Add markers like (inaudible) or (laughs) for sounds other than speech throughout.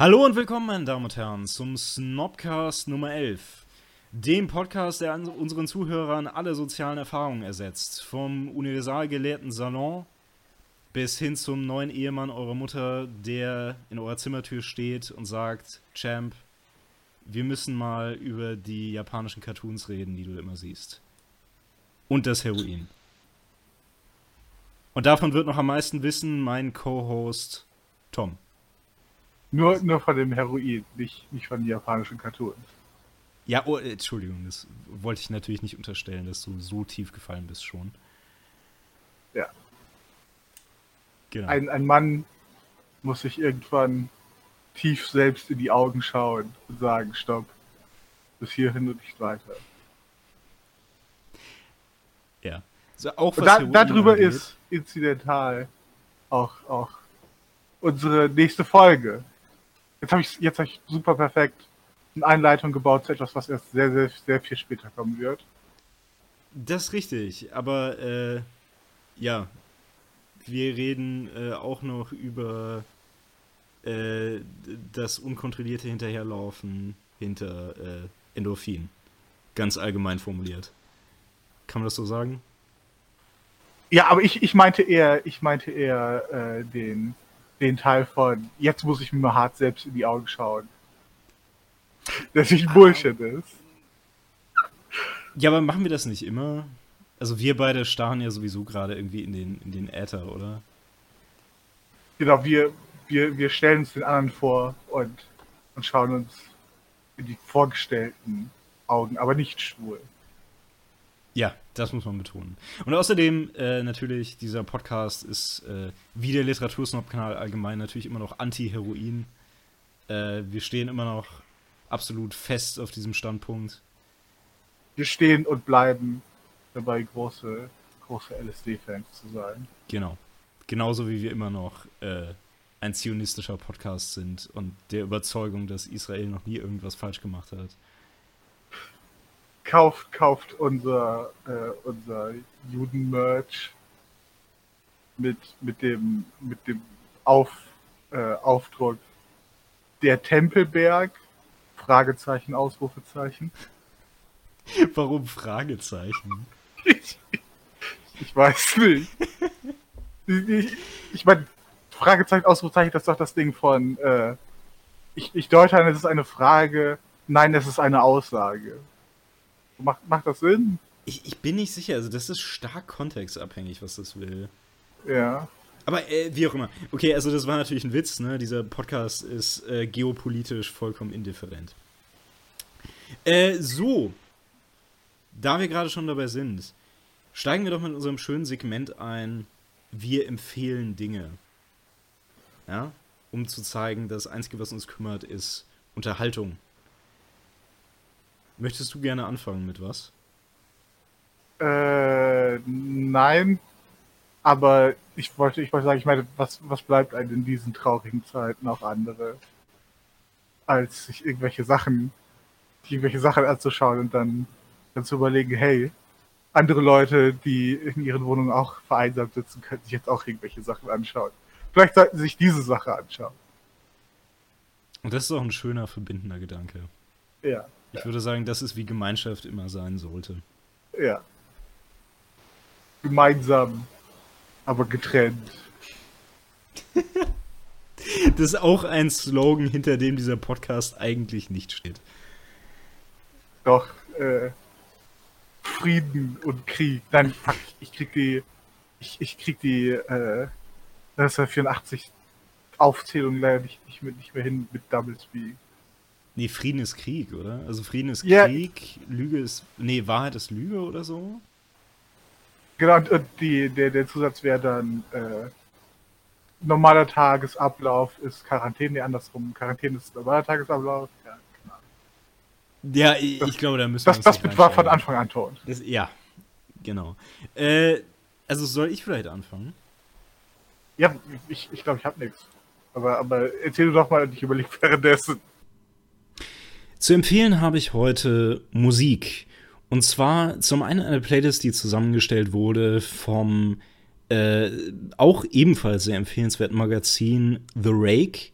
Hallo und willkommen, meine Damen und Herren, zum Snobcast Nummer 11. Dem Podcast, der unseren Zuhörern alle sozialen Erfahrungen ersetzt. Vom universalgelehrten Salon bis hin zum neuen Ehemann eurer Mutter, der in eurer Zimmertür steht und sagt, Champ, wir müssen mal über die japanischen Cartoons reden, die du immer siehst. Und das Heroin. Und davon wird noch am meisten wissen mein Co-Host Tom. Nur, nur von dem Heroin, nicht, nicht von den japanischen Cartoons. Ja, oh, Entschuldigung, das wollte ich natürlich nicht unterstellen, dass du so tief gefallen bist schon. Ja. Genau. Ein, ein Mann muss sich irgendwann tief selbst in die Augen schauen und sagen, stopp, bis hierhin und nicht weiter. Ja. Also auch was da, darüber angeht. ist incidental auch, auch unsere nächste Folge. Jetzt habe ich jetzt hab ich super perfekt eine Einleitung gebaut zu etwas, was erst sehr, sehr, sehr viel später kommen wird. Das ist richtig, aber äh, ja, wir reden äh, auch noch über äh, das unkontrollierte Hinterherlaufen hinter äh, Endorphin. Ganz allgemein formuliert. Kann man das so sagen? Ja, aber ich, ich meinte eher, ich meinte eher äh, den, den Teil von jetzt muss ich mir mal hart selbst in die Augen schauen. Dass ich ah. Bullshit ist. Ja, aber machen wir das nicht immer? Also wir beide starren ja sowieso gerade irgendwie in den, in den Äther, oder? Genau, wir, wir, wir stellen uns den anderen vor und, und schauen uns in die vorgestellten Augen, aber nicht schwul. Ja, das muss man betonen. Und außerdem, äh, natürlich, dieser Podcast ist äh, wie der Literatursnob-Kanal allgemein natürlich immer noch anti-Heroin. Äh, wir stehen immer noch absolut fest auf diesem Standpunkt. Wir stehen und bleiben dabei, große, große LSD-Fans zu sein. Genau. Genauso wie wir immer noch äh, ein zionistischer Podcast sind und der Überzeugung, dass Israel noch nie irgendwas falsch gemacht hat kauft, kauft unser, äh, unser Juden-Merch mit, mit dem, mit dem Auf, äh, Aufdruck der Tempelberg, Fragezeichen, Ausrufezeichen. (laughs) Warum Fragezeichen? Ich, ich weiß nicht. Ich, ich meine, Fragezeichen, Ausrufezeichen, das ist doch das Ding von, äh, ich, ich deute an, es ist eine Frage, nein, es ist eine Aussage. Macht, macht das Sinn? Ich, ich bin nicht sicher. Also, das ist stark kontextabhängig, was das will. Ja. Aber äh, wie auch immer. Okay, also das war natürlich ein Witz, ne? Dieser Podcast ist äh, geopolitisch vollkommen indifferent. Äh, so. Da wir gerade schon dabei sind, steigen wir doch mit unserem schönen Segment ein. Wir empfehlen Dinge. Ja? Um zu zeigen, das Einzige, was uns kümmert, ist Unterhaltung. Möchtest du gerne anfangen mit was? Äh, nein. Aber ich wollte, ich wollte sagen, ich meine, was, was bleibt einem in diesen traurigen Zeiten auch andere, als sich irgendwelche Sachen, irgendwelche Sachen anzuschauen und dann, dann zu überlegen, hey, andere Leute, die in ihren Wohnungen auch vereinsamt sitzen, könnten sich jetzt auch irgendwelche Sachen anschauen. Vielleicht sollten sie sich diese Sache anschauen. Und das ist auch ein schöner, verbindender Gedanke. Ja. Ich würde sagen, das ist wie Gemeinschaft immer sein sollte. Ja. Gemeinsam, aber getrennt. (laughs) das ist auch ein Slogan, hinter dem dieser Podcast eigentlich nicht steht. Doch, äh, Frieden und Krieg. Nein, fuck, ich krieg die, ich, ich krieg die, äh, 1984 Aufzählung leider nicht, nicht, mehr, nicht mehr hin mit Double Speak. Nee, Frieden ist Krieg, oder? Also Frieden ist yeah. Krieg, Lüge ist. Nee, Wahrheit ist Lüge oder so? Genau, und die, der, der Zusatz wäre dann äh, normaler Tagesablauf ist Quarantäne, nee, andersrum. Quarantäne ist normaler Tagesablauf. Ja, genau. Ja, ich, das, ich glaube, da müssen wir. Das, das war von Anfang an tot. Das, ja, genau. Äh, also soll ich vielleicht anfangen? Ja, ich, ich glaube, ich habe nichts. Aber, aber erzähl du doch mal und ich überlege währenddessen. Zu empfehlen habe ich heute Musik. Und zwar zum einen eine Playlist, die zusammengestellt wurde vom äh, auch ebenfalls sehr empfehlenswerten Magazin The Rake.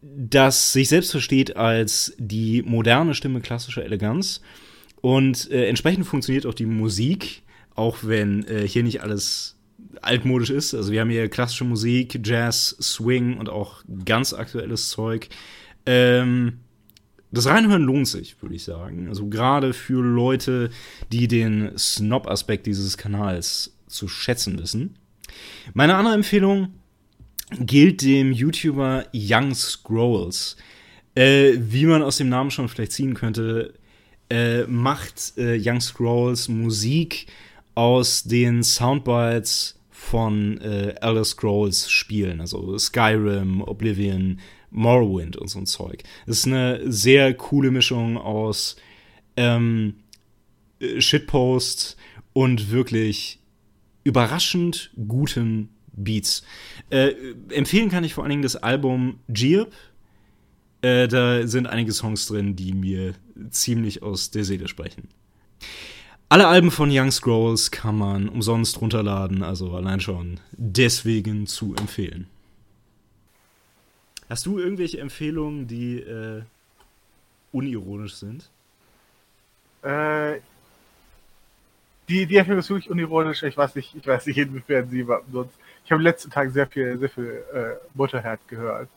das sich selbst versteht als die moderne Stimme klassischer Eleganz. Und äh, entsprechend funktioniert auch die Musik, auch wenn äh, hier nicht alles altmodisch ist. Also wir haben hier klassische Musik, Jazz, Swing und auch ganz aktuelles Zeug. Ähm, das Reinhören lohnt sich, würde ich sagen. Also gerade für Leute, die den Snob-Aspekt dieses Kanals zu schätzen wissen. Meine andere Empfehlung gilt dem YouTuber Young Scrolls. Äh, wie man aus dem Namen schon vielleicht ziehen könnte, äh, macht äh, Young Scrolls Musik aus den Soundbites von äh, Elder Scrolls Spielen, also Skyrim, Oblivion, Morrowind und so ein Zeug. Das ist eine sehr coole Mischung aus ähm, Shitpost und wirklich überraschend guten Beats. Äh, empfehlen kann ich vor allen Dingen das Album Jeep. Äh, da sind einige Songs drin, die mir ziemlich aus der Seele sprechen. Alle Alben von Young Scrolls kann man umsonst runterladen, also allein schon deswegen zu empfehlen. Hast du irgendwelche Empfehlungen, die äh, unironisch sind? Äh, die, die Empfehlung ist wirklich unironisch. Ich weiß nicht, ich weiß nicht, inwiefern sie sonst. Ich habe in den letzten Tagen sehr viel, sehr viel äh, Mutterherz gehört.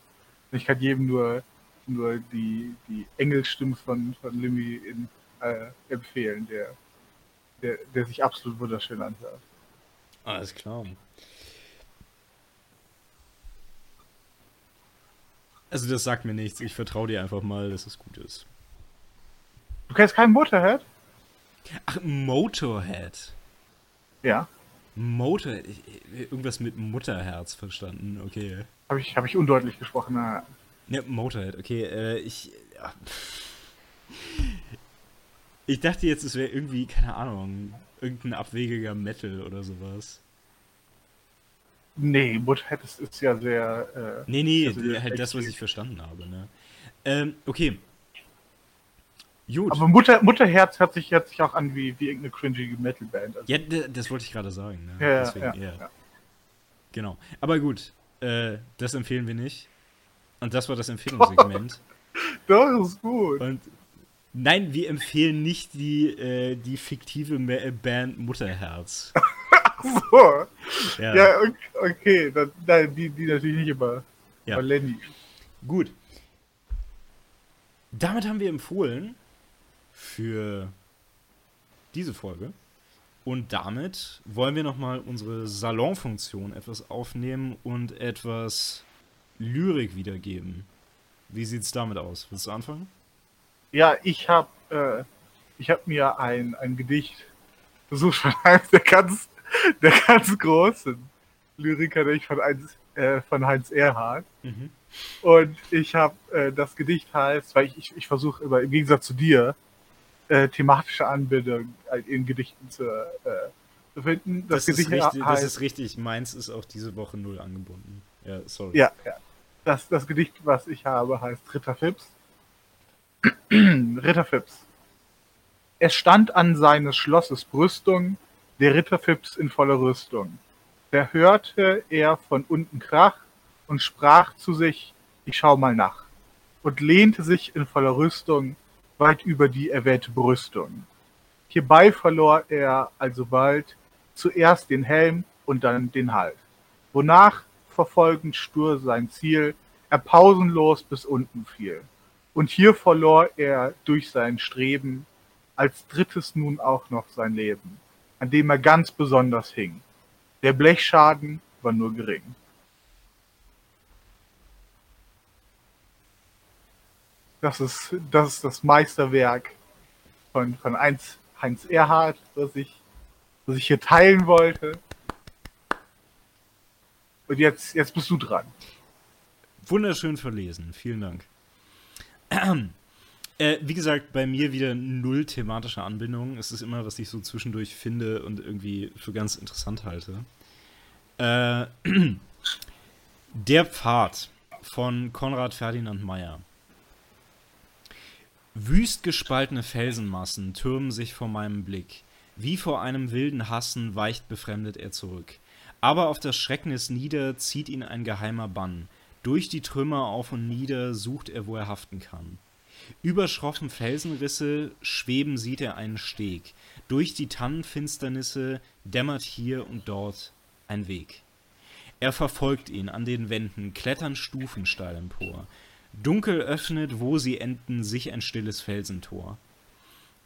Ich kann jedem nur, nur die, die Engelsstimme von, von Limmy in, äh, empfehlen, der, der, der sich absolut wunderschön anhört. Alles klar. Also das sagt mir nichts. Ich vertraue dir einfach mal, dass es gut ist. Du kennst keinen Motorhead? Ach, Motorhead. Ja. Motorhead. Irgendwas mit Mutterherz verstanden, okay. Habe ich, hab ich undeutlich gesprochen, na. Ja, Motorhead, okay. Äh, ich. Ja. Ich dachte jetzt, es wäre irgendwie, keine Ahnung, irgendein abwegiger Metal oder sowas. Nee, Motorhead ist, ist ja sehr. Äh, nee, nee, also halt das, was ich verstanden habe, ne? Ähm, okay. Gut. Aber Mutter, Mutterherz hört sich, hört sich auch an wie, wie irgendeine cringy Metalband. Also. Ja, das wollte ich gerade sagen. Ne? Ja, Deswegen, ja, ja. Genau. Aber gut, äh, das empfehlen wir nicht. Und das war das Empfehlungssegment. (laughs) Doch, ist gut. Und nein, wir empfehlen nicht die, äh, die fiktive Band Mutterherz. (laughs) So. Ja, ja okay. Dann, nein, die, die natürlich nicht immer. Ja. Lenny. Gut. Damit haben wir empfohlen, für diese Folge. Und damit wollen wir nochmal unsere Salonfunktion etwas aufnehmen und etwas Lyrik wiedergeben. Wie sieht es damit aus? Willst du anfangen? Ja, ich habe äh, hab mir ein, ein Gedicht besucht von einem der ganz, (laughs) der ganz großen Lyriker, nämlich von, äh, von Heinz Erhardt. Mhm. Und ich habe äh, das Gedicht heißt, weil ich, ich, ich versuche immer im Gegensatz zu dir äh, thematische Anbindung in Gedichten zu, äh, zu finden. Das, das, ist richtig, heißt, das ist richtig. Meins ist auch diese Woche null angebunden. Ja, sorry. Ja, ja. Das, das Gedicht, was ich habe, heißt Ritter Phipps. (clears throat) Ritter Phipps. Es stand an seines Schlosses Brüstung, der Ritter Phipps in voller Rüstung. Da hörte er von unten Krach und sprach zu sich, ich schau mal nach, und lehnte sich in voller Rüstung weit über die erwähnte Brüstung. Hierbei verlor er alsobald zuerst den Helm und dann den Halt, wonach, verfolgend stur sein Ziel, er pausenlos bis unten fiel. Und hier verlor er durch sein Streben als drittes nun auch noch sein Leben, an dem er ganz besonders hing. Der Blechschaden war nur gering. Das ist das, ist das Meisterwerk von, von Heinz, Heinz Erhardt, das ich, das ich hier teilen wollte. Und jetzt, jetzt bist du dran. Wunderschön verlesen. Vielen Dank. Äh, wie gesagt, bei mir wieder null thematische Anbindung. Es ist immer, was ich so zwischendurch finde und irgendwie für ganz interessant halte. Äh, (clears throat) Der Pfad von Konrad Ferdinand Meyer. Wüst gespaltene Felsenmassen türmen sich vor meinem Blick. Wie vor einem wilden Hassen weicht befremdet er zurück. Aber auf das Schrecknis nieder zieht ihn ein geheimer Bann. Durch die Trümmer auf und nieder sucht er, wo er haften kann. Über schroffen Felsenrisse schweben sieht er einen Steg. Durch die Tannenfinsternisse dämmert hier und dort ein Weg. Er verfolgt ihn an den Wänden, klettern Stufen steil empor. Dunkel öffnet, wo sie enden, sich ein stilles Felsentor.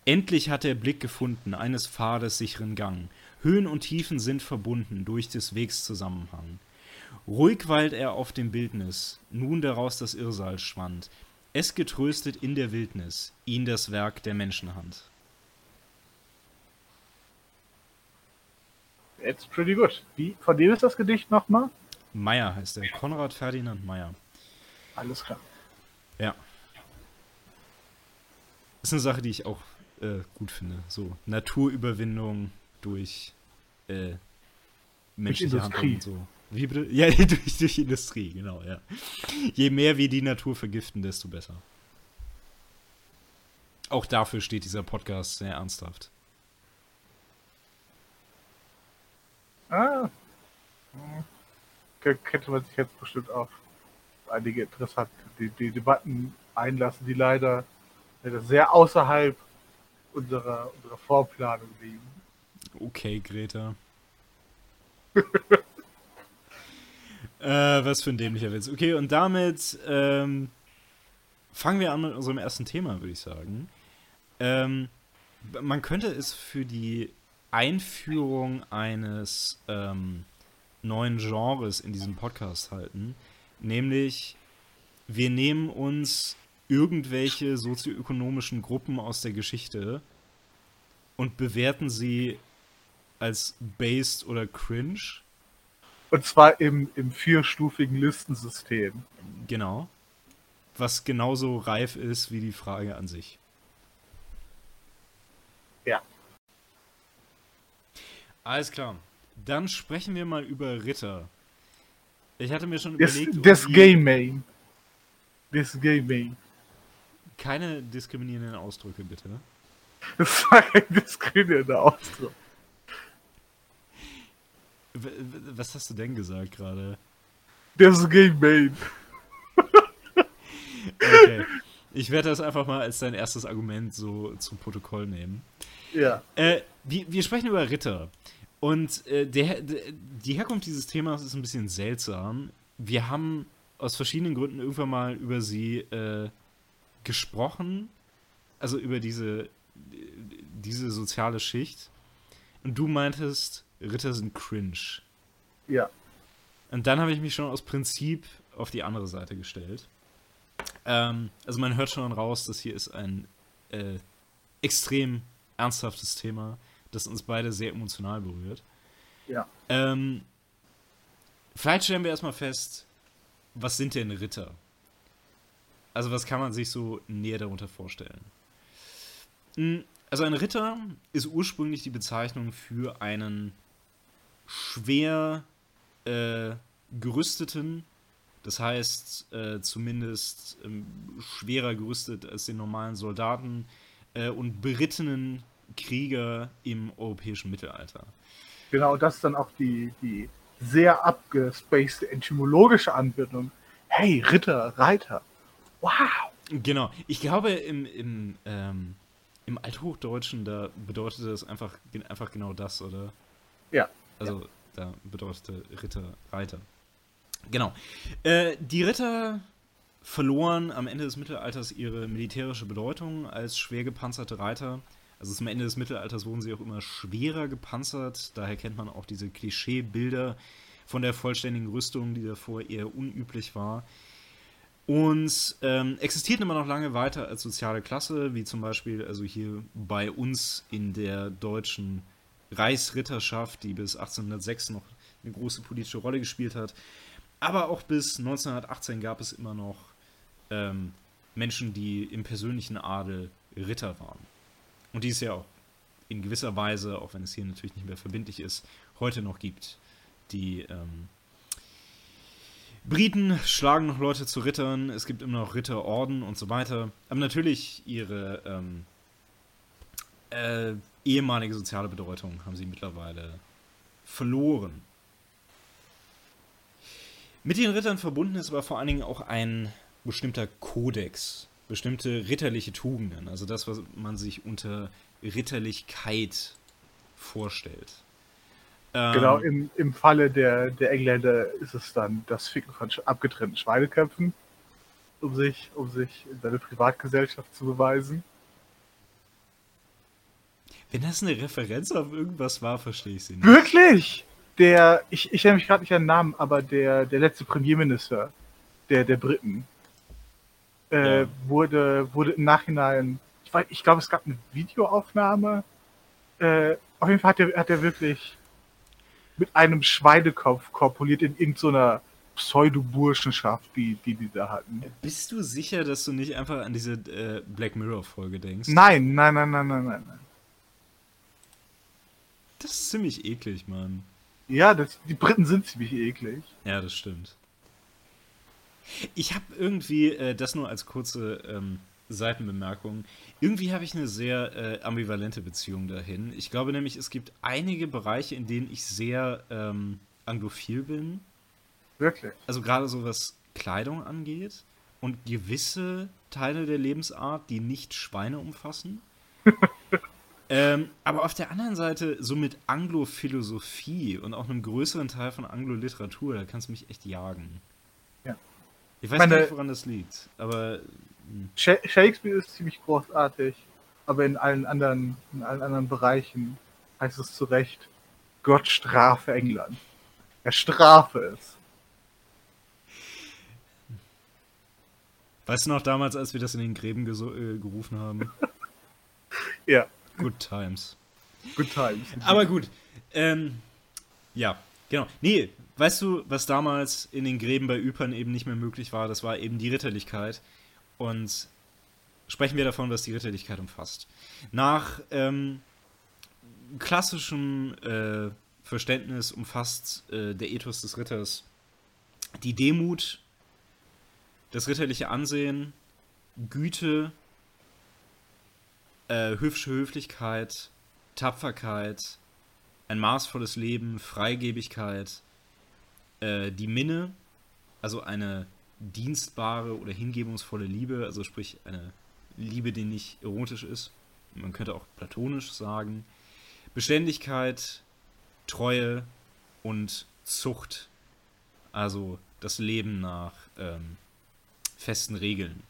Endlich hat er Blick gefunden, eines Pfades sicheren Gang. Höhen und Tiefen sind verbunden durch des Wegs Zusammenhang. Ruhig weilt er auf dem Bildnis, nun daraus das Irrsal schwand. Es getröstet in der Wildnis, ihn das Werk der Menschenhand. It's pretty good. Wie, von dem ist das Gedicht nochmal? Meyer heißt er. Konrad Ferdinand Meyer. Alles klar. Ja. Ist eine Sache, die ich auch äh, gut finde. So Naturüberwindung durch äh, menschliche Handlung und so. Wie bitte? (laughs) Ja, (laughs) durch, durch Industrie, genau, ja. Je mehr wir die Natur vergiften, desto besser. Auch dafür steht dieser Podcast sehr ernsthaft. Ah. Könnte man sich jetzt bestimmt auf einige interessante die, die Debatten einlassen, die leider, leider sehr außerhalb unserer, unserer Vorplanung liegen. Okay, Greta. (laughs) äh, was für ein dämlicher Witz. Okay, und damit ähm, fangen wir an mit unserem ersten Thema, würde ich sagen. Ähm, man könnte es für die Einführung eines ähm, neuen Genres in diesem Podcast halten, nämlich wir nehmen uns irgendwelche sozioökonomischen Gruppen aus der Geschichte und bewerten sie als based oder cringe. Und zwar im, im vierstufigen Listensystem. Genau. Was genauso reif ist wie die Frage an sich. Ja. Alles klar. Dann sprechen wir mal über Ritter. Ich hatte mir schon das, überlegt. Das Game Main. Das Game Main. Keine diskriminierenden Ausdrücke, bitte. Das war kein diskriminierender Ausdruck. Was hast du denn gesagt gerade? Das Game Main. okay. Ich werde das einfach mal als dein erstes Argument so zum Protokoll nehmen. Ja. Äh, wir, wir, sprechen über Ritter. Und äh, der, der, die Herkunft dieses Themas ist ein bisschen seltsam. Wir haben aus verschiedenen Gründen irgendwann mal über sie äh, gesprochen. Also über diese, diese soziale Schicht. Und du meintest, Ritter sind cringe. Ja. Und dann habe ich mich schon aus Prinzip auf die andere Seite gestellt. Ähm, also man hört schon raus, dass hier ist ein äh, extrem ernsthaftes Thema, das uns beide sehr emotional berührt. Ja. Ähm, vielleicht stellen wir erstmal fest, was sind denn Ritter? Also was kann man sich so näher darunter vorstellen? Hm, also ein Ritter ist ursprünglich die Bezeichnung für einen schwer äh, gerüsteten, das heißt äh, zumindest ähm, schwerer gerüstet als den normalen Soldaten äh, und berittenen Krieger im europäischen Mittelalter. Genau, das ist dann auch die, die sehr abgespaced etymologische Anbindung. Hey, Ritter, Reiter. Wow. Genau. Ich glaube, im, im, ähm, im Althochdeutschen, da bedeutete das einfach, einfach genau das, oder? Ja. Also, ja. da bedeutete Ritter Reiter. Genau. Äh, die Ritter verloren am Ende des Mittelalters ihre militärische Bedeutung als schwer gepanzerte Reiter. Also zum Ende des Mittelalters wurden sie auch immer schwerer gepanzert. Daher kennt man auch diese Klischeebilder von der vollständigen Rüstung, die davor eher unüblich war. Und ähm, existierten immer noch lange weiter als soziale Klasse, wie zum Beispiel also hier bei uns in der deutschen Reichsritterschaft, die bis 1806 noch eine große politische Rolle gespielt hat. Aber auch bis 1918 gab es immer noch ähm, Menschen, die im persönlichen Adel Ritter waren. Und die es ja auch in gewisser Weise, auch wenn es hier natürlich nicht mehr verbindlich ist, heute noch gibt. Die ähm, Briten schlagen noch Leute zu Rittern, es gibt immer noch Ritterorden und so weiter. Aber natürlich ihre ähm, äh, ehemalige soziale Bedeutung haben sie mittlerweile verloren. Mit den Rittern verbunden ist aber vor allen Dingen auch ein bestimmter Kodex, bestimmte ritterliche Tugenden, also das, was man sich unter Ritterlichkeit vorstellt. Ähm, genau, im, im Falle der, der Engländer ist es dann das Ficken von abgetrennten Schweineköpfen, um sich, um sich in seine Privatgesellschaft zu beweisen. Wenn das eine Referenz auf irgendwas war, verstehe ich sie nicht. Wirklich? Der, ich, ich erinnere mich gerade nicht an den Namen, aber der, der letzte Premierminister der, der Briten äh, ja. wurde, wurde im Nachhinein, ich, ich glaube, es gab eine Videoaufnahme. Äh, auf jeden Fall hat er, hat er wirklich mit einem Schweinekopf korpuliert in irgendeiner Pseudo-Burschenschaft, die, die die da hatten. Bist du sicher, dass du nicht einfach an diese äh, Black Mirror-Folge denkst? Nein, nein, nein, nein, nein, nein. Das ist ziemlich eklig, Mann. Ja, das, die Briten sind ziemlich eklig. Ja, das stimmt. Ich habe irgendwie, äh, das nur als kurze ähm, Seitenbemerkung, irgendwie habe ich eine sehr äh, ambivalente Beziehung dahin. Ich glaube nämlich, es gibt einige Bereiche, in denen ich sehr ähm, anglophil bin. Wirklich? Also gerade so was Kleidung angeht und gewisse Teile der Lebensart, die nicht Schweine umfassen. (laughs) Ähm, aber auf der anderen Seite, so mit Anglo-Philosophie und auch einem größeren Teil von Anglo-Literatur, da kannst du mich echt jagen. Ja. Ich weiß Meine, nicht, woran das liegt, aber. Hm. Shakespeare ist ziemlich großartig, aber in allen anderen, in allen anderen Bereichen heißt es zu Recht, Gott strafe England. Er strafe es. Weißt du noch damals, als wir das in den Gräben äh, gerufen haben? (laughs) ja. Good times. Good times. Aber gut. Ähm, ja, genau. Nee, weißt du, was damals in den Gräben bei Ypern eben nicht mehr möglich war? Das war eben die Ritterlichkeit. Und sprechen wir davon, was die Ritterlichkeit umfasst. Nach ähm, klassischem äh, Verständnis umfasst äh, der Ethos des Ritters die Demut, das ritterliche Ansehen, Güte, äh, Höflichkeit, Tapferkeit, ein maßvolles Leben, Freigebigkeit, äh, die Minne, also eine dienstbare oder hingebungsvolle Liebe, also sprich eine Liebe, die nicht erotisch ist, man könnte auch platonisch sagen, Beständigkeit, Treue und Zucht, also das Leben nach ähm, festen Regeln.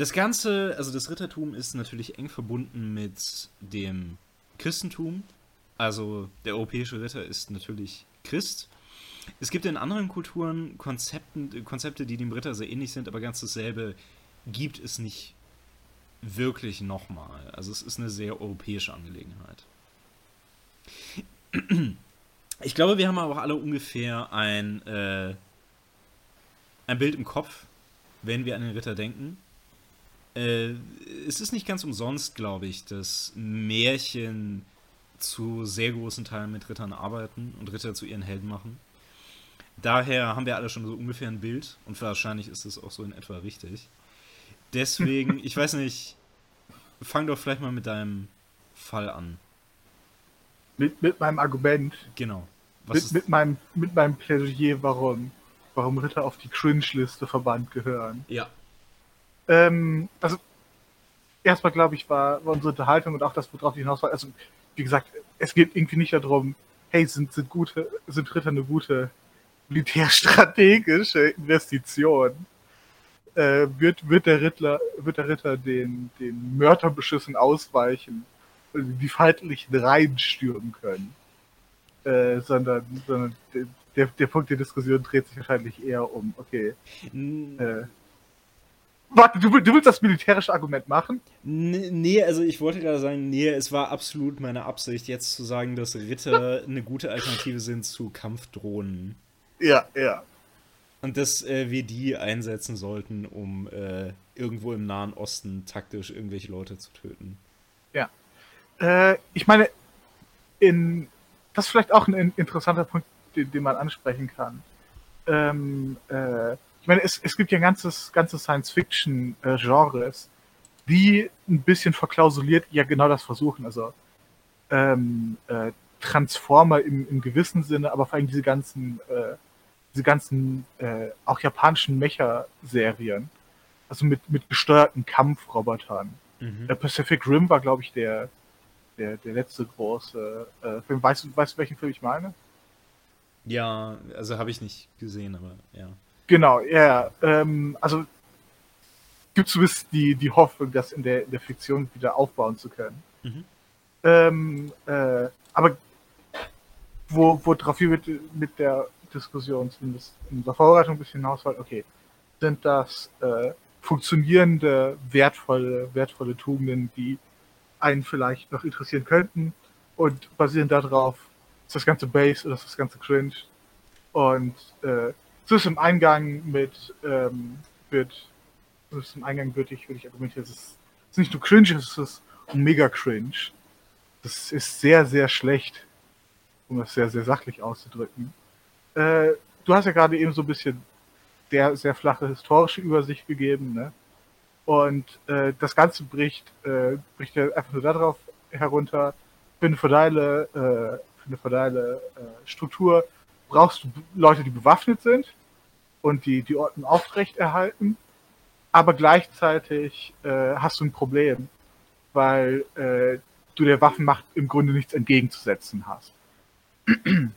Das Ganze, also das Rittertum ist natürlich eng verbunden mit dem Christentum. Also der europäische Ritter ist natürlich Christ. Es gibt in anderen Kulturen Konzepten, Konzepte, die dem Ritter sehr ähnlich sind, aber ganz dasselbe gibt es nicht wirklich nochmal. Also es ist eine sehr europäische Angelegenheit. Ich glaube, wir haben aber auch alle ungefähr ein, äh, ein Bild im Kopf, wenn wir an den Ritter denken. Äh, es ist nicht ganz umsonst, glaube ich, dass Märchen zu sehr großen Teilen mit Rittern arbeiten und Ritter zu ihren Helden machen. Daher haben wir alle schon so ungefähr ein Bild und wahrscheinlich ist es auch so in etwa richtig. Deswegen, (laughs) ich weiß nicht, fang doch vielleicht mal mit deinem Fall an. Mit, mit meinem Argument. Genau. Mit, mit, meinem, mit meinem Plädoyer, warum, warum Ritter auf die Cringe-Liste verbannt gehören. Ja. Ähm, also, erstmal glaube ich, war, war, unsere Unterhaltung und auch das, worauf ich hinaus war, also, wie gesagt, es geht irgendwie nicht darum, hey, sind, sind, gute, sind Ritter eine gute militärstrategische Investition? Äh, wird, wird, der Ritter, wird der Ritter den, den Mörderbeschüssen ausweichen und die feindlichen Reihen stürmen können? Äh, sondern, sondern der, der Punkt der Diskussion dreht sich wahrscheinlich eher um, okay, äh, Warte, du, du, willst das militärische Argument machen? Nee, also ich wollte gerade sagen, nee, es war absolut meine Absicht, jetzt zu sagen, dass Ritter (laughs) eine gute Alternative sind zu Kampfdrohnen. Ja, ja. Und dass äh, wir die einsetzen sollten, um äh, irgendwo im Nahen Osten taktisch irgendwelche Leute zu töten. Ja. Äh, ich meine, in, das ist vielleicht auch ein interessanter Punkt, den, den man ansprechen kann. Ähm, äh, ich meine, es, es gibt ja ganzes, ganze Science-Fiction-Genres, die ein bisschen verklausuliert ja genau das versuchen. Also ähm, äh, Transformer im, im gewissen Sinne, aber vor allem diese ganzen, äh, diese ganzen äh, auch japanischen Mecha-Serien. Also mit, mit gesteuerten Kampfrobotern. Mhm. Der Pacific Rim war, glaube ich, der, der, der letzte große äh, Film. Weißt du, weißt du, welchen Film ich meine? Ja, also habe ich nicht gesehen, aber ja. Genau, ja. Ähm, also gibt zumindest die, die Hoffnung, das in der, in der Fiktion wieder aufbauen zu können. Mhm. Ähm, äh, aber wo, wo drauf wir mit, mit der Diskussion zumindest in der Vorbereitung ein bisschen hinaus wollen, okay, sind das äh, funktionierende, wertvolle, wertvolle Tugenden, die einen vielleicht noch interessieren könnten und basieren darauf, ist das ganze Base oder ist das ganze Cringe. Und äh, so ist im Eingang mit ähm, wird so ist im Eingang würde ich, würde ich argumentieren, es ist, es ist nicht nur cringe, es ist mega cringe. Das ist sehr, sehr schlecht, um das sehr, sehr sachlich auszudrücken. Äh, du hast ja gerade eben so ein bisschen der sehr flache historische Übersicht gegeben, ne? Und äh, das Ganze bricht, äh, bricht ja einfach nur darauf herunter, für eine feudale, äh, für äh, Struktur brauchst du Leute, die bewaffnet sind und die die Ordnung aufrechterhalten, aber gleichzeitig äh, hast du ein Problem, weil äh, du der Waffenmacht im Grunde nichts entgegenzusetzen hast. (clears throat)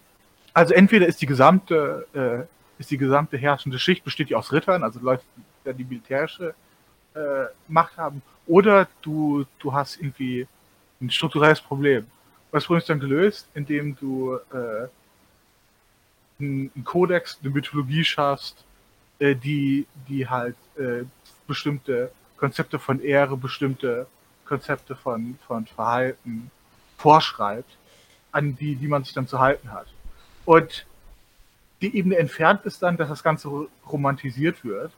Also entweder ist die gesamte, äh, ist die gesamte herrschende Schicht besteht die aus Rittern, also Leute, die die militärische äh, Macht haben, oder du, du hast irgendwie ein strukturelles Problem. Das Problem ist dann gelöst, indem du äh, einen Kodex, eine Mythologie schaffst, äh, die, die halt äh, bestimmte Konzepte von Ehre, bestimmte Konzepte von, von Verhalten vorschreibt, an die, die man sich dann zu halten hat. Und die Ebene entfernt ist dann, dass das Ganze romantisiert wird.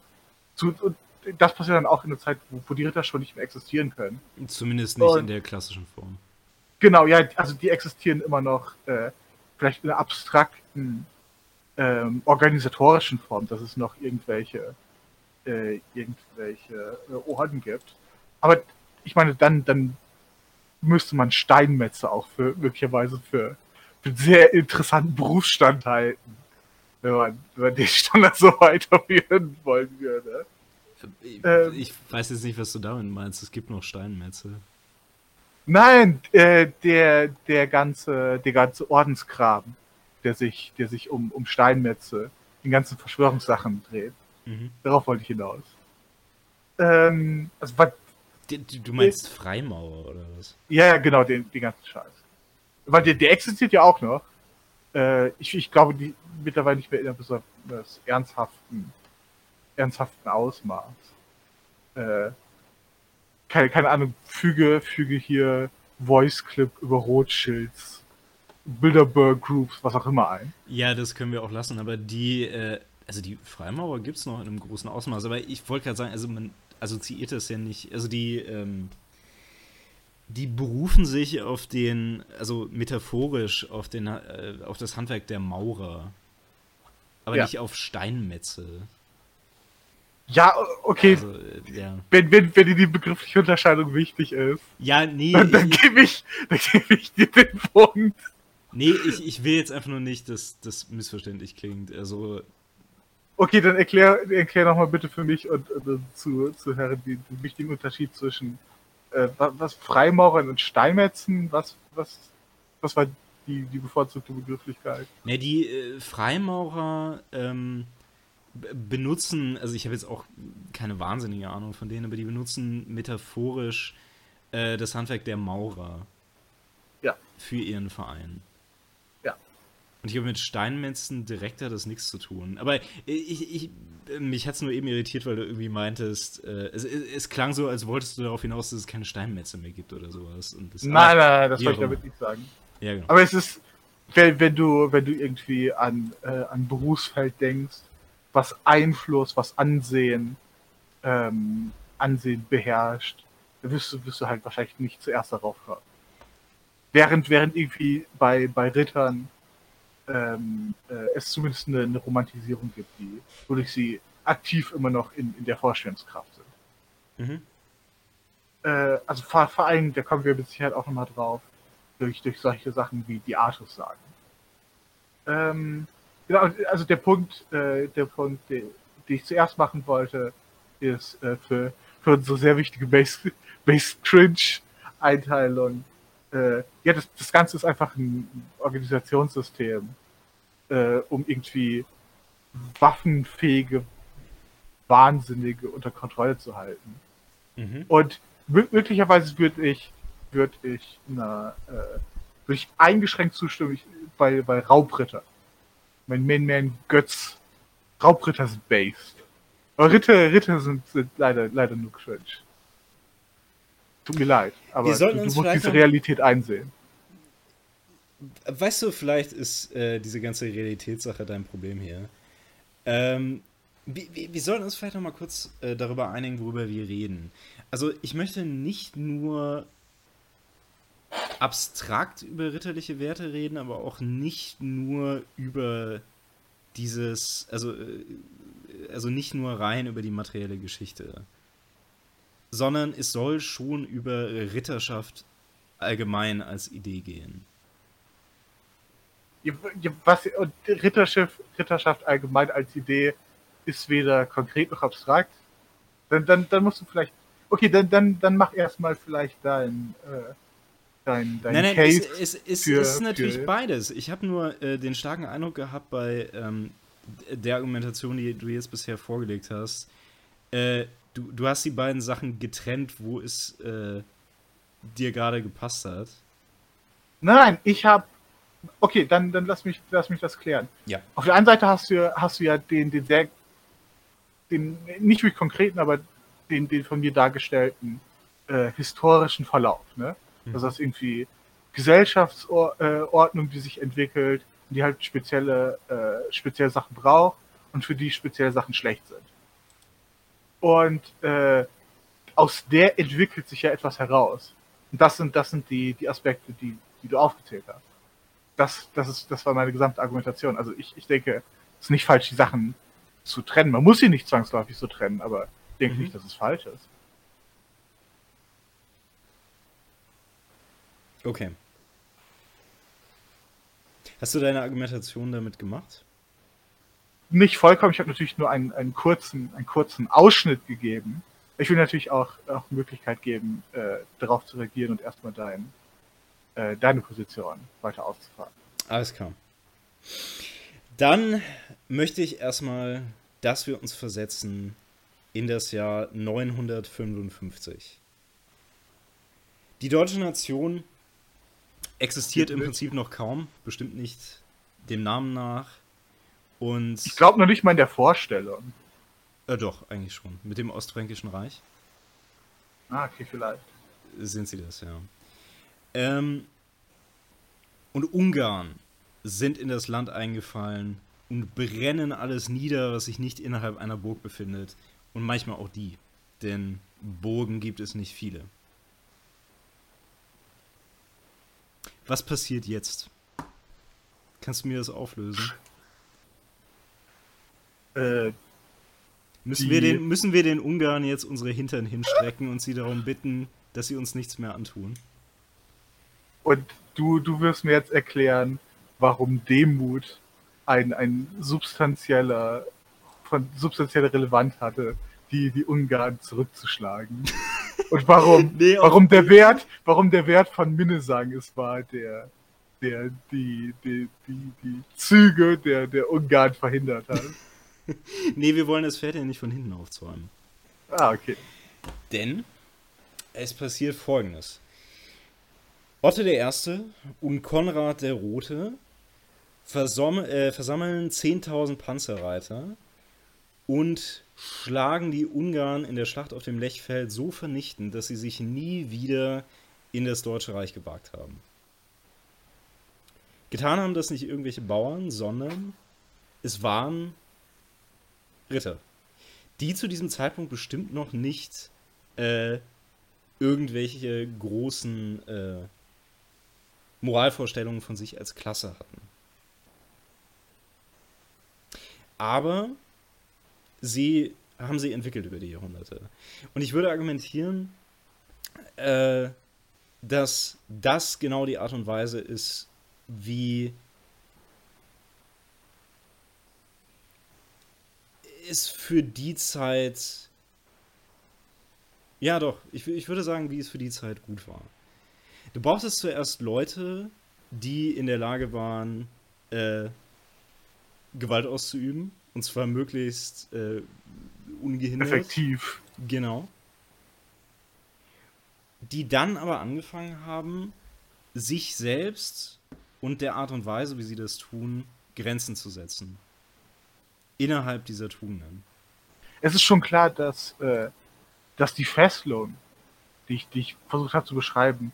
Zu, und das passiert dann auch in einer Zeit, wo, wo die Ritter schon nicht mehr existieren können. Zumindest nicht Und- in der klassischen Form. Genau, ja, also die existieren immer noch äh, vielleicht in einer abstrakten ähm, organisatorischen Form, dass es noch irgendwelche äh, irgendwelche äh, Orden gibt. Aber ich meine, dann dann müsste man Steinmetze auch für möglicherweise für, für einen sehr interessanten Berufsstand halten, wenn man, wenn man den Standard so (laughs) weiterführen wollen würde. Ich, Ähm. ich weiß jetzt nicht, was du damit meinst. Es gibt noch Steinmetze. Nein, äh, der, der ganze, der ganze Ordenskram, der sich, der sich um, um Steinmetze, den ganzen Verschwörungssachen dreht. Mhm. Darauf wollte ich hinaus. Ähm, also, was, Du, du meinst Freimaurer oder was? ja, ja, genau, den, den ganzen Scheiß. Weil der, der existiert ja auch noch. Äh, ich, ich glaube, die mittlerweile nicht mehr in einem besonders ernsthaften, ernsthaften Ausmaß. Äh, keine, keine Ahnung, füge, füge hier Voice Clip über Rothschilds, Bilderberg Groups, was auch immer ein. Ja, das können wir auch lassen, aber die, äh, also die Freimaurer gibt es noch in einem großen Ausmaß, aber ich wollte gerade sagen, also man assoziiert das ja nicht, also die, ähm, die berufen sich auf den, also metaphorisch auf den, äh, auf das Handwerk der Maurer, aber Ja. nicht auf Steinmetze. Ja, okay, Also, äh, ja. wenn, wenn, wenn dir die begriffliche Unterscheidung wichtig ist, Ja, nee, dann, dann gebe ich, dann gebe ich dir den Punkt. Nee ich, ich will jetzt einfach nur nicht, dass das missverständlich klingt. Also, Okay, dann erklär, erklär nochmal bitte für mich und, und zu, zu Herren den, den wichtigen Unterschied zwischen äh, wa- was Freimaurern und Steinmetzen, was, was, was war die, die bevorzugte Begrifflichkeit? Ne, die äh, Freimaurer ähm, benutzen, also ich habe jetzt auch keine wahnsinnige Ahnung von denen, aber die benutzen metaphorisch äh, das Handwerk der Maurer Ja. für ihren Verein. Und ich glaube, mit Steinmetzen direkt hat das nichts zu tun. Aber ich, ich, mich hat es nur eben irritiert, weil du irgendwie meintest, äh, es, es, es klang so, als wolltest du darauf hinaus, dass es keine Steinmetze mehr gibt oder sowas. Das, Nein, nein, nein, das wollte ich damit nicht sagen. Ja, genau. Aber es ist, wenn, wenn du, wenn du irgendwie an, äh, an Berufsfeld denkst, was Einfluss, was Ansehen, ähm, Ansehen beherrscht, dann wirst du, wirst du halt wahrscheinlich nicht zuerst darauf hören. Während, während irgendwie bei, bei Rittern ähm, äh, es zumindest eine, eine Romantisierung gibt, die, wodurch sie aktiv immer noch in, in der Vorstellungskraft sind Mhm. äh, also vor, vor allem, da kommen wir mit Sicherheit auch nochmal drauf, durch, durch solche Sachen wie die Artus sagen. Ähm, genau, also der Punkt, äh, der Punkt, den, den, ich zuerst machen wollte, ist äh, für, für unsere sehr wichtige Base, (laughs) Base Cringe Einteilung. Äh, ja, das, das Ganze ist einfach ein Organisationssystem, äh, um irgendwie waffenfähige Wahnsinnige unter Kontrolle zu halten. Mhm. Und möglicherweise würde ich, würde ich, na, äh, würde ich eingeschränkt zustimmen bei, bei Raubritter. Mein Main-Man Götz. Raubritter sind based. Aber Ritter, Ritter sind, sind leider, leider nur cringe. Tut mir leid, aber du, du musst diese Realität einsehen. Weißt du, vielleicht ist äh, diese ganze Realitätssache dein Problem hier. Ähm, wir, wir, sollten uns vielleicht noch mal kurz äh, darüber einigen, worüber wir reden. Also ich möchte nicht nur abstrakt über ritterliche Werte reden, aber auch nicht nur über dieses, also, äh, also nicht nur rein über die materielle Geschichte, sondern es soll schon über Ritterschaft allgemein als Idee gehen. Was Ritterschaft, Ritterschaft allgemein als Idee ist weder konkret noch abstrakt. Dann, dann, dann musst du vielleicht. Okay, dann, dann, dann mach erstmal vielleicht dein, äh, dein, dein nein, nein, Case. Es, es, es für, ist natürlich für... beides. Ich habe nur äh, den starken Eindruck gehabt bei ähm, der Argumentation, die du jetzt bisher vorgelegt hast. Äh, du, du hast die beiden Sachen getrennt, wo es äh, dir gerade gepasst hat. Nein, ich habe Okay, dann, dann lass, mich, lass mich das klären. Ja. Auf der einen Seite hast du, hast du ja den, den sehr den nicht wirklich konkreten, aber den, den von mir dargestellten äh, historischen Verlauf. Ne? Mhm. Also das ist irgendwie Gesellschaftsordnung, die sich entwickelt, die halt spezielle, äh, spezielle Sachen braucht und für die spezielle Sachen schlecht sind. Und äh, aus der entwickelt sich ja etwas heraus. Und das sind, das sind die, die Aspekte, die, die du aufgezählt hast. Das, das, ist, das war meine gesamte Argumentation. Also ich, ich denke, es ist nicht falsch, die Sachen zu trennen. Man muss sie nicht zwangsläufig so trennen, aber ich denke mhm. nicht, dass es falsch ist. Okay. Hast du deine Argumentation damit gemacht? Nicht vollkommen. Ich habe natürlich nur einen, einen, kurzen, einen kurzen Ausschnitt gegeben. Ich will natürlich auch, auch Möglichkeit geben, äh, darauf zu reagieren und erstmal dein, äh, deine Position weiter auszufahren. Alles klar. Dann möchte ich erstmal, dass wir uns versetzen in das Jahr 955. Die deutsche Nation existiert im Prinzip noch kaum, bestimmt nicht dem Namen nach. Und ich glaube noch nicht mal in der Vorstellung. Äh, doch, eigentlich schon. Mit dem Ostfränkischen Reich. Ah, okay, vielleicht. Sind sie das, ja. Ähm, und Ungarn sind in das Land eingefallen und brennen alles nieder, was sich nicht innerhalb einer Burg befindet. Und manchmal auch die. Denn Burgen gibt es nicht viele. Was passiert jetzt? Kannst du mir das auflösen? Äh, müssen, wir den, müssen wir den Ungarn jetzt unsere Hintern hinstrecken und sie darum bitten, dass sie uns nichts mehr antun? Und du, du wirst mir jetzt erklären, warum Demut ein, ein substanzieller, von substanzieller Relevanz hatte, die, die Ungarn zurückzuschlagen. (laughs) Und warum, nee, warum der Wert, warum der Wert von Minnesang es war, der, der die, die, die, die Züge der, der Ungarn verhindert hat. (laughs) nee, wir wollen das Pferd ja nicht von hinten aufzäumen. Ah, okay. Denn es passiert folgendes. Otto I. und Konrad der Rote äh, versammeln 10.000 Panzerreiter und schlagen die Ungarn in der Schlacht auf dem Lechfeld so vernichtend, dass sie sich nie wieder in das Deutsche Reich gewagt haben. Getan haben das nicht irgendwelche Bauern, sondern es waren Ritter, die zu diesem Zeitpunkt bestimmt noch nicht äh, irgendwelche großen äh, Moralvorstellungen von sich als Klasse hatten. Aber sie haben sie entwickelt über die Jahrhunderte. Und ich würde argumentieren, äh, dass das genau die Art und Weise ist, wie es für die Zeit. Ja, doch, ich, ich würde sagen, wie es für die Zeit gut war. Du brauchtest zuerst Leute, die in der Lage waren, äh, Gewalt auszuüben. Und zwar möglichst äh, ungehindert. Effektiv. Genau. Die dann aber angefangen haben, sich selbst und der Art und Weise, wie sie das tun, Grenzen zu setzen. Innerhalb dieser Tugenden. Es ist schon klar, dass, äh, dass die Fesselung, die ich, die ich versucht habe zu beschreiben,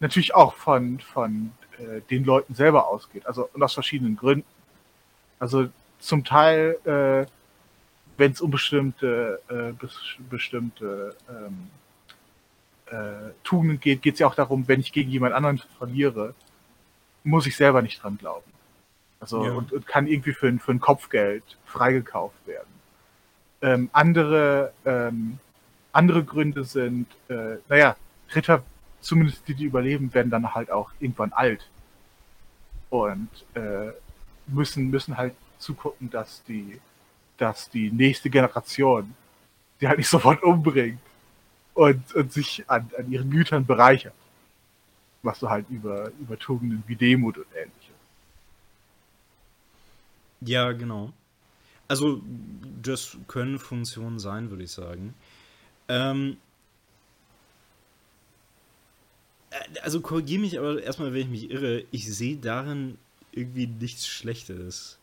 natürlich auch von, von äh, den Leuten selber ausgeht. Also und aus verschiedenen Gründen. Also zum Teil, äh, wenn es um bestimmte, äh, bes bestimmte ähm, äh, Tugenden geht, geht es ja auch darum, wenn ich gegen jemand anderen verliere, muss ich selber nicht dran glauben. Also ja. und, und, kann irgendwie für, für ein Kopfgeld freigekauft werden. Ähm, andere, ähm, andere Gründe sind, äh, naja, Ritter, zumindest die, die überleben, werden dann halt auch irgendwann alt. Und äh, müssen, müssen halt zugucken, dass die, dass die nächste Generation sie halt nicht sofort umbringt und, und sich an, an ihren Gütern bereichert. Was du halt über, über Tugenden wie Demut und ähnliches. Ja, genau. Also, das können Funktionen sein, würde ich sagen. Ähm, äh, also korrigiere mich aber erstmal, wenn ich mich irre. Ich sehe darin irgendwie nichts Schlechtes.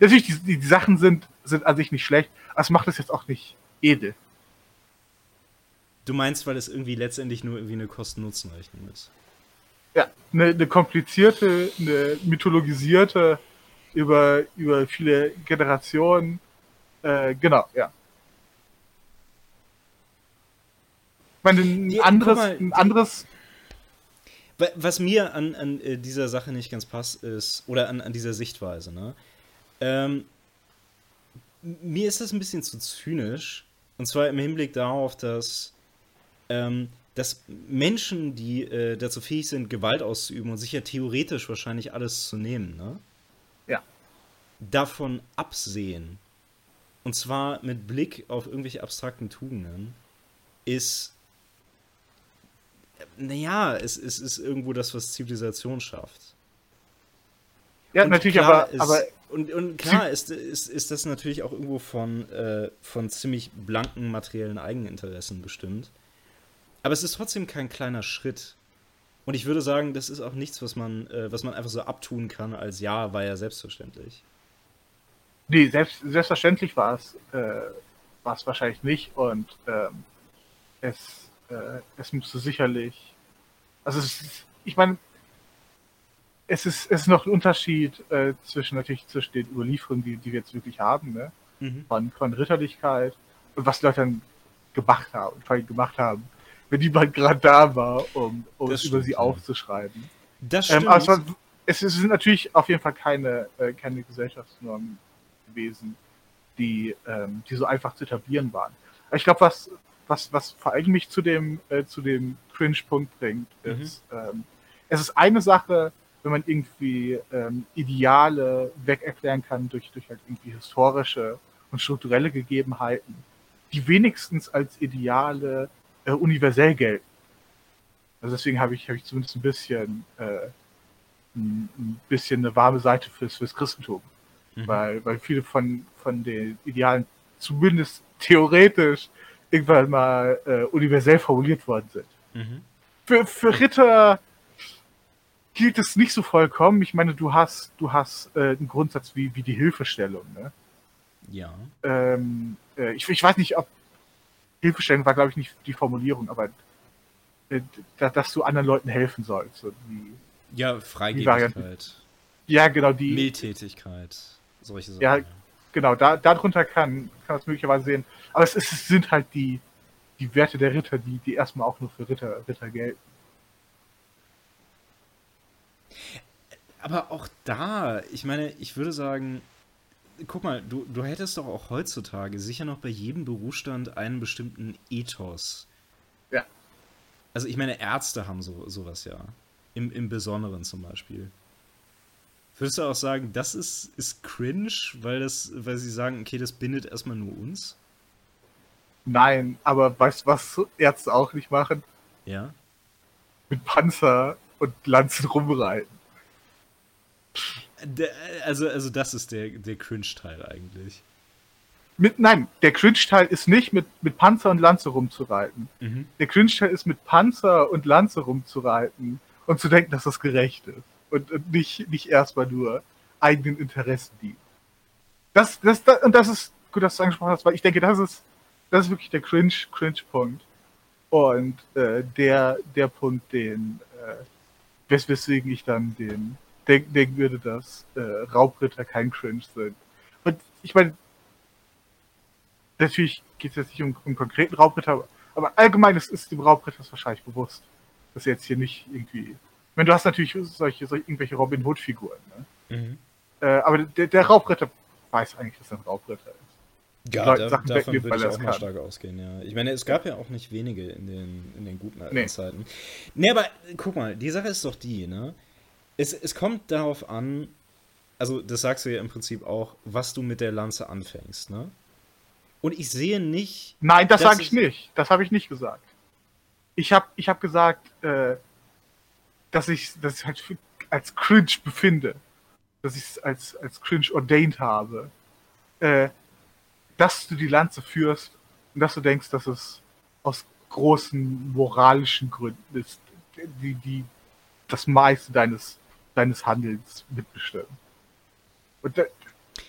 Natürlich, die, die, die, Sachen sind, sind an sich nicht schlecht, aber es macht es jetzt auch nicht edel. Du meinst, weil es irgendwie letztendlich nur irgendwie eine Kosten-Nutzen-Rechnung ist? Ja, eine, eine, komplizierte, eine mythologisierte, über, über viele Generationen. Äh, genau, ja. Ich meine, ein ja, anderes, mal, ein anderes was mir an, an äh, dieser Sache nicht ganz passt, ist, oder an, an dieser Sichtweise, ne? Ähm, mir ist das ein bisschen zu zynisch. Und zwar im Hinblick darauf, dass, ähm, dass Menschen, die äh, dazu fähig sind, Gewalt auszuüben und sich ja theoretisch wahrscheinlich alles zu nehmen, ne? Ja. Davon absehen. Und zwar mit Blick auf irgendwelche abstrakten Tugenden, ist naja, es, es ist irgendwo das, was Zivilisation schafft. Ja, und natürlich, aber, ist, aber. Und, und klar ist, ist, ist das natürlich auch irgendwo von, äh, von ziemlich blanken materiellen Eigeninteressen bestimmt. Aber es ist trotzdem kein kleiner Schritt. Und ich würde sagen, das ist auch nichts, was man, äh, was man einfach so abtun kann, als ja, war ja selbstverständlich. Nee, selbst, selbstverständlich war es, äh, war es wahrscheinlich nicht. Und ähm, es äh, es müsste sicherlich, also ist, ich meine, es ist, es ist noch ein Unterschied äh, zwischen natürlich zwischen den Überlieferungen, die, die wir jetzt wirklich haben, ne? Mhm. Von, von Ritterlichkeit und was die Leute dann gemacht haben, vor allem gemacht haben, wenn jemand gerade da war, um, um es über sie ja. aufzuschreiben. Das ähm, stimmt. Ähm, aber es, es, sind natürlich auf jeden Fall keine, äh, keine Gesellschaftsnormen gewesen, die, ähm, die so einfach zu etablieren waren. Ich glaube, was, was, was vor allem mich zu dem, äh, zu dem Cringe-Punkt bringt, mhm. ist, mhm. ähm, es ist eine Sache, wenn man irgendwie ähm, Ideale wegerklären kann durch, durch halt irgendwie historische und strukturelle Gegebenheiten, die wenigstens als Ideale äh, universell gelten. Also deswegen habe ich, hab ich zumindest ein bisschen, äh, ein, ein, bisschen eine warme Seite fürs, fürs Christentum. Mhm. Weil, weil viele von, von den Idealen zumindest theoretisch irgendwann mal äh, universell formuliert worden sind. Mhm. Für, für Ritter gilt es nicht so vollkommen. Ich meine, du hast, du hast äh, einen Grundsatz wie, wie die Hilfestellung. Ne? Ja. Ähm, äh, ich, ich weiß nicht, ob Hilfestellung war, glaube ich, nicht die Formulierung, aber äh, da, dass du anderen Leuten helfen sollst. So die, ja, Freigebigkeit. Ja, genau, die. Mildtätigkeit. Solche Sachen. Ja, genau, da, darunter kann, kann man es möglicherweise sehen. Aber es, ist, es sind halt die, die Werte der Ritter, die, die erstmal auch nur für Ritter, Ritter gelten. Aber auch da, ich meine, ich würde sagen, guck mal, du, du hättest doch auch heutzutage sicher noch bei jedem Berufsstand einen bestimmten Ethos. Ja. Also ich meine, Ärzte haben so, sowas ja. Im, Im Besonderen zum Beispiel. Würdest du auch sagen, das ist, ist cringe, weil, das, weil sie sagen, okay, das bindet erstmal nur uns? Nein, aber weißt du, was Ärzte auch nicht machen? Ja. Mit Panzer und Lanzen rumreiten. Also, also das ist der, der Cringe-Teil eigentlich. Mit, nein, der Cringe-Teil ist nicht mit, mit Panzer und Lanze rumzureiten. Mhm. Der Cringe-Teil ist mit Panzer und Lanze rumzureiten und zu denken, dass das gerecht ist. Und, und nicht, nicht erstmal nur eigenen Interessen dient. Das, das, das, und das ist gut, dass du angesprochen hast, weil ich denke, das ist, das ist wirklich der Cringe, Cringe-Punkt. Und äh, der, der Punkt, den, äh, wes weswegen ich dann den denken, denken würde, dass äh, Raubritter kein Cringe sind. Und ich meine, natürlich geht es jetzt nicht um, um konkreten Raubritter, aber, aber allgemein ist, ist dem Raubritter wahrscheinlich bewusst, dass er jetzt hier nicht irgendwie. Ich meine, du hast natürlich solche, solche irgendwelche Robin Hood-Figuren, ne? Mhm. äh, aber der, der Raubritter weiß eigentlich, dass er ein Raubritter ist. Ja, Leute da, Sachen davon würde ich auch es mal kann. stark ausgehen, ja. Ich meine, es gab ja auch nicht wenige in den, in den guten alten Nee. Zeiten. Nee, aber guck mal, die Sache ist doch die, ne? Es, es kommt darauf an, also das sagst du ja im Prinzip auch, was du mit der Lanze anfängst, ne? Und ich sehe nicht. Nein, das, sage ich nicht. Das habe ich nicht gesagt. Ich habe ich hab gesagt, äh, dass ich das halt als cringe befinde. Dass ich es als, als cringe ordained habe. Äh, dass du die Lanze führst und dass du denkst, dass es aus großen moralischen Gründen ist, die, die das meiste deines, deines Handelns mitbestimmen. Da,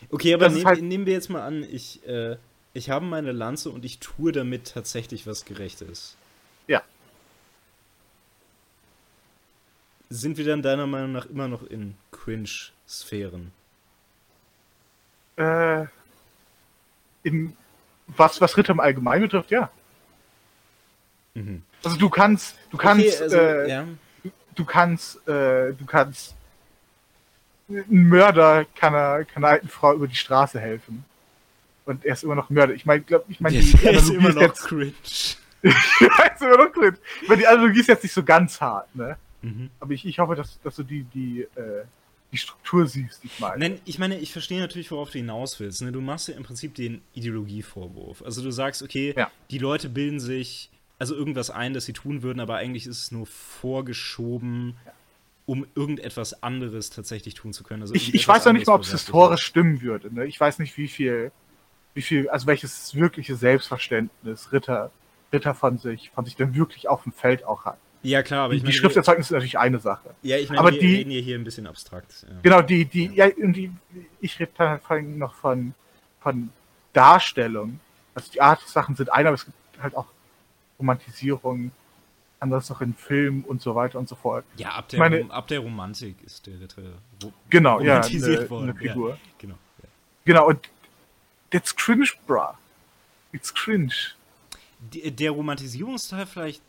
Okay, aber nehm, halt- nehmen wir jetzt mal an, ich, äh, ich habe meine Lanze und ich tue damit tatsächlich was Gerechtes. ja, Sind wir dann deiner Meinung nach immer noch in Cringe-Sphären? Äh, in, was, was Ritter im Allgemeinen betrifft, ja. Mhm. Also du kannst, du kannst, okay, also, äh, ja. Du kannst, äh, du kannst, ein Mörder kann einer, kann einer alten Frau über die Straße helfen. Und er ist immer noch Mörder. Ich meine, glaub, ich meine, die Der ist Analogie immer ist noch jetzt, cringe. (laughs) ja, ist immer noch cringe. Ich meine, die Analogie ist jetzt nicht so ganz hart, ne? Mhm. Aber ich, ich hoffe, dass, dass du die, die, äh, die Struktur siehst, die ich meine. Nein, ich meine, ich verstehe natürlich, worauf du hinaus willst. Ne? Du machst ja im Prinzip den Ideologievorwurf. Also du sagst, okay, Ja. die Leute bilden sich also irgendwas ein, das sie tun würden, aber eigentlich ist es nur vorgeschoben, um irgendetwas anderes tatsächlich tun zu können. Also Ich, ich weiß noch nicht mal, ob es historisch stimmen würde. Ne? Ich weiß nicht, wie viel, wie viel, also welches wirkliche Selbstverständnis Ritter, Ritter von sich, von sich denn wirklich auf dem Feld auch hat. Ja, klar, aber Die, ich meine. die Schrifterzeugnis ist natürlich eine Sache. ja, ich meine, aber wir die- reden ja hier ein bisschen abstrakt. Ja. Genau, die, die, ja, und die, ich rede dann vor allem noch von, von Darstellung. Also die Art-Sachen sind eine, aber es gibt halt auch Romantisierung, anderes noch in Filmen und so weiter und so fort. Ja, ab der, meine- ab der Romantik ist der Ritter ro- Genau, ja, romantisiert eine, worden. eine Figur. Ja, genau. Ja. Genau, und that's cringe, bruh. It's cringe. Die- Der Romantisierungsteil vielleicht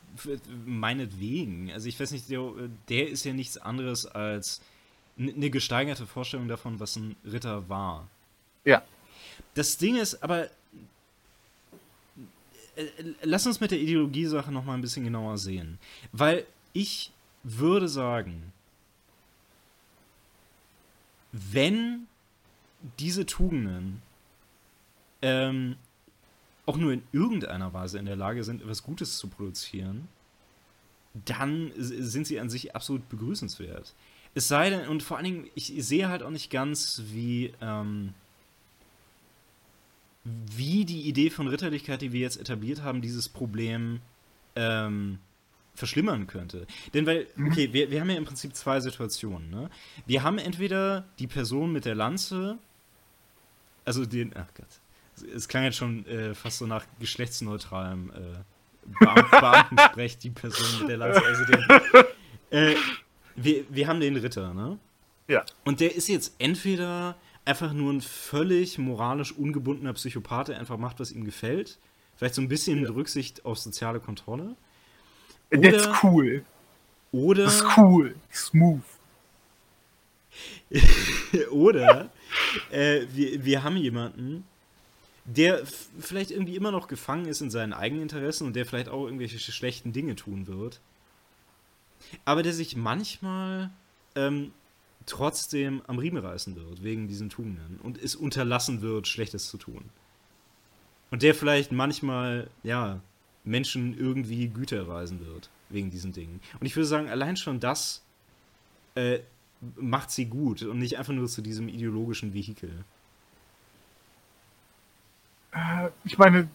meinetwegen. Also ich weiß nicht, der, der ist ja nichts anderes als eine gesteigerte Vorstellung davon, was ein Ritter war. Ja. Das Ding ist aber, lass uns mit der Ideologiesache noch mal ein bisschen genauer sehen. Weil ich würde sagen, wenn diese Tugenden ähm, auch nur in irgendeiner Weise in der Lage sind, etwas Gutes zu produzieren, dann sind sie an sich absolut begrüßenswert. Es sei denn, und vor allen Dingen, ich sehe halt auch nicht ganz, wie, ähm, wie die Idee von Ritterlichkeit, die wir jetzt etabliert haben, dieses Problem ähm, verschlimmern könnte. Denn weil, okay, wir, wir haben ja im Prinzip zwei Situationen. Ne? Wir haben entweder die Person mit der Lanze, also den, ach Gott, es- es klang jetzt schon äh, fast so nach geschlechtsneutralem äh, Beam (laughs) Beamtensprech, die Person mit der Lanze, also den, äh, wir, wir haben den Ritter, ne? Ja. Und der ist jetzt entweder einfach nur ein völlig moralisch ungebundener Psychopath, der einfach macht, was ihm gefällt. Vielleicht so ein bisschen mit Rücksicht auf soziale Kontrolle. That's Oder- cool. Oder, ist cool. Smooth. (laughs) oder äh, wir, wir haben jemanden, der vielleicht irgendwie immer noch gefangen ist in seinen eigenen Interessen und der vielleicht auch irgendwelche schlechten Dinge tun wird. Aber der sich manchmal ähm, trotzdem am Riemen reißen wird, wegen diesen Tugenden. Und es unterlassen wird, Schlechtes zu tun. Und der vielleicht manchmal, ja, Menschen irgendwie Güter erweisen wird, wegen diesen Dingen. Und ich würde sagen, allein schon das äh, macht sie gut und nicht einfach nur zu diesem ideologischen Vehikel. Äh, ich meine,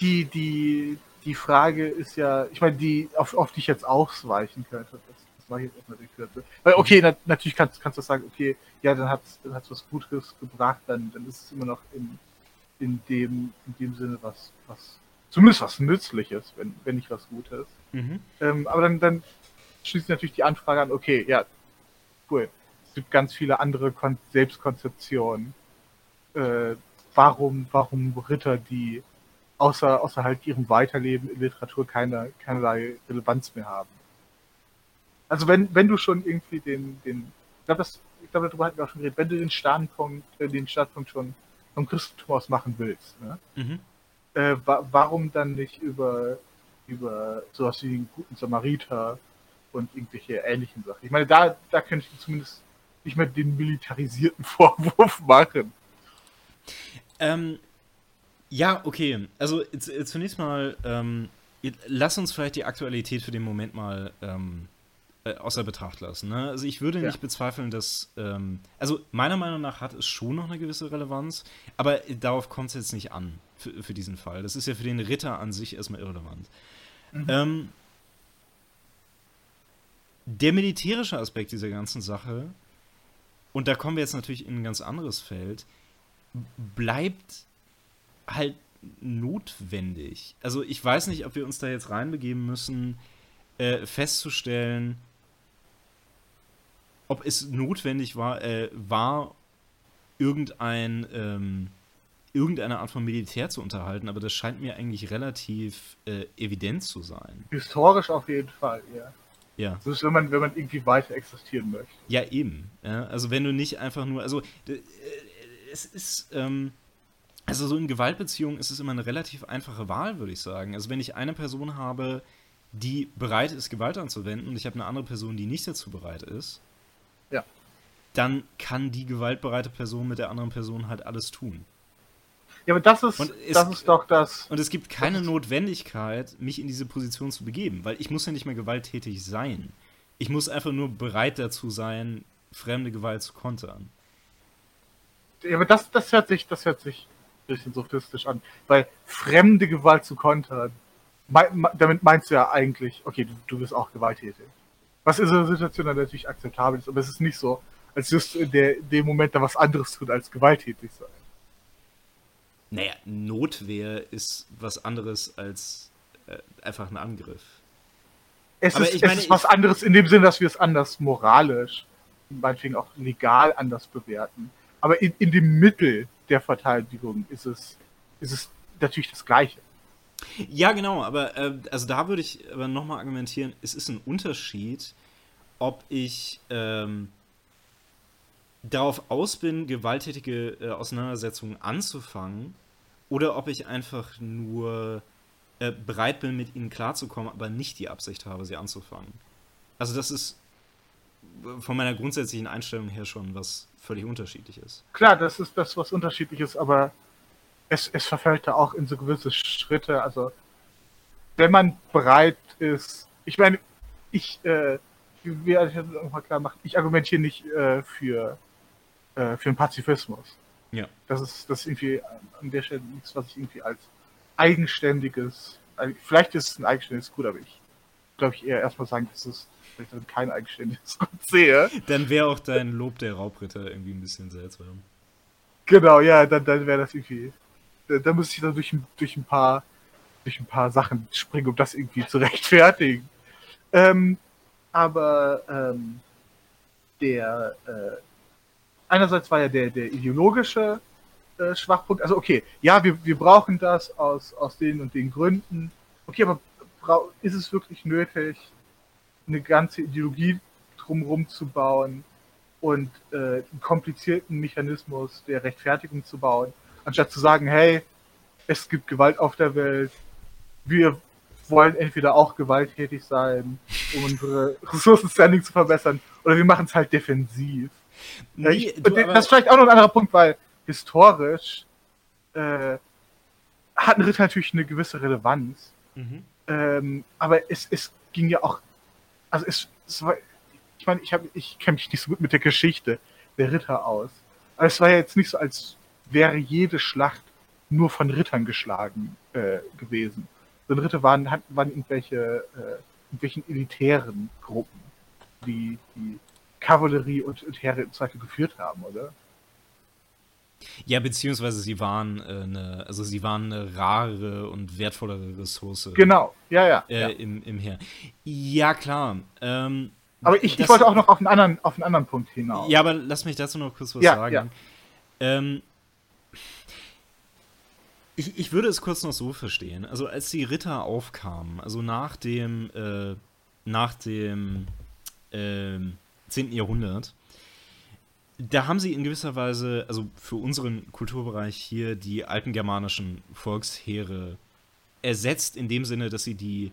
die, die, die Frage ist ja, ich meine, die, auf, auf die ich jetzt ausweichen könnte, das, das mache ich jetzt erstmal die Kürze. Weil, okay, na, natürlich kannst, kannst du sagen, okay, ja, dann hat es dann hat's was Gutes gebracht, dann, dann ist es immer noch in, in, dem, in dem Sinne was, was, zumindest was Nützliches, wenn, wenn nicht was Gutes. Mhm. Ähm, aber dann, dann schließt natürlich die Anfrage an, okay, ja, cool. Es gibt ganz viele andere Kon Selbstkonzeptionen. Äh, warum, warum Ritter, die außer, außer halt ihrem Weiterleben in Literatur keine, keinerlei Relevanz mehr haben. Also wenn, wenn du schon irgendwie den, den, ich glaube, das, ich glaube, darüber hatten wir auch schon geredet, wenn du den Standpunkt, äh, den Startpunkt schon vom Christentum aus machen willst, ne? Mhm. Äh, wa warum dann nicht über, über sowas wie den guten Samariter und irgendwelche ähnlichen Sachen? Ich meine, da, da könnte ich zumindest nicht mehr den militarisierten (laughs) Vorwurf machen. Ähm, ja, okay. Also zunächst mal, ähm, lass uns vielleicht die Aktualität für den Moment mal ähm, äh, außer Betracht lassen. Ne? Also ich würde ja. nicht bezweifeln, dass, ähm, also meiner Meinung nach hat es schon noch eine gewisse Relevanz, aber darauf kommt es jetzt nicht an für, für, diesen Fall. Das ist ja für den Ritter an sich erstmal irrelevant. Mhm. Ähm, der militärische Aspekt dieser ganzen Sache, und da kommen wir jetzt natürlich in ein ganz anderes Feld, bleibt halt notwendig. Also ich weiß nicht, ob wir uns da jetzt reinbegeben müssen, äh, festzustellen, ob es notwendig war, äh, war irgendein, ähm, irgendeine Art von Militär zu unterhalten, aber das scheint mir eigentlich relativ äh, evident zu sein. Historisch auf jeden Fall, ja. Ja. Das ist, wenn man, wenn man irgendwie weiter existieren möchte. Ja, eben. Ja, also wenn du nicht einfach nur, also äh, es ist, ähm, also so in Gewaltbeziehungen ist es immer eine relativ einfache Wahl, würde ich sagen. Also wenn ich eine Person habe, die bereit ist, Gewalt anzuwenden und ich habe eine andere Person, die nicht dazu bereit ist, ja. dann kann die gewaltbereite Person mit der anderen Person halt alles tun. Ja, aber das ist, es, das ist doch das. Und es gibt keine Notwendigkeit, mich in diese Position zu begeben, weil ich muss ja nicht mehr gewalttätig sein. Ich muss einfach nur bereit dazu sein, fremde Gewalt zu kontern. Ja, aber das, das hört sich, das hört sich bisschen sophistisch an. Weil fremde Gewalt zu kontern, damit meinst du ja eigentlich, okay, du, du bist auch gewalttätig. Was in so einer Situation dann natürlich akzeptabel ist, aber es ist nicht so, als wirst du in der, dem Moment da was anderes tun als gewalttätig sein. Naja, Notwehr ist was anderes als äh, einfach ein Angriff. Es, aber ist, ich meine, es ist was anderes in dem Sinne, dass wir es anders moralisch, meinetwegen auch legal anders bewerten. Aber in, in dem Mittel der Verteidigung ist es, ist es natürlich das Gleiche. Ja, genau, aber äh, also da würde ich aber nochmal argumentieren, es ist ein Unterschied, ob ich ähm, darauf aus bin, gewalttätige äh, Auseinandersetzungen anzufangen oder ob ich einfach nur äh, bereit bin, mit ihnen klarzukommen, aber nicht die Absicht habe, sie anzufangen. Also das ist von meiner grundsätzlichen Einstellung her schon was völlig unterschiedlich ist. Klar, das ist das, was unterschiedlich ist, aber es, es verfällt da auch in so gewisse Schritte. Also, wenn man bereit ist, ich meine, ich, äh, wie ich das nochmal klar mache, ich argumentiere nicht äh, für, äh, für den Pazifismus. Ja. Das ist, das ist irgendwie an der Stelle nichts, was ich irgendwie als eigenständiges, vielleicht ist es ein eigenständiges Gut, aber ich glaube ich eher erstmal sagen, dass es ich dann kein eigenständiges (laughs) Gut sehe. Dann wäre auch dein Lob der Raubritter irgendwie ein bisschen seltsam. Genau, ja, dann, dann wäre das irgendwie. Da, da müsste ich dann durch, durch ein paar durch ein paar Sachen springen, um das irgendwie zu rechtfertigen. Ähm, aber ähm, der äh, einerseits war ja der, der ideologische äh, Schwachpunkt, also okay, ja, wir, wir brauchen das aus, aus den und den Gründen. Okay, aber ist es wirklich nötig, eine ganze Ideologie drumherum zu bauen, und äh, einen komplizierten Mechanismus der Rechtfertigung zu bauen, anstatt zu sagen, hey, es gibt Gewalt auf der Welt, wir wollen entweder auch gewalttätig sein, um unsere (laughs) Ressourcenstanding zu verbessern, oder wir machen es halt defensiv. Nee, ich, du, das ist vielleicht auch noch ein anderer Punkt, weil historisch äh, hatten Ritter natürlich eine gewisse Relevanz. Mhm. Ähm, aber es, es ging ja auch, also es, es war, ich meine, ich, ich kenne mich nicht so gut mit der Geschichte der Ritter aus. Aber es war ja jetzt nicht so, als wäre jede Schlacht nur von Rittern geschlagen äh, gewesen. Sondern Ritter waren, waren irgendwelche, äh, irgendwelchen elitären Gruppen, die die Kavallerie und, und Heere im Zweifel geführt haben, oder? Ja, beziehungsweise sie waren äh, eine, also sie waren eine rarere und wertvollere Ressource. Genau, ja, ja. Äh, ja. Im, Im Heer. Ja, klar. Ähm, aber ich, ich wollte auch noch auf einen, anderen, auf einen anderen Punkt hinaus. Ja, aber lass mich dazu noch kurz was ja, sagen. Ja. Ähm, ich, ich würde es kurz noch so verstehen. Also als die Ritter aufkamen, also nach dem, äh, nach dem äh, 10. Jahrhundert, da haben sie in gewisser Weise, also für unseren Kulturbereich hier, die alten germanischen Volksheere ersetzt, in dem Sinne, dass sie die,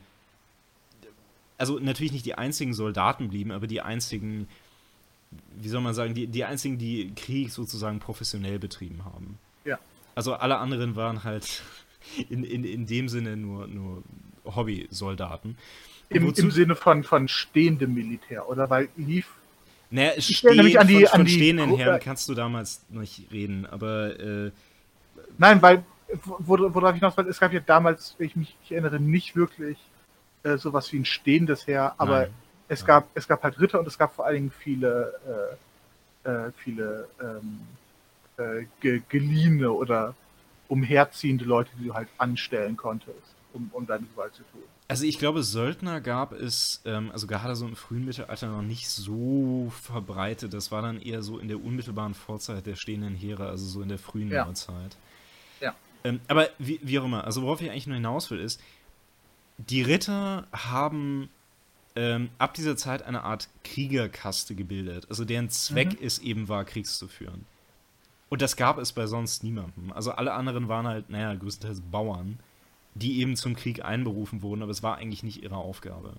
also natürlich nicht die einzigen Soldaten blieben, aber die einzigen, wie soll man sagen, die, die einzigen, die Krieg sozusagen professionell betrieben haben. Ja. Also alle anderen waren halt (laughs) in, in, in dem Sinne nur, nur Hobby-Soldaten. Im, Im Sinne von, von stehendem Militär, oder? Weil lief naja, ich nämlich an die, von, von stehenden Herren kannst du damals nicht reden, aber. Äh, Nein, weil, worauf ich noch es gab ja damals, wenn ich mich erinnere, nicht wirklich äh, sowas wie ein stehendes Heer, aber Nein. es, ja. gab, es gab halt Ritter und es gab vor allen Dingen viele, äh, äh, viele ähm, äh, ge geliehene oder umherziehende Leute, die du halt anstellen konntest, um, um deine Gewalt zu tun. Also ich glaube, Söldner gab es, ähm, also gerade so im frühen Mittelalter noch nicht so verbreitet. Das war dann eher so in der unmittelbaren Vorzeit der stehenden Heere, also so in der frühen ja. Neuzeit. Ja. Ähm, aber wie, wie, auch immer, also worauf ich eigentlich nur hinaus will, ist, die Ritter haben ähm, ab dieser Zeit eine Art Kriegerkaste gebildet, also deren Zweck mhm. es eben war, Krieg zu führen. Und das gab es bei sonst niemandem. Also alle anderen waren halt, naja, größtenteils Bauern die eben zum Krieg einberufen wurden, aber es war eigentlich nicht ihre Aufgabe.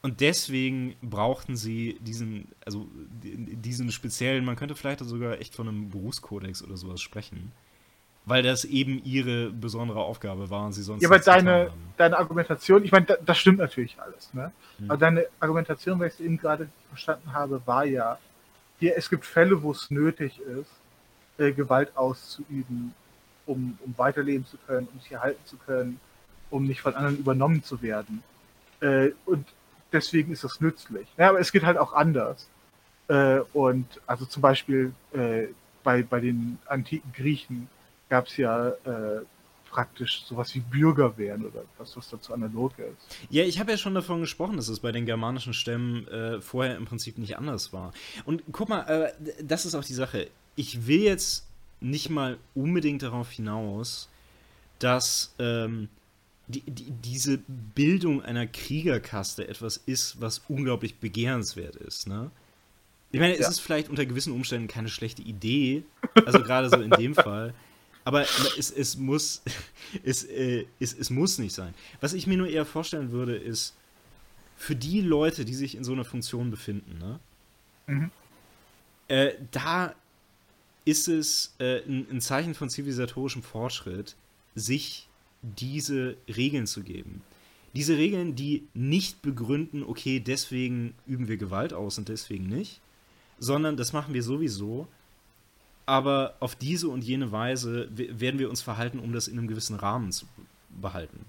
Und deswegen brauchten sie diesen, also diesen speziellen, man könnte vielleicht sogar echt von einem Berufskodex oder sowas sprechen. Weil das eben ihre besondere Aufgabe war und sie sonst. Ja, aber deine, deine Argumentation, ich meine, das stimmt natürlich alles, ne? Hm. Aber deine Argumentation, weil ich es eben gerade verstanden habe, war ja, hier, es gibt Fälle, wo es nötig ist, äh, Gewalt auszuüben, um, um weiterleben zu können, um sich erhalten zu können, um nicht von anderen übernommen zu werden. Äh, und deswegen ist das nützlich. Ja, aber es geht halt auch anders. Äh, und also zum Beispiel äh, bei, bei den antiken Griechen gab es ja äh, praktisch sowas wie Bürgerwehren oder was, was dazu analog ist. Ja, ich habe ja schon davon gesprochen, dass es bei den germanischen Stämmen äh, vorher im Prinzip nicht anders war. Und guck mal, äh, das ist auch die Sache. Ich will jetzt nicht mal unbedingt darauf hinaus, dass ähm, die, die, diese Bildung einer Kriegerkaste etwas ist, was unglaublich begehrenswert ist. Ne? Ich meine, ja. es ist vielleicht unter gewissen Umständen keine schlechte Idee, also gerade so in dem (laughs) Fall. Aber, es, es, muss, (laughs) es, äh, es, es muss nicht sein. Was ich mir nur eher vorstellen würde, ist, für die Leute, die sich in so einer Funktion befinden, ne? Mhm. Äh, da ist es äh, ein, ein Zeichen von zivilisatorischem Fortschritt, sich diese Regeln zu geben. Diese Regeln, die nicht begründen, okay, deswegen üben wir Gewalt aus und deswegen nicht, sondern das machen wir sowieso, aber auf diese und jene Weise werden wir uns verhalten, um das in einem gewissen Rahmen zu behalten.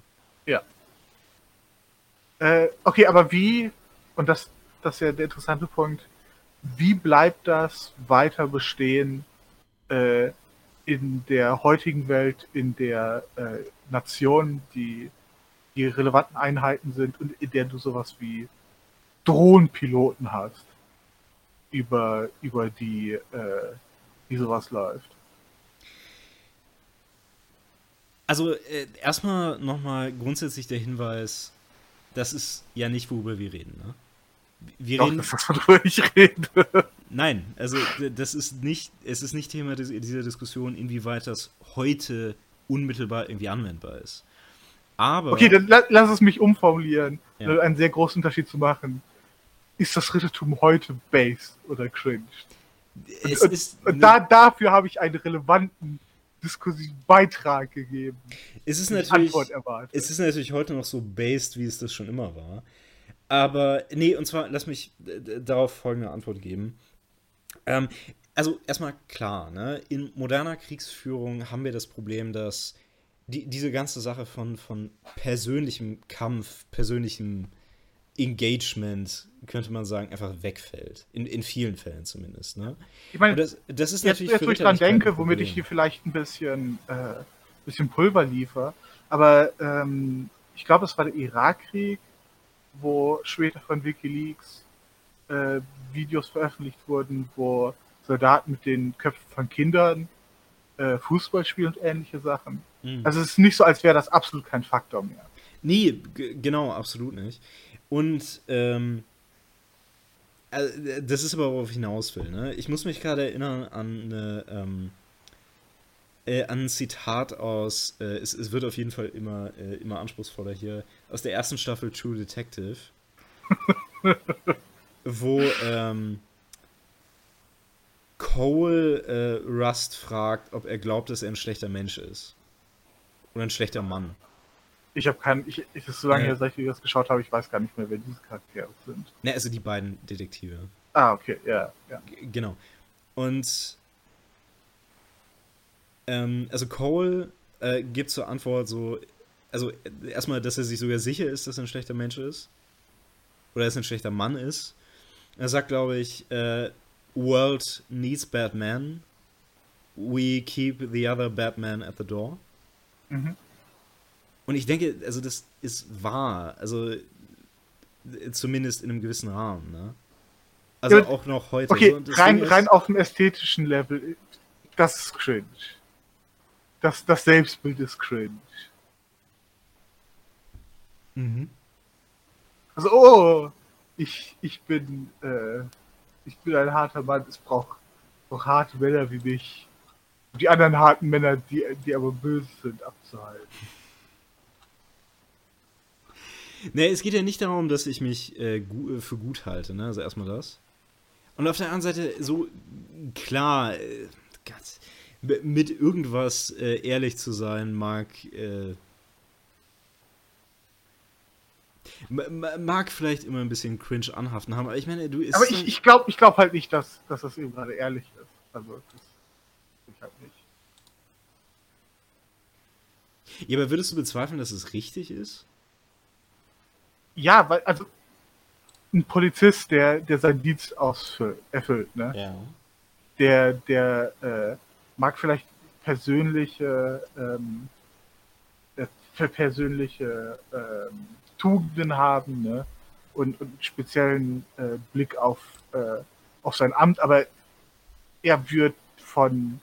Ja. Äh, okay, aber wie, und das, das ist ja der interessante Punkt, wie bleibt das weiter bestehen, äh, in der heutigen Welt, in der äh, Nation, die die relevanten Einheiten sind und in der du sowas wie Drohnenpiloten hast, über, über die, äh, wie sowas läuft. Also äh, erstmal nochmal grundsätzlich der Hinweis, das ist ja nicht, worüber wir reden. Ne? Wir reden, das ist, worüber ich rede. nein, also das ist nicht, es ist nicht Thema dieser Diskussion, inwieweit das heute unmittelbar irgendwie anwendbar ist. Aber. Okay, dann lass es mich umformulieren, ja. einen sehr großen Unterschied zu machen. Ist das Rittertum heute based oder cringe? Es und, ist und da, dafür habe ich einen relevanten diskursiven Beitrag gegeben. Es ist, natürlich, es ist natürlich heute noch so based, wie es das schon immer war. Aber, nee, und zwar, lass mich darauf folgende Antwort geben. Ähm, also, erstmal klar, ne? in moderner Kriegsführung haben wir das Problem, dass die, diese ganze Sache von, von persönlichem Kampf, persönlichem Engagement, könnte man sagen, einfach wegfällt. In, in vielen Fällen zumindest. Ne? Ich meine, das, das, ist jetzt, natürlich. Jetzt, wo ich dran denke, womit ich hier vielleicht ein bisschen, äh, bisschen Pulver liefere, aber ähm, ich glaube, es war der Irakkrieg, wo später von Wikileaks äh, Videos veröffentlicht wurden, wo Soldaten mit den Köpfen von Kindern äh, Fußball spielen und ähnliche Sachen. Mhm. Also es ist nicht so, als wäre das absolut kein Faktor mehr. Nie, genau, absolut nicht. Und ähm, also, das ist aber, worauf ich hinaus will. Ne? Ich muss mich gerade erinnern an eine, ähm, äh, an ein Zitat aus, äh, es, es, wird auf jeden Fall immer, äh, immer anspruchsvoller hier, aus der ersten Staffel True Detective. (laughs) wo ähm, Cole äh, Rust fragt, ob er glaubt, dass er ein schlechter Mensch ist. Oder ein schlechter Mann. Ich habe keinen, ich, ich ist so lange her, seit ich das geschaut habe, ich weiß gar nicht mehr, wer diese Charaktere sind. Ne, also die beiden Detektive. Ah, okay, ja, ja. Genau. Und ähm, also Cole äh, gibt zur Antwort so, also erstmal, dass er sich sogar sicher ist, dass er ein schlechter Mensch ist. Oder dass er ein schlechter Mann ist. Er sagt, glaube ich, äh, World needs bad men. We keep the other bad men at the door. Mhm. Und ich denke, also das ist wahr. Also zumindest in einem gewissen Rahmen, ne? Also ja, auch noch heute. Okay, so, rein, rein auf dem ästhetischen Level, das ist cringe. Das, das Selbstbild ist cringe. Mhm. Also, oh, ich, ich bin, äh, ich bin ein harter Mann, es braucht, braucht harte Männer wie mich. Die anderen harten Männer, die, die aber böse sind, abzuhalten. Nee, es geht ja nicht darum, dass ich mich äh, gu für gut halte, ne? Also erstmal das. Und auf der anderen Seite, so klar, äh, Gott, mit irgendwas äh, ehrlich zu sein, mag äh, mag vielleicht immer ein bisschen cringe anhaften haben, aber ich meine, du ist. Aber ich, ich glaube ich glaub halt nicht, dass, dass das eben gerade ehrlich ist. Also, das ich halt nicht. Ja, aber würdest du bezweifeln, dass es richtig ist? Ja, weil, also, ein Polizist, der, der seinen Dienst ausfüllt, erfüllt, ne? Ja. Der, der äh, mag vielleicht persönliche, ähm, äh, persönliche ähm, Tugenden haben ne? und, und speziellen äh, Blick auf, äh, auf sein Amt, aber er wird von,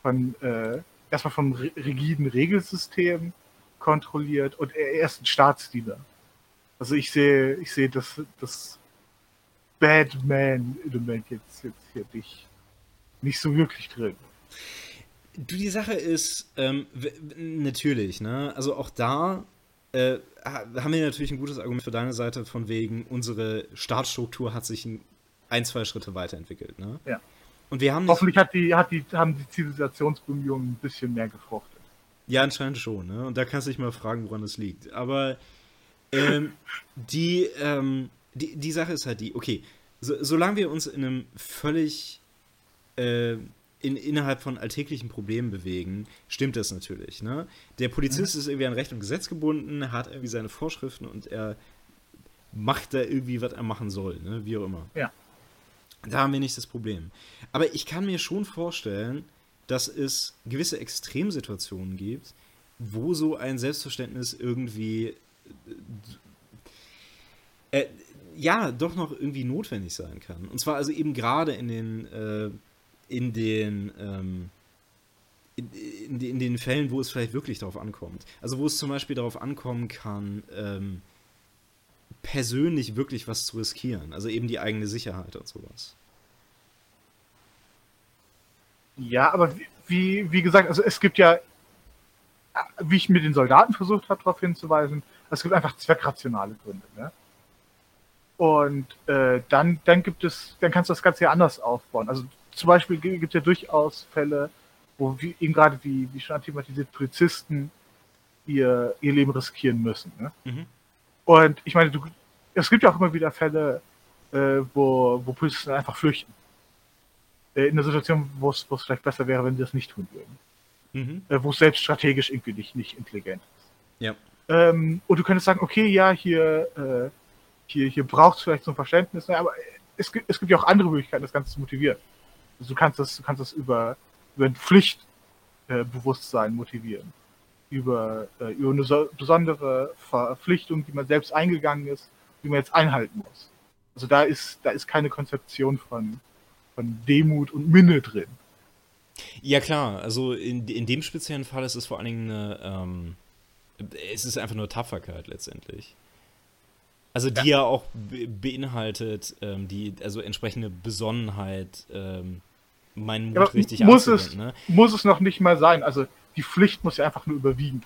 von äh, erstmal vom rigiden Regelsystem kontrolliert und er ist ein Staatsdiener. Also ich sehe, ich sehe das, das Batman-Element jetzt, jetzt hier nicht, nicht so wirklich drin. Du, die Sache ist, ähm, natürlich, ne? Also auch da äh, haben wir natürlich ein gutes Argument für deine Seite, von wegen, unsere Staatsstruktur hat sich ein, zwei Schritte weiterentwickelt. Ne? Ja. Und wir haben Hoffentlich hat die, hat die, haben die Zivilisationsbemühungen ein bisschen mehr gefruchtet. Ja, anscheinend schon. Ne? Und da kannst du dich mal fragen, woran es liegt. Aber ähm, (laughs) die, ähm, die, die Sache ist halt die, okay, so, solange wir uns in einem völlig äh, in, innerhalb von alltäglichen Problemen bewegen, stimmt das natürlich. Ne? Der Polizist mhm. ist irgendwie an Recht und Gesetz gebunden, hat irgendwie seine Vorschriften und er macht da irgendwie, was er machen soll, ne? wie auch immer. Ja. Da haben wir nicht das Problem. Aber ich kann mir schon vorstellen, dass es gewisse Extremsituationen gibt, wo so ein Selbstverständnis irgendwie äh, äh, ja doch noch irgendwie notwendig sein kann. Und zwar also eben gerade in den äh, in den, ähm, in, in, in, den Fällen, wo es vielleicht wirklich darauf ankommt. Also wo es zum Beispiel darauf ankommen kann, ähm, persönlich wirklich was zu riskieren. Also eben die eigene Sicherheit und sowas. Ja, aber wie, wie, gesagt, also es gibt ja, wie ich mit den Soldaten versucht habe, darauf hinzuweisen, es gibt einfach zweckrationale Gründe. Ne? Und äh, dann, dann gibt es, dann kannst du das Ganze ja anders aufbauen. Also zum Beispiel gibt es ja durchaus Fälle, wo wie, eben gerade wie, wie schon thematisiert, Polizisten ihr, ihr Leben riskieren müssen. Ne? Mhm. Und ich meine, du, es gibt ja auch immer wieder Fälle, äh, wo, wo Polizisten einfach flüchten. Äh, in der Situation, wo es vielleicht besser wäre, wenn sie das nicht tun würden. Mhm. Äh, wo es selbst strategisch irgendwie nicht, nicht intelligent ist. Ja. Ähm, und du könntest sagen, okay, ja, hier, äh, hier, hier braucht es vielleicht so ein Verständnis, ne, aber es gibt, es gibt ja auch andere Möglichkeiten, das Ganze zu motivieren. Du kannst das, du kannst das über, über ein Pflichtbewusstsein motivieren über, äh, über eine so, besondere Verpflichtung, die man selbst eingegangen ist, die man jetzt einhalten muss. Also da ist, da ist keine Konzeption von, von Demut und Minne drin. Ja klar, also in, in dem speziellen Fall ist es vor allen Dingen eine, ähm, es ist einfach nur Tapferkeit letztendlich. Also die ja, ja auch beinhaltet, ähm, die, also entsprechende Besonnenheit, ähm, meinen Mut ja, richtig muss es, ne? Muss es noch nicht mal sein. Also die Pflicht muss ja einfach nur überwiegen.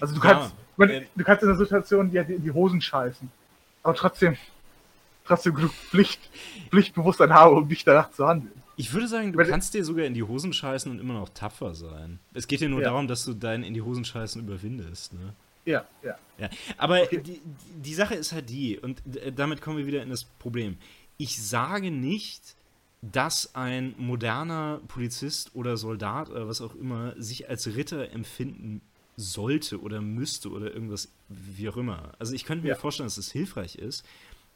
Also du kannst, ja, äh, du kannst in der Situation ja in die Hosen scheißen, aber trotzdem, trotzdem genug Pflicht, Pflichtbewusstsein haben, um dich danach zu handeln. Ich würde sagen, du kannst dir sogar in die Hosen scheißen und immer noch tapfer sein. Es geht ja nur ja. darum, dass du dein in die Hosen scheißen überwindest, ne? Ja, ja. ja. Aber okay. die, die Sache ist halt die, und damit kommen wir wieder in das Problem. Ich sage nicht, dass ein moderner Polizist oder Soldat oder was auch immer sich als Ritter empfinden sollte oder müsste oder irgendwas, wie auch immer. Also ich könnte mir ja. vorstellen, dass es das hilfreich ist,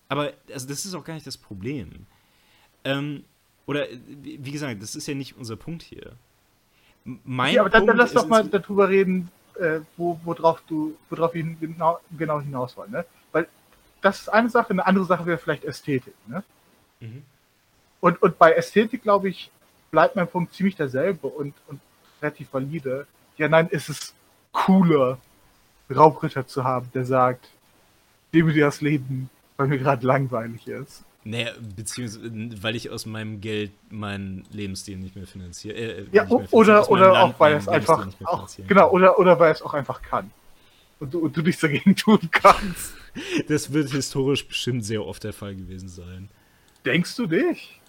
aber also das ist auch gar nicht das Problem. Ähm, oder wie gesagt, das ist ja nicht unser Punkt hier. Mein ja, aber dann, dann lass doch mal darüber reden, äh, wo, worauf du, worauf wir genau, genau hinaus wollen, ne? Weil das ist eine Sache, eine andere Sache wäre vielleicht Ästhetik, ne? Mhm. Und, und bei Ästhetik, glaube ich, bleibt mein Punkt ziemlich derselbe und, und relativ valide. Ja, nein, ist es cooler, Raubritter zu haben, der sagt, lebe dir das Leben, weil mir gerade langweilig ist. Naja, beziehungsweise, weil ich aus meinem Geld meinen Lebensstil nicht mehr finanziere. Äh, ja, mehr oder, oder auch, weil es einfach, auch, genau, oder, oder weil es auch einfach kann. Und du, und du nichts dagegen (laughs) tun kannst. Das wird historisch bestimmt sehr oft der Fall gewesen sein. Denkst du nicht?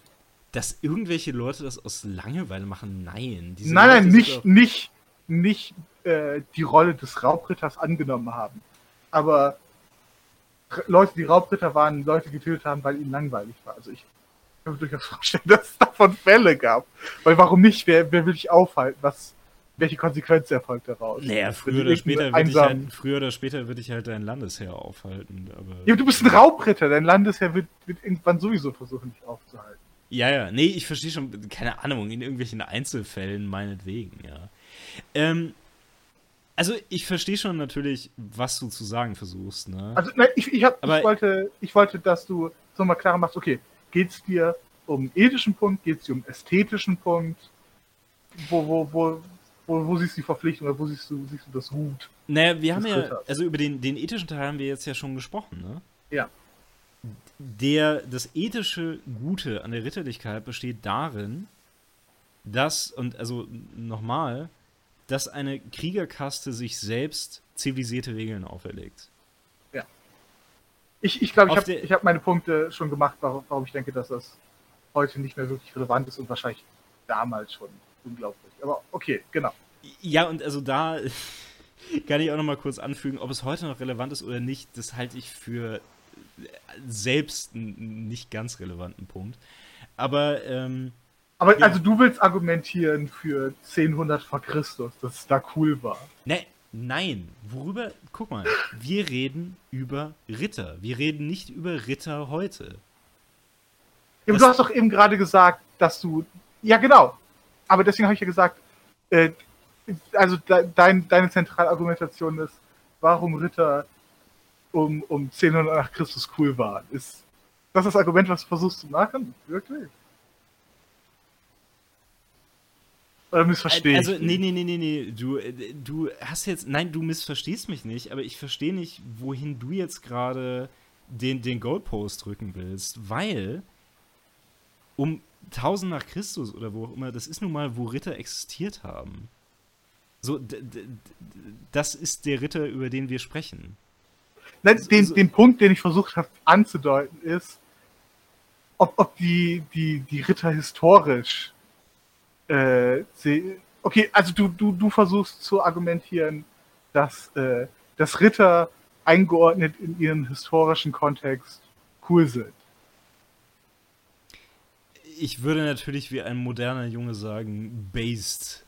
Dass irgendwelche Leute das aus Langeweile machen, nein. Diese nein, nein, nicht, nicht, nicht äh, die Rolle des Raubritters angenommen haben. Aber Leute, die Raubritter waren, Leute getötet haben, weil ihnen langweilig war. Also ich kann mir durchaus vorstellen, (laughs) dass es davon Fälle gab. Weil warum nicht? Wer, wer will dich aufhalten? Was, welche Konsequenz erfolgt daraus? Naja, früher oder, später würde ich halt, früher oder später würde ich halt dein Landesherr aufhalten. Aber ja, du bist ein Raubritter. Dein Landesherr wird, wird irgendwann sowieso versuchen, dich aufzuhalten. Ja, ja, nee, ich verstehe schon, keine Ahnung, in irgendwelchen Einzelfällen meinetwegen, ja. Ähm, also ich verstehe schon natürlich, was du zu sagen versuchst, ne? Also nein, ich, ich, hab, ich, wollte, ich wollte, dass du so mal klar machst, okay, geht es dir um ethischen Punkt, geht es dir um ästhetischen Punkt, wo, wo, wo, wo, wo siehst du die Verpflichtung oder wo siehst du, siehst du das Gut? Naja, wir haben ja, also über den, den ethischen Teil haben wir jetzt ja schon gesprochen, ne? Ja der, das ethische Gute an der Ritterlichkeit besteht darin, dass, und also nochmal, dass eine Kriegerkaste sich selbst zivilisierte Regeln auferlegt. Ja. Ich glaube, ich, ich habe hab meine Punkte schon gemacht, warum, warum ich denke, dass das heute nicht mehr wirklich relevant ist und wahrscheinlich damals schon unglaublich. Aber okay, genau. Ja, und also da (laughs) kann ich auch noch mal kurz anfügen, ob es heute noch relevant ist oder nicht, das halte ich für selbst einen nicht ganz relevanten Punkt. Aber, ähm, aber ja. also du willst argumentieren für 1000 vor Christus, dass es da cool war. Ne, nein, worüber, guck mal, wir reden über Ritter. Wir reden nicht über Ritter heute. Ja, du hast doch eben gerade gesagt, dass du, ja genau, aber deswegen habe ich ja gesagt, äh, also de, dein, deine zentrale Argumentation ist, warum Ritter um, um 1000 nach Christus cool waren. Ist das das Argument, was du versuchst zu machen? Wirklich? Oder missverstehe also, ich? Also, nee, nee, nee, nee, nee. Du, du hast jetzt. Nein, du missverstehst mich nicht, aber ich verstehe nicht, wohin du jetzt gerade den, den Goalpost drücken willst, weil um 1000 nach Christus oder wo auch immer, das ist nun mal, wo Ritter existiert haben. So, das ist der Ritter, über den wir sprechen. Nein, den, so, den Punkt, den ich versucht habe anzudeuten, ist, ob, ob die, die, die Ritter historisch äh, okay, also du, du, du versuchst zu argumentieren, dass, äh, dass Ritter eingeordnet in ihren historischen Kontext cool sind. Ich würde natürlich wie ein moderner Junge sagen, based.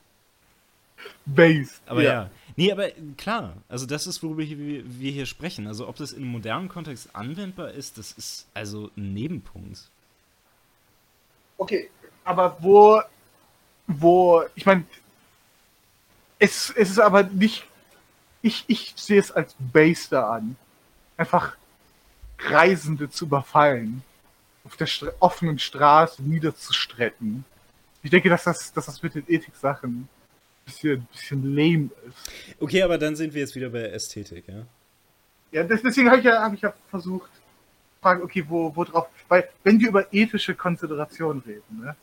Based. Aber ja. ja. Nee, aber klar, also das ist, worüber wir hier sprechen. Also ob das in einem modernen Kontext anwendbar ist, das ist also ein Nebenpunkt. Okay, aber wo, wo, ich meine, es, es ist aber nicht, ich, ich sehe es als Base da an. Einfach Reisende zu überfallen, auf der Stra offenen Straße niederzustrecken. Ich denke, dass das, dass das mit den Ethik-Sachen bisschen, bisschen lame ist. Okay, aber dann sind wir jetzt wieder bei Ästhetik, ja? Ja, deswegen habe ich, ja, hab ich ja versucht, fragen, okay, wo, wo drauf, weil wenn wir über ethische Konsiderationen reden, ne,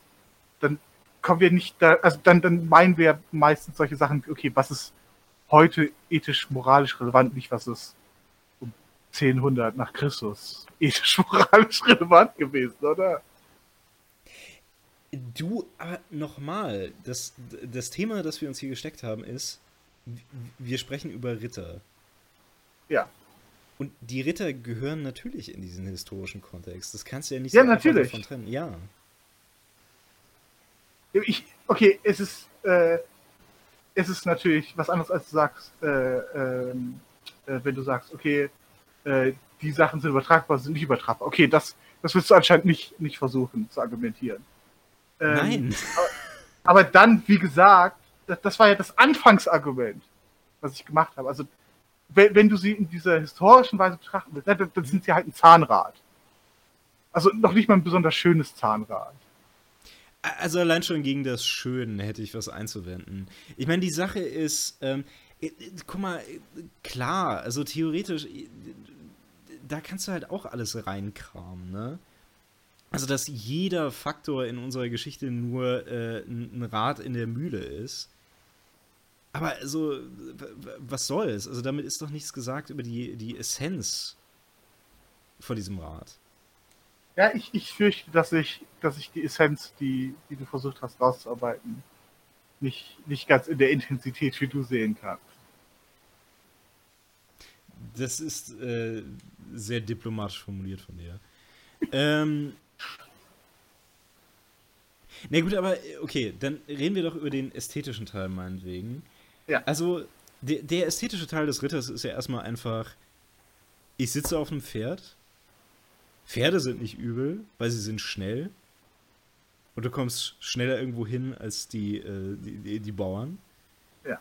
dann kommen wir nicht da, also dann, dann meinen wir meistens solche Sachen, okay, was ist heute ethisch, moralisch relevant, nicht was ist um 1000 nach Christus ethisch, (laughs) moralisch relevant gewesen, oder? Du, aber nochmal, das, das Thema, das wir uns hier gesteckt haben, ist, wir sprechen über Ritter. Ja. Und die Ritter gehören natürlich in diesen historischen Kontext. Das kannst du ja nicht ja, so natürlich. davon trennen. Ja. Ich, okay, es ist, äh, es ist natürlich was anderes, als du sagst, äh, ähm, äh, wenn du sagst, okay, äh, die Sachen sind übertragbar, sind nicht übertragbar. Okay, das, das willst du anscheinend nicht, nicht versuchen zu argumentieren. Ähm, Nein. Aber, aber, dann, wie gesagt, das, das, war ja das Anfangsargument, was ich gemacht habe. Also, wenn, wenn du sie in dieser historischen Weise betrachten willst, dann, dann sind sie halt ein Zahnrad. Also noch nicht mal ein besonders schönes Zahnrad. Also allein schon gegen das Schöne hätte ich was einzuwenden. Ich meine, die Sache ist, ähm, äh, äh, guck mal, klar, also theoretisch, da kannst du halt auch alles reinkramen, ne? Also, dass jeder Faktor in unserer Geschichte nur äh, ein Rad in der Mühle ist. Aber also, was soll's? Also, damit ist doch nichts gesagt über die, die Essenz von diesem Rad. Ja, ich, ich fürchte, dass ich, dass ich die Essenz, die, die du versucht hast rauszuarbeiten, nicht, nicht ganz in der Intensität wie du sehen kannst. Das ist äh, sehr diplomatisch formuliert von dir. ähm. Na gut, aber okay, dann reden wir doch über den ästhetischen Teil meinetwegen. Ja. Also, der, der ästhetische Teil des Ritters ist ja erstmal einfach, ich sitze auf einem Pferd Pferde sind nicht übel, weil sie sind schnell. Und du kommst schneller irgendwo hin als die, äh, die, die, die, Bauern. Ja.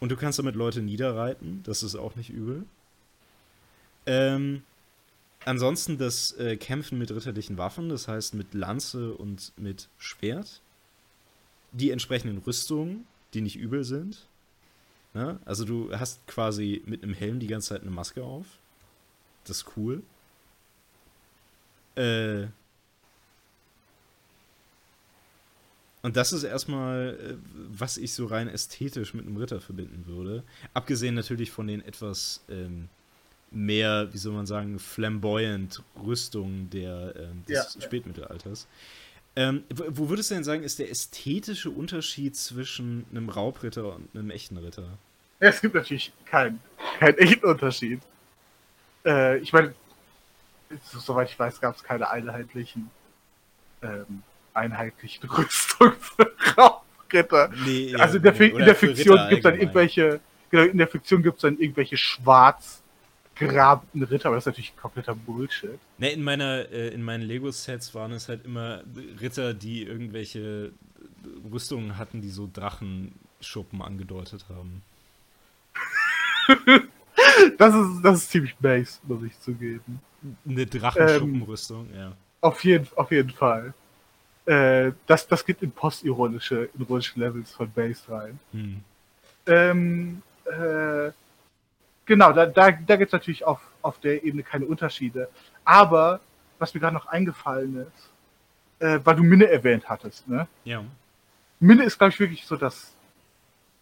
Und du kannst damit Leute niederreiten, das ist auch nicht übel. Ähm, ansonsten das äh, Kämpfen mit ritterlichen Waffen, das heißt mit Lanze und mit Schwert. Die entsprechenden Rüstungen, die nicht übel sind. Ne? Also du hast quasi mit einem Helm die ganze Zeit eine Maske auf. Das ist cool. Äh, und das ist erstmal, äh, was ich so rein ästhetisch mit einem Ritter verbinden würde. Abgesehen natürlich von den etwas ähm, mehr, wie soll man sagen, flamboyant Rüstungen der, ähm, des ja, Spätmittelalters. Ähm, wo würdest du denn sagen, ist der ästhetische Unterschied zwischen einem Raubritter und einem echten Ritter? Ja, es gibt natürlich keinen kein echten Unterschied. Äh, ich meine, soweit ich weiß, gab es keine einheitlichen, ähm, einheitlichen (laughs) Rüstungen für Raumritter. Nee, also in der, nee, in der Fiktion gibt es dann irgendwelche, genau, in der Fiktion gibt es dann irgendwelche schwarz gerabten Ritter, aber das ist natürlich kompletter Bullshit. Ne, in meiner, äh, in meinen Lego-Sets waren es halt immer Ritter, die irgendwelche Rüstungen hatten, die so Drachenschuppen angedeutet haben. (laughs) das ist, das ist ziemlich base, muss ich zugeben. Eine Drachenschuppenrüstung, ähm, ja. Auf jeden, auf jeden Fall. Äh, das, das geht in postironische, ironische Levels von Base rein. Hm. Ähm, äh, genau, da, da, da gibt es natürlich auf, auf der Ebene keine Unterschiede. Aber was mir gerade noch eingefallen ist, äh, weil du Minne erwähnt hattest, ne? Ja. Minne ist, glaube ich, wirklich so das,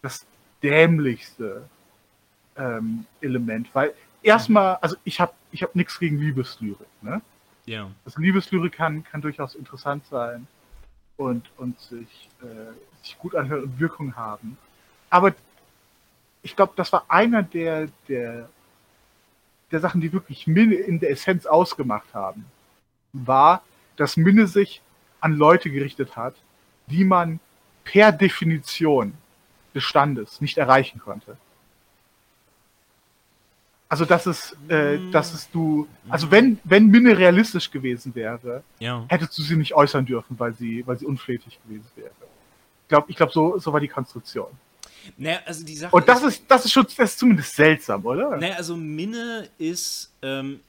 das dämlichste ähm, Element, weil erstmal, also ich habe ich hab nichts gegen Liebeslyrik, ne? Ja. Also Liebeslyrik kann, kann durchaus interessant sein und, und sich, äh, sich gut anhören und Wirkung haben. Aber ich glaube, das war einer der, der, der Sachen, die wirklich Minne in der Essenz ausgemacht haben, war, dass Minne sich an Leute gerichtet hat, die man per Definition des Standes nicht erreichen konnte. Also dass es, äh, dass es du, also wenn wenn Minne realistisch gewesen wäre, Ja. hättest du sie nicht äußern dürfen, weil sie, weil sie unflätig gewesen wäre. Ich glaube, ich glaube, so, so war die Konstruktion. Naja, also die Sache Und das ist, das ist schon, das ist zumindest seltsam, oder? Naja, also Minne ist, ähm,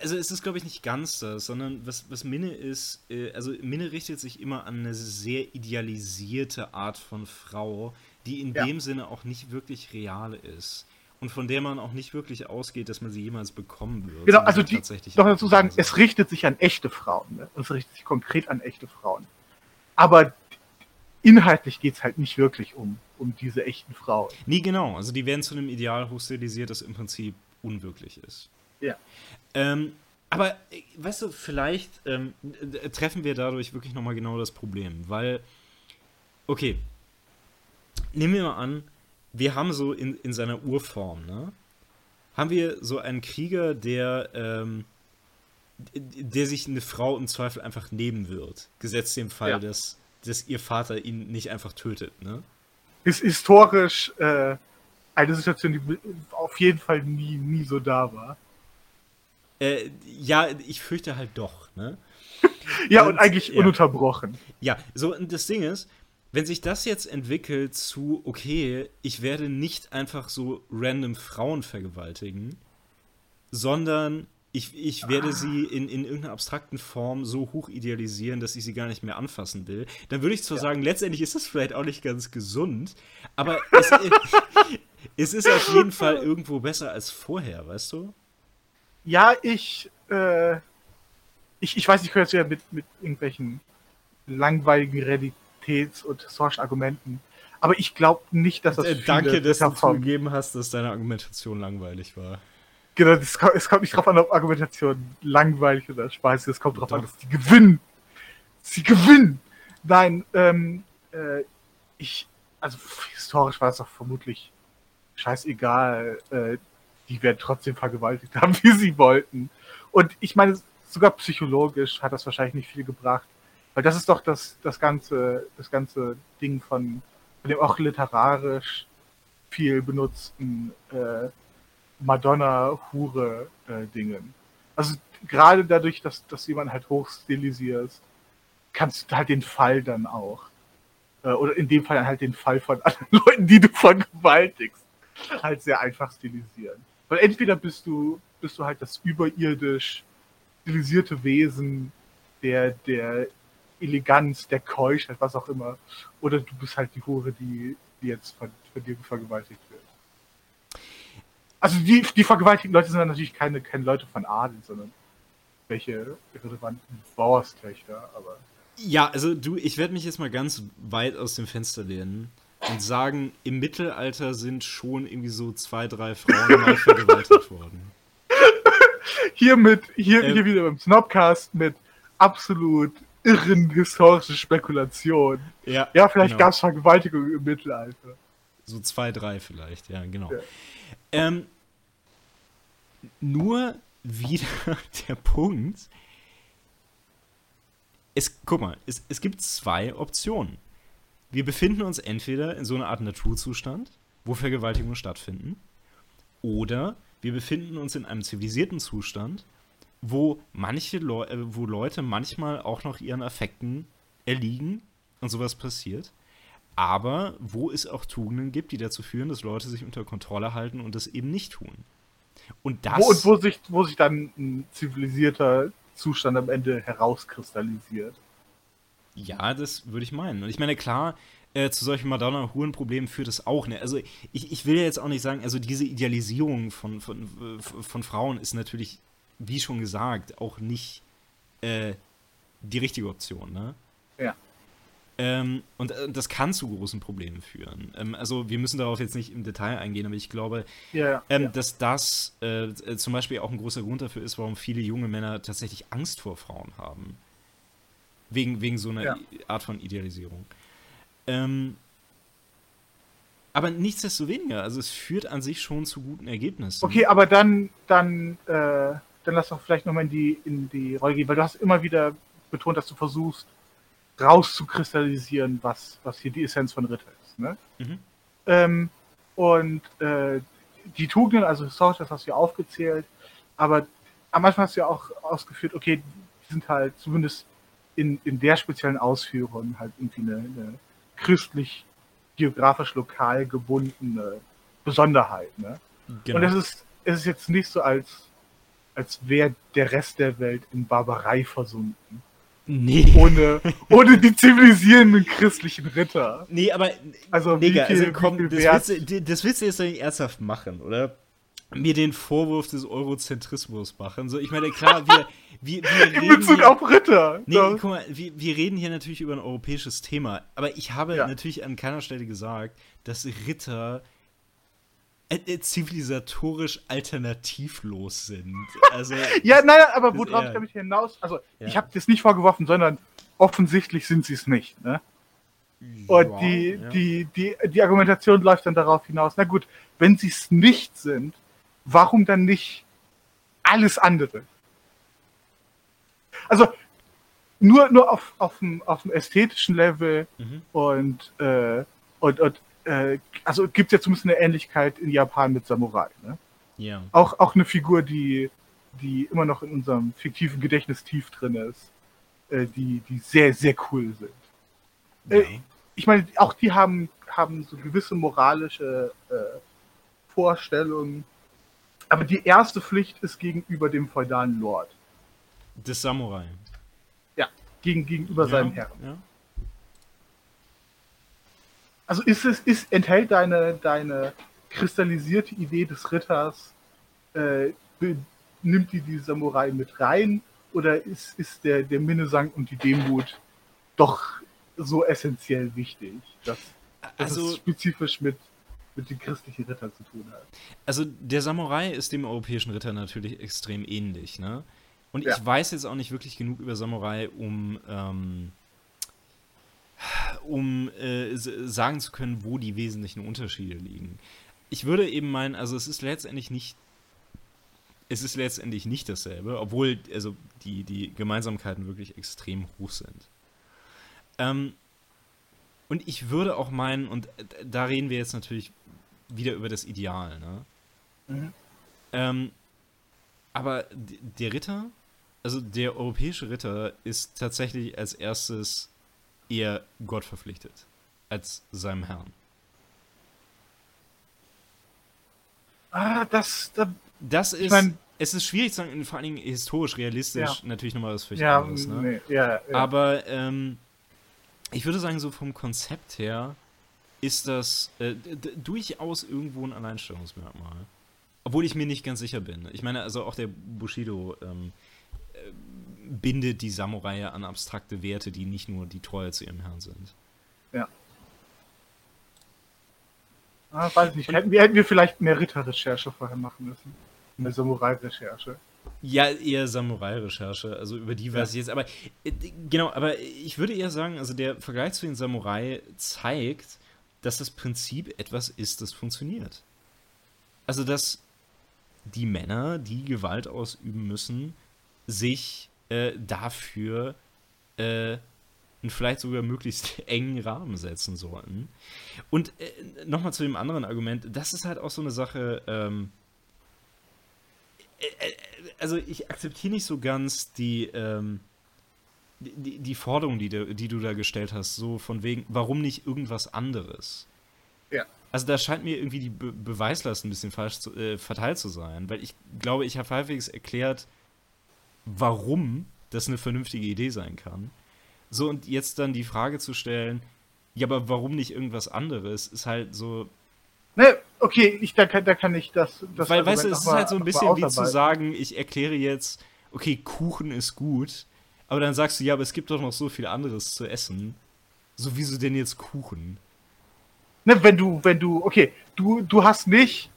also es ist, glaube ich, nicht ganz das, sondern was, was Minne ist, äh, also Minne richtet sich immer an eine sehr idealisierte Art von Frau, die in Ja. dem Sinne auch nicht wirklich real ist. Und von der man auch nicht wirklich ausgeht, dass man sie jemals bekommen wird. Genau, also sie die, tatsächlich doch dazu sagen, es richtet sich an echte Frauen. Ne? Es richtet sich konkret an echte Frauen. Aber inhaltlich geht es halt nicht wirklich um, um diese echten Frauen. Nie genau. Also die werden zu einem Ideal hochstilisiert, das im Prinzip unwirklich ist. Ja. Ähm, aber, äh, weißt du, vielleicht ähm, äh, treffen wir dadurch wirklich nochmal genau das Problem. Weil, okay, nehmen wir mal an, wir haben so in, in seiner Urform, ne? Haben wir so einen Krieger, der, ähm, der sich eine Frau im Zweifel einfach nehmen wird. Gesetzt dem Fall, Ja. dass, dass ihr Vater ihn nicht einfach tötet, ne? Ist historisch äh, eine Situation, die auf jeden Fall nie, nie so da war. Äh, ja, ich fürchte halt doch, ne? (laughs) Ja, Und- und, eigentlich ja. ununterbrochen. Ja, so, und das Ding ist, wenn sich das jetzt entwickelt zu, okay, ich werde nicht einfach so random Frauen vergewaltigen, sondern ich, ich werde sie in, in irgendeiner abstrakten Form so hoch idealisieren, dass ich sie gar nicht mehr anfassen will, dann würde ich zwar sagen, letztendlich ist das vielleicht auch nicht ganz gesund, aber es, (laughs) es ist auf jeden Fall irgendwo besser als vorher, weißt du? Ja, ich, äh, ich, ich weiß, ich könnte jetzt wieder mit, mit irgendwelchen langweiligen Realitäts- und historischen Argumenten, aber ich glaube nicht, dass das Äh, danke, dass du zugegeben hast, dass deine Argumentation langweilig war. Genau, es kommt, es kommt nicht drauf an, ob Argumentation langweilig oder spaßig ist. Es kommt drauf an, dass die gewinnen. Sie gewinnen! Nein, ähm, äh, ich, also historisch war es doch vermutlich scheißegal. Äh, die werden trotzdem vergewaltigt (laughs) haben, wie sie wollten. Und ich meine, sogar psychologisch hat das wahrscheinlich nicht viel gebracht. Weil das ist doch das, das ganze, das ganze Ding von, von dem auch literarisch viel benutzten äh, Madonna-Hure-Dingen. also gerade dadurch, dass, dass jemand halt hochstilisierst, kannst du halt den Fall dann auch, äh, oder in dem Fall halt den Fall von (laughs) anderen Leuten, die du vergewaltigst, halt sehr einfach stilisieren. Weil entweder bist du, bist du halt das überirdisch stilisierte Wesen der, der Eleganz, der Keuschheit, was auch immer, oder du bist halt die Hure, die, die jetzt von, von dir vergewaltigt wird. Also die, die vergewaltigten Leute sind dann natürlich keine, keine Leute von Adel, sondern welche irrelevanten Bauerstöchter, aber Ja, also du, ich werde mich jetzt mal ganz weit aus dem Fenster lehnen und sagen, im Mittelalter sind schon irgendwie so zwei, drei Frauen mal (laughs) vergewaltigt worden. hier mit, hier, Ähm. hier wieder beim Snobcast mit absolut irren historischen Spekulationen. Ja, Ja, vielleicht genau. gab es Vergewaltigung im Mittelalter. So zwei, drei vielleicht, ja, genau. Ja. Ähm, nur wieder (laughs) der Punkt. Es, guck mal, es, es gibt zwei Optionen. Wir befinden uns entweder in so einer Art Naturzustand, wo Vergewaltigungen stattfinden, oder wir befinden uns in einem zivilisierten Zustand, wo manche Leu äh, wo Leute manchmal auch noch ihren Affekten erliegen und sowas passiert, aber wo es auch Tugenden gibt, die dazu führen, dass Leute sich unter Kontrolle halten und das eben nicht tun. Und das Wo, und wo sich, wo sich dann ein zivilisierter Zustand am Ende herauskristallisiert. Ja, das würde ich meinen. Und ich meine, klar, äh, zu solchen Madonna-Huren-Problemen führt es auch. Ne? Also ich, ich will ja jetzt auch nicht sagen, also diese Idealisierung von, von, äh, von Frauen ist natürlich, wie schon gesagt, auch nicht äh, die richtige Option, ne? Ja. Ähm, und äh, das kann zu großen Problemen führen. Ähm, also wir müssen darauf jetzt nicht im Detail eingehen, aber ich glaube, ja. ähm, ja. dass das äh, äh, zum Beispiel auch ein großer Grund dafür ist, warum viele junge Männer tatsächlich Angst vor Frauen haben. Wegen, wegen so einer. I- Art von Idealisierung. Ähm, aber nichtsdestoweniger, also es führt an sich schon zu guten Ergebnissen. Okay, aber dann, dann, äh, dann lass doch vielleicht nochmal in die, in die Rolle gehen, weil du hast immer wieder betont, dass du versuchst, rauszukristallisieren, was, was hier die Essenz von Ritter ist. Ne? Mhm. Ähm, und äh, die Tugenden, also historisch, das hast du ja aufgezählt, aber am Anfang hast du ja auch ausgeführt, okay, die sind halt zumindest in, in der speziellen Ausführung halt irgendwie eine, eine christlich, geografisch lokal gebundene Besonderheit. Ne? Genau. Und es ist, es ist jetzt nicht so, als, als wäre der Rest der Welt in Barbarei versunken. Nee. Ohne, ohne die zivilisierenden christlichen Ritter. Nee, aber Also Digga, viel- also komm, das willst, du, das willst du jetzt doch nicht ernsthaft machen, oder? Mir den Vorwurf des Eurozentrismus machen. So, ich meine, klar, wir, wir, wir (laughs) In reden Bezug hier, auf Ritter. Nee, Doch. guck mal, wir, wir reden hier natürlich über ein europäisches Thema, aber ich habe Ja. natürlich an keiner Stelle gesagt, dass Ritter zivilisatorisch alternativlos sind. Also, (laughs) Ja, nein, nein, aber worauf ich damit hinaus, also Ja. ich habe das nicht vorgeworfen, sondern offensichtlich sind sie es nicht. Ne? Und die, ja. die, die, die Argumentation läuft dann darauf hinaus, na gut, wenn sie es nicht sind, warum dann nicht alles andere? Also nur, nur auf, auf, dem, auf dem ästhetischen Level Mhm. und, äh, und, und äh, also gibt es ja zumindest eine Ähnlichkeit in Japan mit Samurai. Ne? ja. Auch, auch eine Figur, die, die immer noch in unserem fiktiven Gedächtnis tief drin ist, äh, die, die sehr, sehr cool sind. ja. Äh, ich meine, auch die haben, haben so gewisse moralische äh, Vorstellungen. Aber die erste Pflicht ist gegenüber dem feudalen Lord. Das Samurai. Ja, gegen, gegenüber seinem ja, Herrn. Ja. Also ist es, ist, enthält deine, deine kristallisierte Idee des Ritters, äh, nimmt die die Samurai mit rein? Oder ist, ist der, der Minnesang und die Demut doch so essentiell wichtig, dass, dass Also- es spezifisch mit, mit den christlichen Rittern zu tun hat? Also der Samurai ist dem europäischen Ritter natürlich extrem ähnlich, ne? Und Ja. ich weiß jetzt auch nicht wirklich genug über Samurai, um, ähm, um äh, sagen zu können, wo die wesentlichen Unterschiede liegen. Ich würde eben meinen, also es ist letztendlich nicht, es ist letztendlich nicht dasselbe, obwohl also die, die Gemeinsamkeiten wirklich extrem hoch sind. Ähm, und ich würde auch meinen, und da reden wir jetzt natürlich wieder über das Ideal, ne? Mhm. Ähm, aber der Ritter, also der europäische Ritter, ist tatsächlich als erstes eher Gott verpflichtet als seinem Herrn. Ah, das, da, Das ist, mein- es ist schwierig zu sagen, vor allen Dingen historisch, realistisch, natürlich nochmal was völlig ja, anderes, ne? nee, ja, ja. Aber ähm, ich würde sagen, so vom Konzept her ist das äh, durchaus irgendwo ein Alleinstellungsmerkmal. Obwohl ich mir nicht ganz sicher bin. Ich meine, also auch der Bushido ähm, äh, bindet die Samurai ja an abstrakte Werte, die nicht nur die Treue zu ihrem Herrn sind. Ah, weiß ich nicht. Hätten wir, hätten wir vielleicht mehr Ritterrecherche vorher machen müssen. Eine Samurai-Recherche. Ja, eher Samurai-Recherche, also über die weiß ich jetzt, aber äh, genau, aber ich würde eher sagen, also der Vergleich zu den Samurai zeigt, dass das Prinzip etwas ist, das funktioniert. Also, dass die Männer, die Gewalt ausüben müssen, sich äh, dafür äh, einen vielleicht sogar möglichst (laughs) engen Rahmen setzen sollten. Und äh, nochmal zu dem anderen Argument, das ist halt auch so eine Sache, ähm, also ich akzeptiere nicht so ganz die, ähm, die, die Forderung, die du, die du da gestellt hast, so von wegen, warum nicht irgendwas anderes? Ja. Also da scheint mir irgendwie die Be Beweislast ein bisschen falsch zu, äh, verteilt zu sein, weil ich glaube, ich habe halbwegs erklärt, warum das eine vernünftige Idee sein kann. So, und jetzt dann die Frage zu stellen, ja, aber warum nicht irgendwas anderes, ist halt so, Ne, okay, ich, da, kann, da kann ich das. das Weil, weißt du, es ist mal- halt so ein bisschen wie zu sagen, ich erkläre jetzt, okay, Kuchen ist gut, Aber dann sagst du, ja, aber es gibt doch noch so viel anderes zu essen. So wieso denn jetzt Kuchen? Ne, wenn du, wenn du, okay, du, du hast nicht,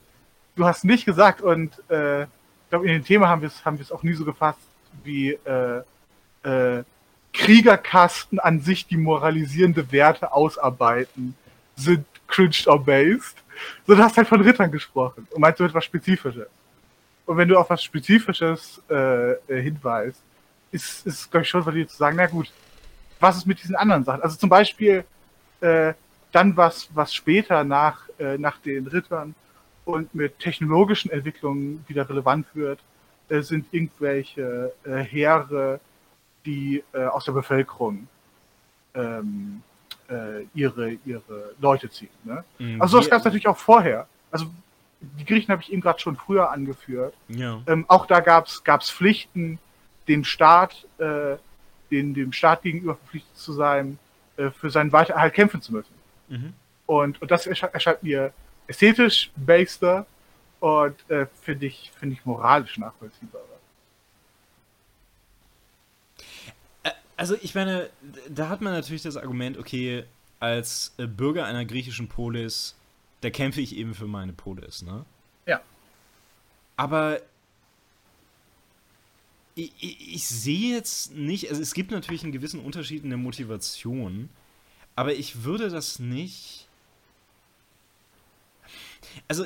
du hast nicht gesagt und äh, ich glaube, in dem Thema haben wir es haben wir es auch nie so gefasst, wie äh, äh, Kriegerkasten an sich die moralisierende Werte ausarbeiten, sind cringed or based. So, du hast halt von Rittern gesprochen und meinst du etwas Spezifisches. Und wenn du auf was Spezifisches äh, äh, hinweist, ist, ist glaube ich, schon dir zu sagen, na gut, was ist mit diesen anderen Sachen? Also zum Beispiel äh, dann was, was später nach, äh, nach den Rittern und mit technologischen Entwicklungen wieder relevant wird, sind irgendwelche äh, Heere, die äh, aus der Bevölkerung ähm, äh, ihre, ihre Leute ziehen. Ne? Mhm, Also das gab es natürlich auch vorher. Also die Griechen habe ich eben gerade schon früher angeführt. Ja. Ähm, auch da gab es Pflichten, dem Staat, äh, den, dem Staat gegenüber verpflichtet zu sein, äh, für seinen Weitererhalt kämpfen zu müssen. Mhm. Und, und das ersche erscheint mir ästhetisch baster und äh, finde ich, finde ich moralisch nachvollziehbarer. Also ich meine, da hat man natürlich das Argument, okay, als äh, Bürger einer griechischen Polis, da kämpfe ich eben für meine Polis, ne? Ja. Aber ich, ich, ich sehe jetzt nicht, also es gibt natürlich einen gewissen Unterschied in der Motivation, aber ich würde das nicht. Also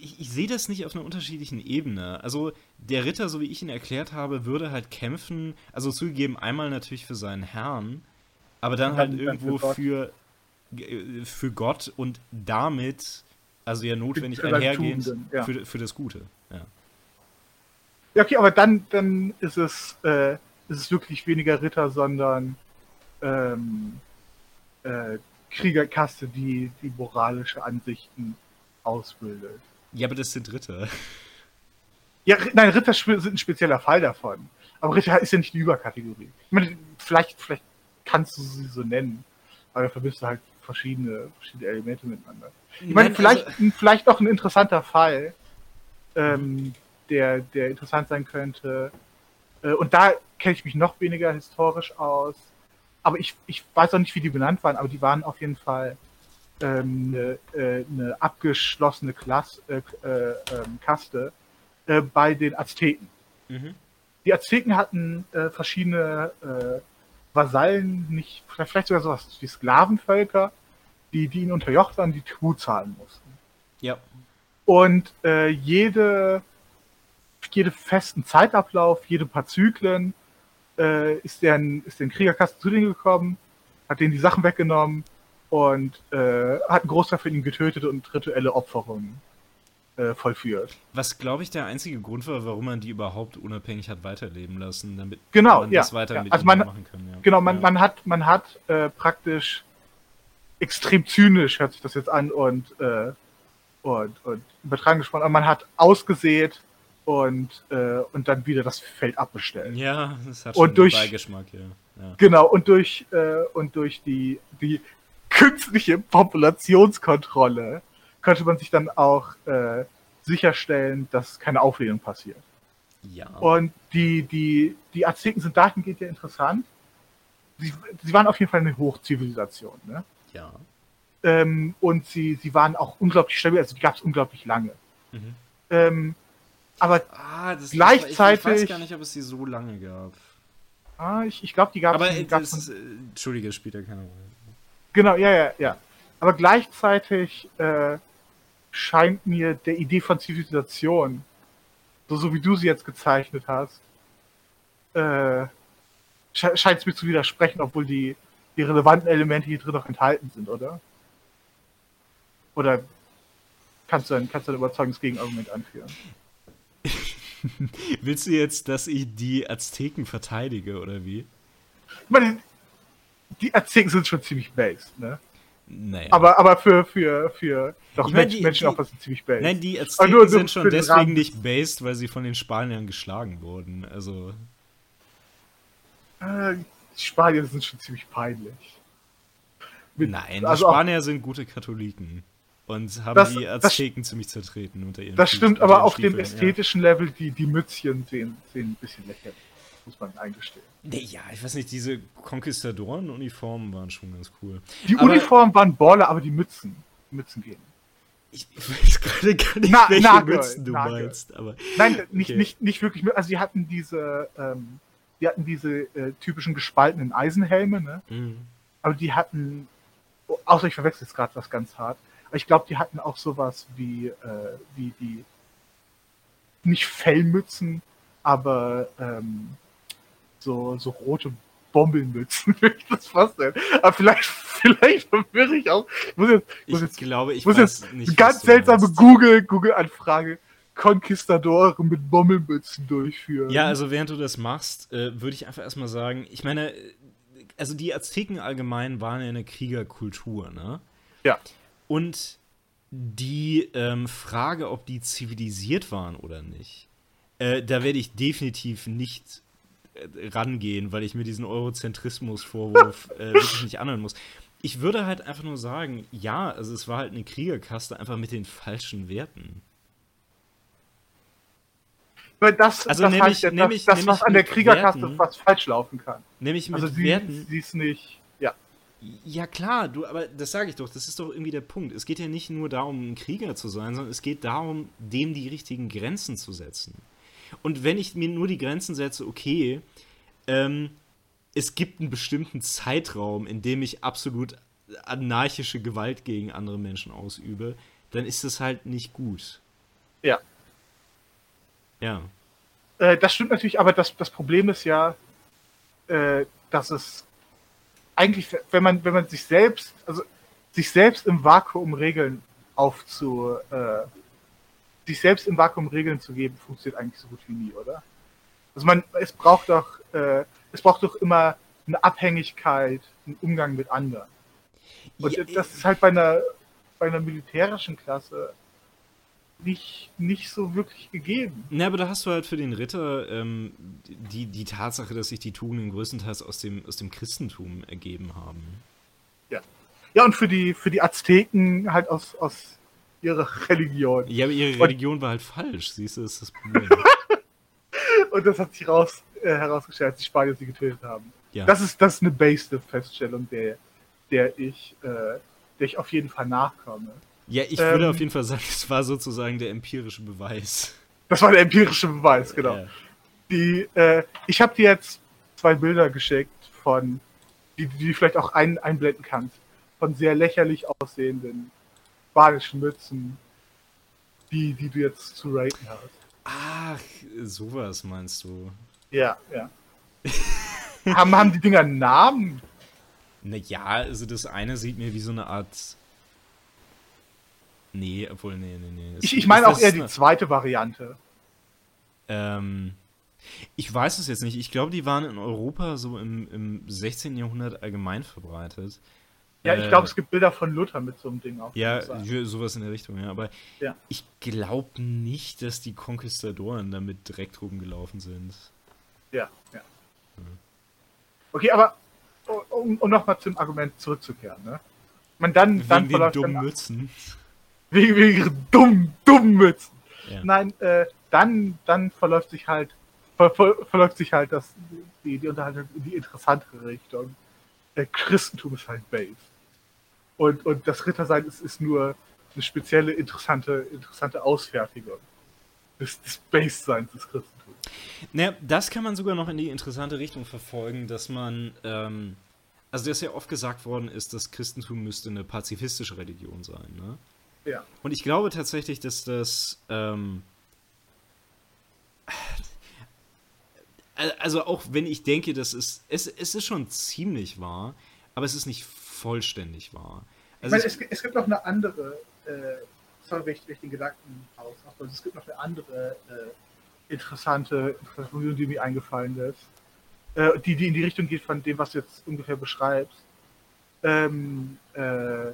ich, ich, sehe das nicht auf einer unterschiedlichen Ebene. Also der Ritter, so wie ich ihn erklärt habe, würde halt kämpfen, also zugegeben einmal natürlich für seinen Herrn, aber dann halt dann- dann irgendwo für Gott. für, äh, für Gott und damit, also ja notwendig Für einhergehend, Tugenden, ja. für, für das Gute. Ja. Ja, okay, aber dann, dann ist es, äh, ist es wirklich weniger Ritter, sondern ähm, äh, Kriegerkaste, die, die moralische Ansichten ausbildet. Ja, aber das sind Ritter. Ja, nein, Ritter sind ein spezieller Fall davon. Aber Ritter ist ja nicht die Überkategorie. Ich meine, vielleicht, vielleicht kannst du sie so nennen, aber da verbindest du halt verschiedene, verschiedene Elemente miteinander. Ich meine, Nein, vielleicht, also- vielleicht auch ein interessanter Fall, ähm, der, der interessant sein könnte. Äh, und da kenne ich mich noch weniger historisch aus. Aber ich, ich weiß auch nicht, wie die benannt waren, aber die waren auf jeden Fall ähm, eine, äh, eine abgeschlossene Klasse, äh, äh, ähm, Kaste äh, bei den Azteken. Mhm. Die Azteken hatten äh, verschiedene äh, Vasallen, nicht, vielleicht sogar sowas wie Sklavenvölker, die, die ihnen unterjocht waren, die Tribut zahlen mussten. Ja. Und jede, jede festen Zeitablauf, jede paar Zyklen ist der ist den Kriegerkasten zu denen gekommen, hat denen die Sachen weggenommen und äh, hat einen Großteil von ihnen getötet und rituelle Opferungen äh, vollführt. Was, glaube ich, der einzige Grund war, warum man die überhaupt unabhängig hat weiterleben lassen, damit Genau, man ja, das weiter ja. mit Also ihnen man- machen kann. Ja. Genau, man, ja. man hat, man hat äh, praktisch extrem zynisch, hört sich das jetzt an, und, äh, und, und übertragen gesprochen, aber man hat ausgesät und, äh, und dann wieder das Feld abbestellt. Ja, das hat Und schon durch- einen Beigeschmack, ja. ja. Genau, und durch, äh, und durch die, die künstliche Populationskontrolle könnte man sich dann auch äh, sicherstellen, dass keine Auflehnung passiert. Ja. Und die, die, die Azteken sind dahingehend ja interessant. Sie, sie waren auf jeden Fall eine Hochzivilisation. Ne? ja. Ähm, und sie, sie waren auch unglaublich stabil, also die gab es unglaublich lange. Mhm. Ähm, aber Ah, das Gleichzeitig- Ich weiß gar nicht, ob es die so lange gab. ah, ich, ich glaube, die gab Aber es. äh, gab's ist, äh, Entschuldige, es spielt ja keine Rolle. Genau, ja, ja, ja. Aber gleichzeitig äh, scheint mir der Idee von Zivilisation, so, so wie du sie jetzt gezeichnet hast, äh, sche scheint es mir zu widersprechen, obwohl die, die relevanten Elemente hier drin noch enthalten sind, oder? Oder kannst du ein, kannst du ein überzeugendes Gegenargument anführen? (laughs) Willst du jetzt, dass ich die Azteken verteidige, oder wie? Ich meine, die Azteken sind schon ziemlich based, ne? Naja. Aber, aber für, für, für doch Ich meine, Menschen, die- Menschen auch was sind ziemlich based. Nein, die Azteken nur sind schon deswegen Rahmen. nicht based, weil sie von den Spaniern geschlagen wurden. Also, Äh, die Spanier sind schon ziemlich peinlich. Mit- nein, die also auch- Spanier sind gute Katholiken. Und haben Das- die das- Azteken ziemlich zertreten unter ihren Das Füßen- stimmt, aber auf dem ästhetischen Level, die, die Mützchen sehen, sehen ein bisschen lächerlich. Muss man eingestehen. Nee, ja, ich weiß nicht, diese Konquistadoren-Uniformen waren schon ganz cool. Die Aber- Uniformen waren Baller, aber die Mützen, Mützen gehen. Ich, ich weiß gerade gar nicht, Na- welche Nagel, Mützen du Nagel. meinst, aber. Nein, nicht, Okay. nicht, nicht wirklich. Also die hatten diese, ähm, die hatten diese äh, typischen gespaltenen Eisenhelme, ne? Mhm. Aber die hatten, oh, außer ich verwechsel jetzt gerade was ganz hart, aber ich glaube, die hatten auch sowas wie, äh, wie die, nicht Fellmützen, aber ähm, so, so rote Bombelmützen, (laughs) würde ich das fast nennen. Aber vielleicht, (laughs) vielleicht verwirre ich auch. Ich muss jetzt, Ich muss jetzt glaube, ich muss jetzt nicht. ganz seltsame. Google, Google-Anfrage. Conquistadore mit Bommelmützen durchführen. Ja, also während du das machst, äh, würde ich einfach erstmal sagen, ich meine, also die Azteken allgemein waren ja eine Kriegerkultur, ne? Ja. Und die ähm, Frage, ob die zivilisiert waren oder nicht, äh, da werde ich definitiv nicht rangehen, weil ich mir diesen Eurozentrismus-Vorwurf äh, wirklich nicht anhören muss. Ich würde halt einfach nur sagen, ja, also es war halt eine Kriegerkaste einfach mit den falschen Werten. Weil das, Also das, nämlich- heißt ja, das, nämlich- das nämlich was an der Kriegerkaste Werten- was falsch laufen kann. Nämlich mit Also sie, Werten. sie ist nicht. Ja. Ja, klar, du, aber das sage ich doch, das ist doch irgendwie der Punkt. Es geht ja nicht nur darum, ein Krieger zu sein, sondern es geht darum, dem die richtigen Grenzen zu setzen. Und wenn ich mir nur die Grenzen setze, okay, ähm, es gibt einen bestimmten Zeitraum, in dem ich absolut anarchische Gewalt gegen andere Menschen ausübe, dann ist das halt nicht gut. Ja. Ja. Äh, das stimmt natürlich, aber das, das Problem ist ja, äh, dass es eigentlich, wenn man, wenn man sich selbst, also sich selbst im Vakuum Regeln aufzu, äh, sich selbst im Vakuum Regeln zu geben, funktioniert eigentlich so gut wie nie, oder? Also man, es braucht doch, äh, es braucht doch immer eine Abhängigkeit, einen Umgang mit anderen. Und Ja, das ist halt bei einer, bei einer militärischen Klasse nicht, nicht so wirklich gegeben. Na, aber da hast du halt für den Ritter ähm, die, die Tatsache, dass sich die Tugenden größtenteils aus dem, aus dem Christentum ergeben haben. Ja, und für die, für die Azteken halt aus, aus ihrer Religion. Ja, aber ihre Und- Religion war halt falsch, siehst du, das ist das Problem. (laughs) Und das hat sich raus, äh, herausgestellt, als die Spanier sie getötet haben. Ja. Das ist, das ist eine based Feststellung, der, der ich, äh, der ich auf jeden Fall nachkomme. ja, ich Ähm, würde auf jeden Fall sagen, (laughs) es war sozusagen der empirische Beweis. Das war der empirische Beweis, genau. Ja. Die, äh, ich habe dir jetzt zwei Bilder geschickt von, die, die du vielleicht auch ein, einblenden kannst, von sehr lächerlich aussehenden spanischen Mützen, die, die du jetzt zu raten hast. Ach, sowas meinst du. Ja, ja. haben, haben die Dinger einen Namen? Naja, also das eine sieht mir wie so eine Art. Nee, obwohl, nee, nee, nee. Ich, ich meine auch eher die eine- zweite Variante. Ähm, ich weiß es jetzt nicht. Ich glaube, die waren in Europa so im, im 16. Jahrhundert allgemein verbreitet. Ja, Äh, ich glaube, es gibt Bilder von Luther mit so einem Ding auf. Ja, sowas in der Richtung, ja. Aber Ja. ich glaube nicht, dass die Konquistadoren damit direkt rumgelaufen sind. ja, ja. Okay, aber um, um nochmal zum Argument zurückzukehren, ne? Man dann, Wegen dann den dummen Mützen. (laughs) wegen, wegen ihren dummen, dummen Mützen. Ja. Nein, äh, dann, dann verläuft sich halt, ver, ver, verläuft sich halt das, die, die Unterhaltung in die interessantere Richtung. Der Christentum ist halt based. Und, und das Rittersein ist, ist nur eine spezielle, interessante, interessante Ausfertigung des, des Based-Seins des Christentums. Naja, das kann man sogar noch in die interessante Richtung verfolgen, dass man, ähm, also dass ja oft gesagt worden ist, das Christentum müsste eine pazifistische Religion sein, ne? Ja. Und ich glaube tatsächlich, dass das, ähm, also auch wenn ich denke, dass es, es, es ist schon ziemlich wahr, aber es ist nicht vollständig. Ich Also meine, ich- es, gibt- es gibt noch eine andere, äh, sorry, wenn ich, den Gedanken aus, aber es gibt noch eine andere äh, interessante Information, die mir eingefallen ist, äh, die, die in die Richtung geht von dem, was du jetzt ungefähr beschreibst. Ähm, äh,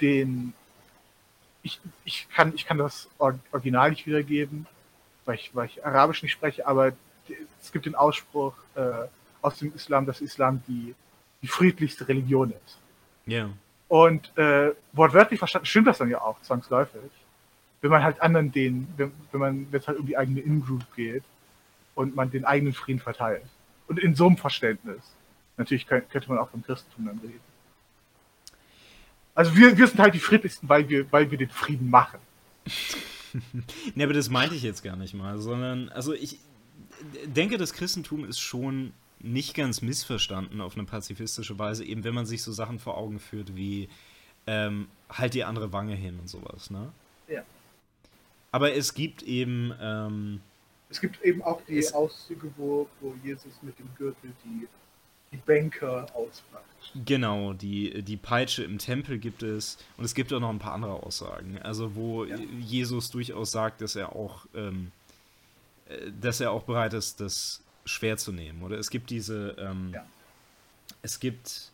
den, ich, ich, kann, ich kann das Or- Original nicht wiedergeben, weil ich, weil ich Arabisch nicht spreche, aber es gibt den Ausspruch äh, aus dem Islam, dass Islam die, die friedlichste Religion ist. Ja. Und äh, wortwörtlich verstanden stimmt das dann ja auch zwangsläufig. Wenn man halt anderen den, wenn, wenn man, es halt um die eigene In-Group geht und man den eigenen Frieden verteilt. Und in so einem Verständnis. Natürlich könnte man auch vom Christentum dann reden. Also wir, wir sind halt die friedlichsten, weil wir, weil wir den Frieden machen. (laughs) ne, aber das meinte ich jetzt gar nicht mal, sondern, also ich denke, das Christentum ist schon nicht ganz missverstanden auf eine pazifistische Weise, eben wenn man sich so Sachen vor Augen führt wie ähm, halt die andere Wange hin und sowas, ne? Ja. Aber es gibt eben. Ähm, es gibt eben auch die Auszüge, wo, wo Jesus mit dem Gürtel die, die Bänke ausmacht. Genau, die, die Peitsche im Tempel gibt es und es gibt auch noch ein paar andere Aussagen. Also, wo ja. Jesus durchaus sagt, dass er auch, ähm, äh, dass er auch bereit ist, das schwer zu nehmen. Oder es gibt diese, ähm, ja. es gibt,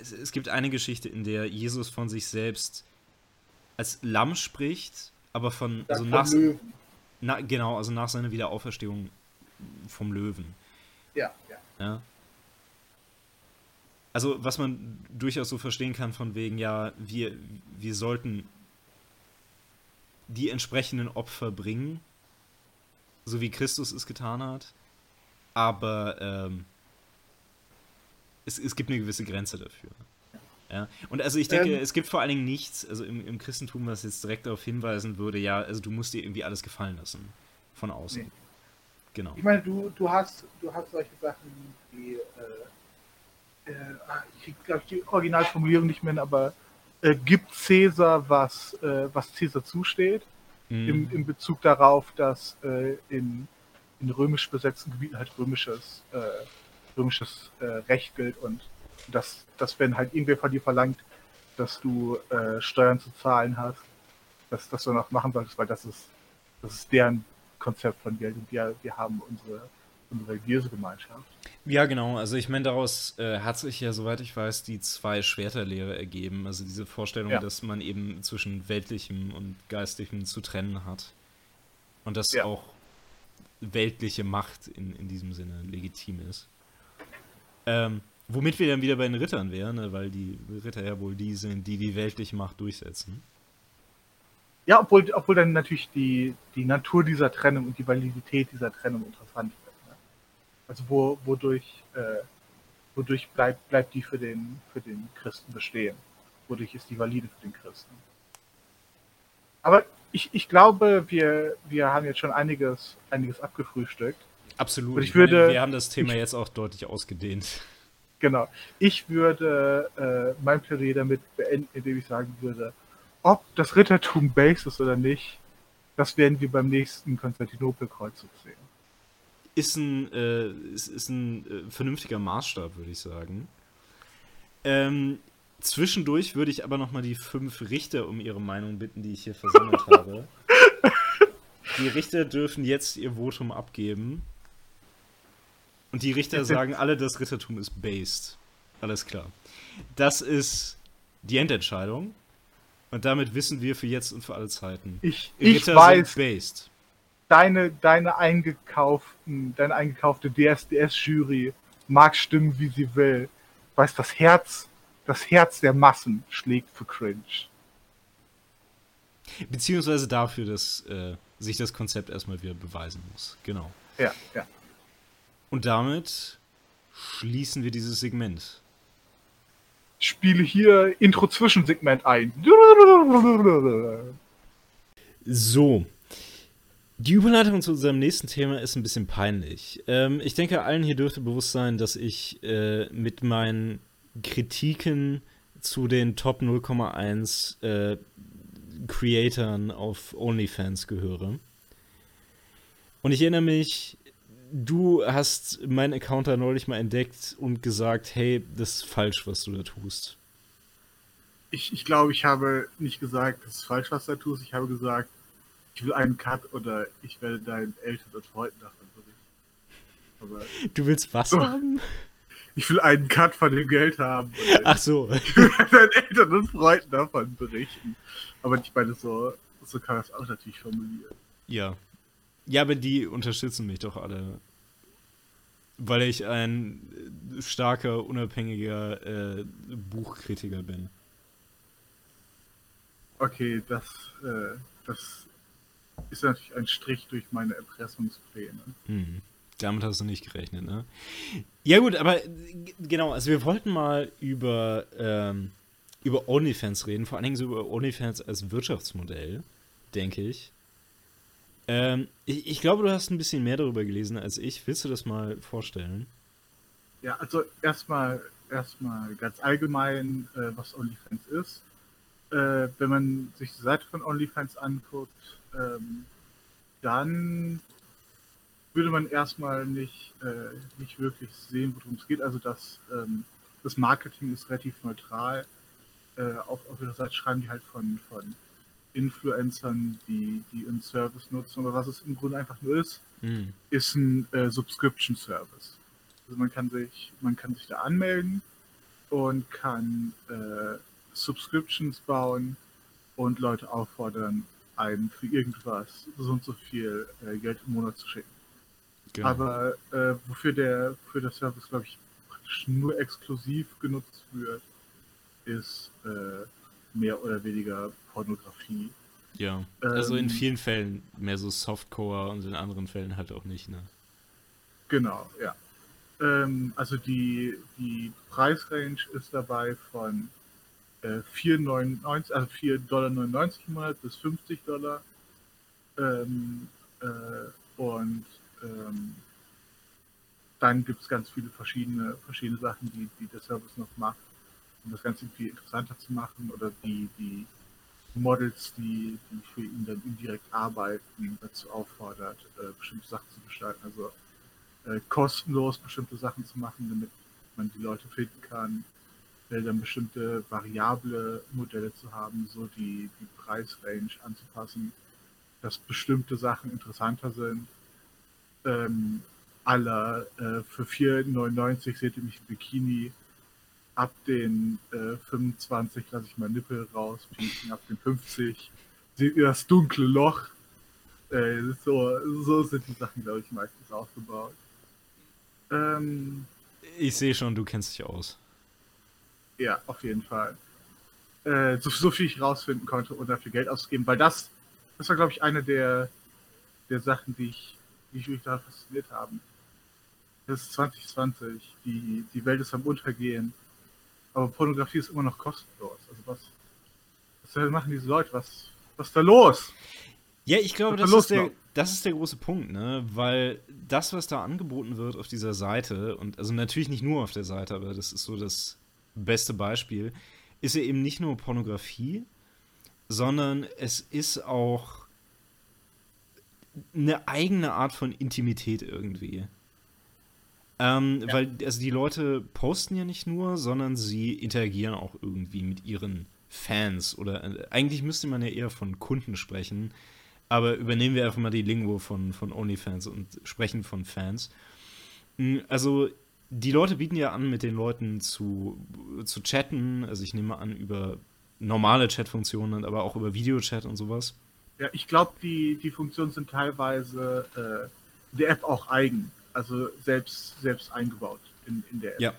es, es gibt eine Geschichte, in der Jesus von sich selbst als Lamm spricht, aber von, also nach, na, genau, also nach seiner Wiederauferstehung vom Löwen. Ja, ja. ja? Also, was man durchaus so verstehen kann, von wegen, ja, wir, wir sollten die entsprechenden Opfer bringen, so wie Christus es getan hat, aber ähm, es, es gibt eine gewisse Grenze dafür. Ja, und also ich denke, ähm, es gibt vor allen Dingen nichts, also im, im, Christentum, was jetzt direkt darauf hinweisen würde, ja, also du musst dir irgendwie alles gefallen lassen. Von außen. Nee. Genau. Ich meine, du, du hast, du hast solche Sachen wie, äh, äh, ah, ich krieg, glaube ich, die Originalformulierung nicht mehr, aber äh, gibt Cäsar, was, äh, was Cäsar zusteht, mhm. im, im Bezug darauf, dass äh, in, in römisch besetzten Gebieten halt römisches, äh, römisches Recht gilt und dass, dass wenn halt irgendwer von dir verlangt, dass du äh, Steuern zu zahlen hast, dass, dass du noch machen solltest, weil das ist, das ist deren Konzept von Geld und wir, wir haben unsere, unsere religiöse Gemeinschaft. Ja, genau. Also ich meine, daraus äh, hat sich ja, soweit ich weiß, die zwei Schwerterlehre ergeben. Also diese Vorstellung, ja. dass man eben zwischen weltlichem und geistigem zu trennen hat. Und dass ja. auch weltliche Macht in, in diesem Sinne legitim ist. Ähm, Womit wir dann wieder bei den Rittern wären, ne? weil die Ritter ja wohl die sind, die die weltliche Macht durchsetzen. Ja, obwohl, obwohl dann natürlich die, die Natur dieser Trennung und die Validität dieser Trennung interessant wird. Also wo, wodurch, äh, wodurch bleibt, bleibt die für den, für den Christen bestehen? Wodurch ist die valide für den Christen? Aber ich, ich glaube, wir, wir haben jetzt schon einiges, einiges abgefrühstückt. Absolut. Und ich würde, wir haben das Thema ich, jetzt auch deutlich ausgedehnt. Genau. Ich würde äh, mein Plädoyer damit beenden, indem ich sagen würde, ob das Rittertum base ist oder nicht, das werden wir beim nächsten Konstantinopel-Kreuzzug sehen. Ist ein, äh, ist, ist ein äh, vernünftiger Maßstab, würde ich sagen. Ähm, zwischendurch würde ich aber nochmal die fünf Richter um ihre Meinung bitten, die ich hier versammelt (laughs) habe. Die Richter dürfen jetzt ihr Votum abgeben. Und die Richter sagen alle, das Rittertum ist based. Alles klar. Das ist die Endentscheidung. Und damit wissen wir für jetzt und für alle Zeiten. Ich, ich weiß, based. Deine, deine eingekauften, deine eingekaufte DSDS-Jury mag stimmen, wie sie will. Weiß, das Herz, das Herz der Massen schlägt für Cringe. Beziehungsweise dafür, dass äh, sich das Konzept erstmal wieder beweisen muss. Genau. Ja, ja. Und damit schließen wir dieses Segment. Ich spiele hier Intro-Zwischensegment ein. So. Die Überleitung zu unserem nächsten Thema ist ein bisschen peinlich. Ähm, ich denke, allen hier dürfte bewusst sein, dass ich äh, mit meinen Kritiken zu den Top 0,1 äh, Creatoren auf OnlyFans gehöre. Und ich erinnere mich du hast meinen Account da neulich mal entdeckt und gesagt, hey, das ist falsch, was du da tust. Ich, ich glaube, ich habe nicht gesagt, das ist falsch, was du da tust. Ich habe gesagt, ich will einen Cut oder ich werde deinen Eltern und Freunden davon berichten. Aber du willst was so, haben? Ich will einen Cut von dem Geld haben. Ach so. Ich will (laughs) deinen Eltern und Freunden davon berichten. Aber ich meine, so, so kann man es auch natürlich formulieren. Ja, ja, aber die unterstützen mich doch alle. Weil ich ein starker, unabhängiger äh, Buchkritiker bin. Okay, das, äh, das ist natürlich ein Strich durch meine Erpressungspläne. Mhm. Damit hast du nicht gerechnet, ne? Ja, gut, aber genau, also wir wollten mal über, ähm, über OnlyFans reden, vor allen Dingen so über OnlyFans als Wirtschaftsmodell, denke ich. Ähm, ich. Ich glaube, du hast ein bisschen mehr darüber gelesen als ich. Willst du das mal vorstellen? Ja, also erstmal erstmal ganz allgemein, äh, was OnlyFans ist. Äh, wenn man sich die Seite von OnlyFans anguckt, ähm, dann würde man erstmal nicht, äh, nicht wirklich sehen, worum es geht. Also das, ähm, das Marketing ist relativ neutral. Äh, auf, auf ihrer Seite schreiben die halt von, von Influencern, die, die ihren Service nutzen. Aber was es im Grunde einfach nur ist, mhm. ist ein äh, Subscription Service. Also man kann sich, man kann sich da anmelden und kann äh, Subscriptions bauen und Leute auffordern, einem für irgendwas so und so viel äh, Geld im Monat zu schicken. Genau. Aber äh, wofür der für der Service, glaube ich, praktisch nur exklusiv genutzt wird, ist äh, mehr oder weniger Pornografie. Ja, also ähm, in vielen Fällen mehr so Softcore und in anderen Fällen halt auch nicht, ne? Genau, ja. Ähm, also die, die Preisrange ist dabei von äh, 4,99, also 4,99 Dollar im Monat bis 50 Dollar. Ähm, äh, und ähm, dann gibt es ganz viele verschiedene, verschiedene Sachen, die, die der Service noch macht, um das Ganze irgendwie interessanter zu machen oder die, die Models, die, die für ihn dann indirekt arbeiten, dazu auffordert, äh, bestimmte Sachen zu gestalten. Also äh, kostenlos bestimmte Sachen zu machen, damit man die Leute finden kann, äh, dann bestimmte variable Modelle zu haben, so die, die Preisrange anzupassen, dass bestimmte Sachen interessanter sind. Ähm, aller äh, für 4,99 seht ihr mich im Bikini. Ab den äh, 25 lasse ich mein Nippel raus, ab den 50 seht ihr das dunkle Loch. Äh, so, so sind die Sachen, glaube ich, meistens aufgebaut. Ähm, ich sehe schon, du kennst dich aus. Ja, auf jeden Fall. Äh, so, so, viel ich rausfinden konnte, ohne dafür Geld auszugeben, weil das, das war, glaube ich, eine der, der Sachen, die ich, die mich da fasziniert haben. Das ist 2020, die, die Welt ist am Untergehen, aber Pornografie ist immer noch kostenlos. Also was, was machen diese Leute? Was, was ist da los? Ja, ich glaube, das ist, der, das ist der große Punkt, ne? Weil das, was da angeboten wird auf dieser Seite, und also natürlich nicht nur auf der Seite, aber das ist so das beste Beispiel, ist ja eben nicht nur Pornografie, sondern es ist auch eine eigene Art von Intimität irgendwie. Ähm, ja. Weil, also die Leute posten ja nicht nur, sondern sie interagieren auch irgendwie mit ihren Fans. Oder äh, eigentlich müsste man ja eher von Kunden sprechen, aber übernehmen wir einfach mal die Lingo von, von OnlyFans und sprechen von Fans. Hm, also, die Leute bieten ja an, mit den Leuten zu, zu chatten. Also, ich nehme an, über normale Chatfunktionen, aber auch über Videochat und sowas. Ja, ich glaube, die, die Funktionen sind teilweise äh, der App auch eigen. Also selbst, selbst eingebaut in, in der App. Ja.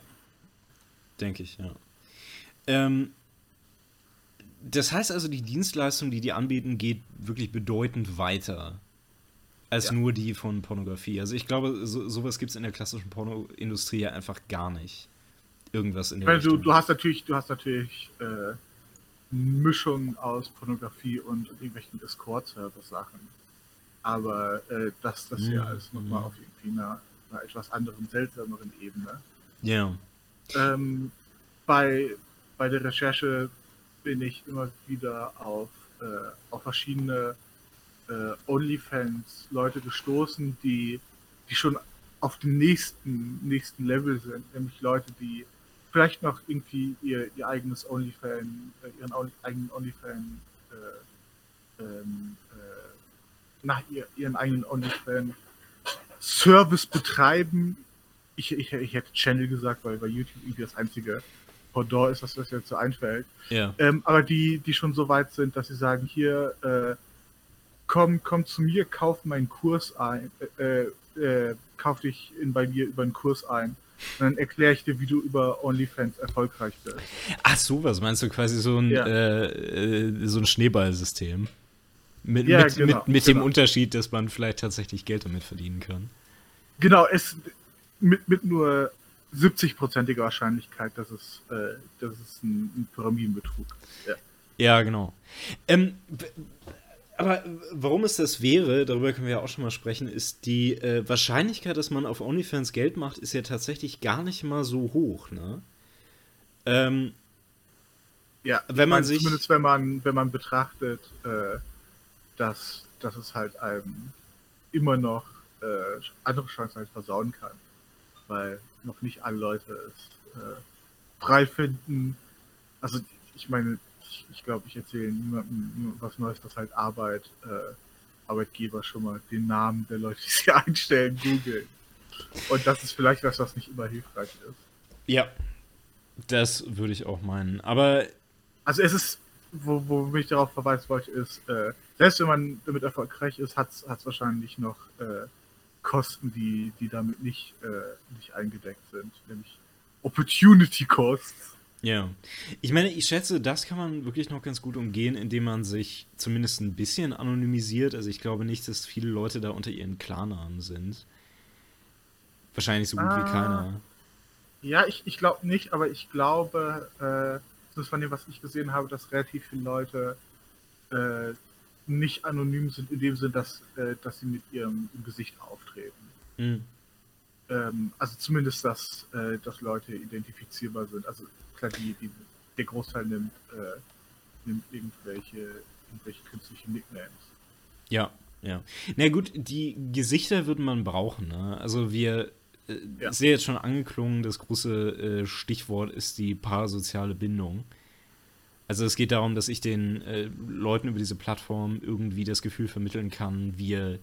Denke ich, ja. Ähm, das heißt also, die Dienstleistung, die die anbieten, geht wirklich bedeutend weiter als ja. nur die von Pornografie. Also ich glaube, so, sowas gibt es in der klassischen Pornoindustrie ja einfach gar nicht. Irgendwas in der Richtung. Du, hast natürlich, du hast natürlich äh, Mischung aus Pornografie und irgendwelchen Discord-Server-Sachen. Aber äh, das, das hier mhm. alles nochmal auf irgendwie einer, einer, etwas anderen, seltsameren Ebene. Ja. Ähm, bei, bei der Recherche bin ich immer wieder auf, äh, auf verschiedene äh, OnlyFans-Leute gestoßen, die, die schon auf dem nächsten, nächsten Level sind, nämlich Leute, die vielleicht noch irgendwie ihr, ihr eigenes OnlyFan, äh, ihren eigenen OnlyFan, äh, ähm, äh, nach ihr, ihren eigenen OnlyFan Service betreiben. Ich, ich, ich hätte Channel gesagt, weil bei YouTube irgendwie das einzige Pendant ist, was das jetzt so einfällt. Ja. Ähm, aber die, die schon so weit sind, dass sie sagen, hier, äh, komm, komm zu mir, kauf meinen Kurs ein, äh, äh, kauf dich in, bei mir über einen Kurs ein. Und dann erkläre ich dir, wie du über OnlyFans erfolgreich bist. Ach so, was meinst du quasi so ein, ja. äh, äh so ein Schneeballsystem? Mit, ja, mit, genau, mit, mit genau. dem Unterschied, dass man vielleicht tatsächlich Geld damit verdienen kann. Genau, es mit, mit nur 70-prozentiger Wahrscheinlichkeit, dass es, äh, dass es ein, ein Pyramidenbetrug ist. Ja, ja genau. Ähm, aber warum es das wäre, darüber können wir ja auch schon mal sprechen, ist die äh, Wahrscheinlichkeit, dass man auf OnlyFans Geld macht, ist ja tatsächlich gar nicht mal so hoch, ne? Ähm, ja, wenn man sich. Zumindest wenn man, wenn man betrachtet, äh, dass, dass es halt einem immer noch äh, andere Chancen halt versauen kann. Weil noch nicht alle Leute es äh, frei finden. Also ich meine, ich, ich glaube, ich erzähle niemandem was Neues, dass halt Arbeit, äh, Arbeitgeber schon mal den Namen der Leute, die sie (laughs) einstellen, googeln. Und das ist vielleicht was, was nicht immer hilfreich ist. Ja, das würde ich auch meinen. Aber. Also es ist, wo, wo ich darauf verweisen wollte, ist, äh, selbst wenn man damit erfolgreich ist, hat es wahrscheinlich noch äh, Kosten, die, die damit nicht, äh, nicht eingedeckt sind, nämlich Opportunity Costs. Ja. Ich meine, ich schätze, das kann man wirklich noch ganz gut umgehen, indem man sich zumindest ein bisschen anonymisiert. Also ich glaube nicht, dass viele Leute da unter ihren Klarnamen sind. Wahrscheinlich so gut ah, wie keiner. Ja, ich, ich glaube nicht, aber ich glaube, äh, das ist von dem, was ich gesehen habe, dass relativ viele Leute äh, nicht anonym sind, in dem Sinn, dass, äh, dass sie mit ihrem Gesicht auftreten. Mhm. Ähm, also zumindest, dass, äh, dass Leute identifizierbar sind. Also klar, die, die, der Großteil nimmt, äh, nimmt irgendwelche, irgendwelche künstlichen Nicknames. Ja, ja. Na gut, die Gesichter würde man brauchen. Ne? Also wir äh, ja. ist ja jetzt schon angeklungen, das große äh, Stichwort ist die parasoziale Bindung. Also es geht darum, dass ich den äh, Leuten über diese Plattform irgendwie das Gefühl vermitteln kann, wir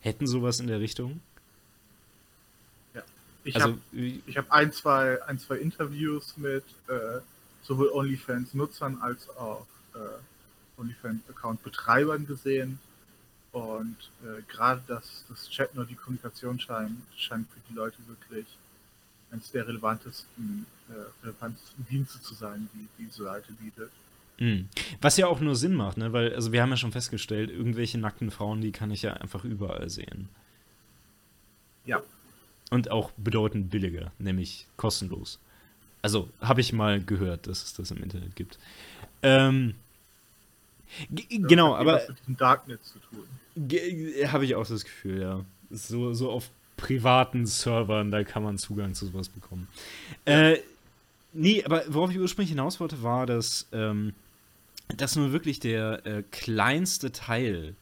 hätten sowas in der Richtung. Ich also, habe hab ein, zwei, ein, zwei Interviews mit äh, sowohl OnlyFans-Nutzern als auch äh, OnlyFans-Account-Betreibern gesehen. Und äh, gerade das, das Chatten und die Kommunikation scheint, scheint für die Leute wirklich eines der relevantesten, äh, relevantesten Dienste zu sein, die diese Seite bietet. Mhm. Was ja auch nur Sinn macht, ne? weil also wir haben ja schon festgestellt, irgendwelche nackten Frauen, die kann ich ja einfach überall sehen. Ja, und auch bedeutend billiger, nämlich kostenlos. Also habe ich mal gehört, dass es das im Internet gibt. Ähm, genau, aber. Mit dem Darknet zu tun. Habe ich auch das Gefühl, ja. So, so auf privaten Servern, da kann man Zugang zu sowas bekommen. Äh, nee, aber worauf ich ursprünglich hinaus wollte, war, dass ähm, das nur wirklich der äh, kleinste Teil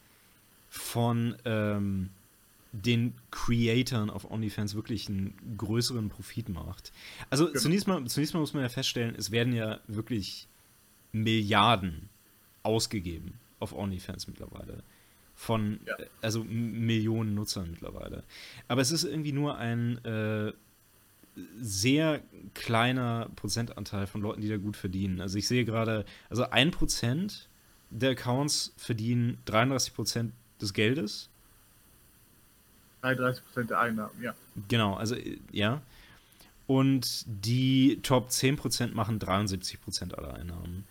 von ähm, den Creatoren auf OnlyFans wirklich einen größeren Profit macht. Also genau. zunächst, mal, zunächst mal muss man ja feststellen, es werden ja wirklich Milliarden ausgegeben auf OnlyFans mittlerweile. Von, ja. also Millionen Nutzern mittlerweile. Aber es ist irgendwie nur ein äh, sehr kleiner Prozentanteil von Leuten, die da gut verdienen. Also ich sehe gerade, also ein Prozent der Accounts verdienen 33 Prozent des Geldes 33% der Einnahmen, ja. Genau, also ja. Und die Top 10% machen 73% aller Einnahmen.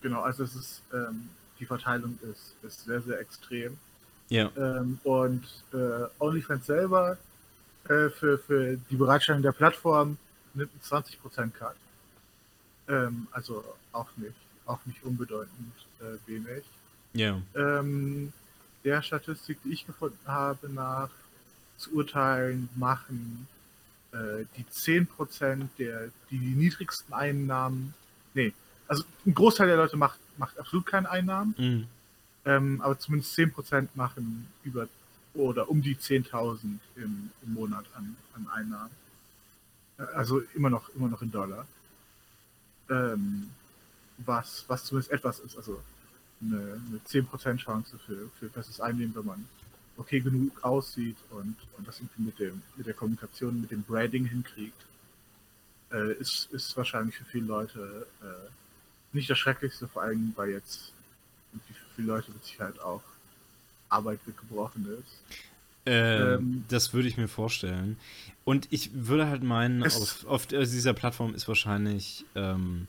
Genau, also es ist, ähm, die Verteilung ist, ist sehr, sehr extrem. Ja. Ähm, und äh, OnlyFans selber äh, für, für die Bereitstellung der Plattform nimmt 20% Cut. Ähm, also auch nicht, auch nicht unbedeutend äh, wenig. Ja. Ähm, der Statistik, die ich gefunden habe, nach zu urteilen, machen äh, die 10% der, die, die niedrigsten Einnahmen, nee, also ein Großteil der Leute macht, macht absolut keine Einnahmen, mhm. ähm, aber zumindest 10% machen über oder um die 10.000 im, im Monat an, an Einnahmen. Äh, also immer noch, immer noch in Dollar. Ähm, was, was zumindest etwas ist. Also eine, eine 10% Chance für, für festes Einnehmen, wenn man okay genug aussieht und, und das irgendwie mit, dem, mit der Kommunikation, mit dem Branding hinkriegt, äh, ist, ist wahrscheinlich für viele Leute äh, nicht das Schrecklichste, vor allem weil jetzt für viele Leute mit Sicherheit auch Arbeit weggebrochen ist. Ähm, ähm, das würde ich mir vorstellen. Und ich würde halt meinen, auf, auf, dieser Plattform ist wahrscheinlich ähm,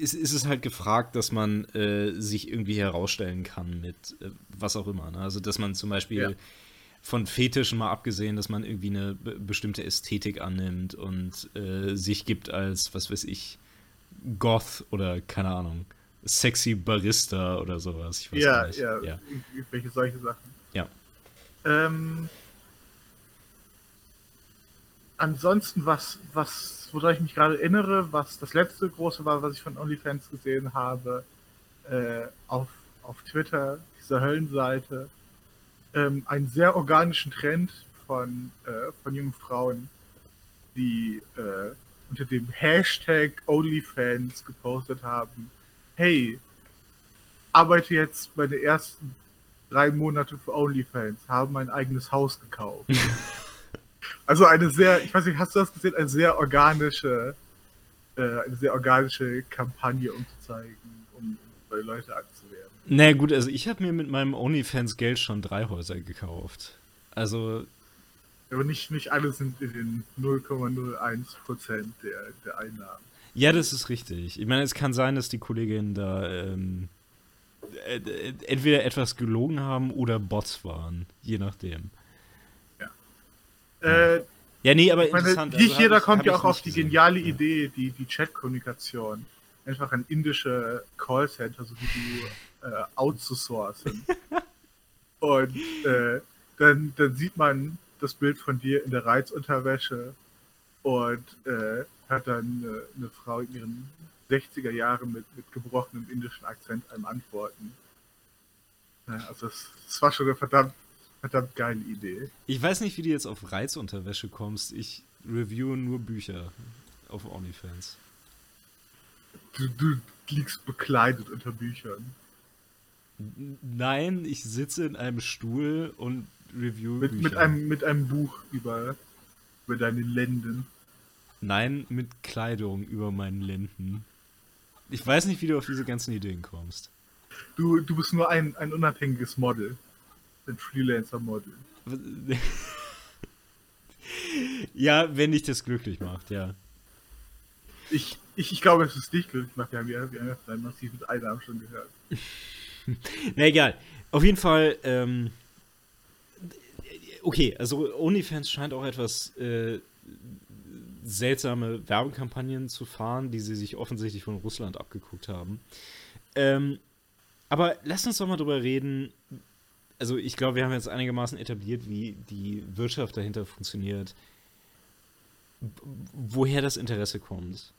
ist, ist es halt gefragt, dass man äh, sich irgendwie herausstellen kann mit äh, was auch immer. Ne? Also, dass man zum Beispiel, ja. von Fetischen mal abgesehen, dass man irgendwie eine be bestimmte Ästhetik annimmt und äh, sich gibt als, was weiß ich, Goth oder keine Ahnung, sexy Barista oder sowas. Ich weiß ja, nicht. ja, ja, welche solche Sachen. Ja. Ähm, ansonsten, was, was, woran ich mich gerade erinnere, was das letzte große war, was ich von OnlyFans gesehen habe, äh, auf, auf Twitter, dieser Höllenseite, ähm, einen sehr organischen Trend von, äh, von jungen Frauen, die äh, unter dem Hashtag OnlyFans gepostet haben, hey, arbeite jetzt meine ersten drei Monate für OnlyFans, haben mein eigenes Haus gekauft. (laughs) also eine sehr, ich weiß nicht, hast du das gesehen, eine sehr organische, äh, eine sehr organische Kampagne, um zu zeigen, um, um Leute anzuwerben. Na naja, gut, also ich habe mir mit meinem OnlyFans Geld schon drei Häuser gekauft. Also. Aber nicht, nicht alle sind in den 0,01% der, der Einnahmen. Ja, das ist richtig. Ich meine, es kann sein, dass die Kolleginnen da ähm, äh, entweder etwas gelogen haben oder Bots waren, je nachdem. Ja. Äh, ja, nee, aber meine, interessant. Nicht also jeder ich, kommt ja auch auf die gesehen. geniale. Idee, die, die Chat-Kommunikation einfach ein indische Callcenter, so wie du äh, outzusourcen. (laughs) Und äh, dann, dann sieht man das Bild von dir in der Reizunterwäsche und äh, hat dann eine, eine Frau in ihren 60er Jahren mit, mit gebrochenem indischen Akzent einem antworten. Ja, also das, das, war schon eine verdammt, verdammt geile Idee. Ich weiß nicht, wie du jetzt auf Reizunterwäsche kommst. Ich reviewe nur Bücher auf OnlyFans. Du, du liegst bekleidet unter Büchern. Nein, ich sitze in einem Stuhl und review mit, Bücher. Mit einem, mit einem Buch über, über deine Lenden. Nein, mit Kleidung über meinen Lenden. Ich weiß nicht, wie du auf diese ganzen Ideen kommst. Du, du bist nur ein, ein unabhängiges Model. Ein Freelancer-Model. (laughs) ja, wenn dich das glücklich macht, ja. Ich, ich, ich glaube, es ist dich glücklich macht. Wir haben ja, wir haben ja deinen massiven Einnahmen schon gehört. (laughs) Na egal. Auf jeden Fall, ähm, okay, also OnlyFans scheint auch etwas äh, seltsame Werbekampagnen zu fahren, die sie sich offensichtlich von Russland abgeguckt haben. Ähm, aber lass uns doch mal drüber reden. Also ich glaube, wir haben jetzt einigermaßen etabliert, wie die Wirtschaft dahinter funktioniert. Woher das Interesse kommt.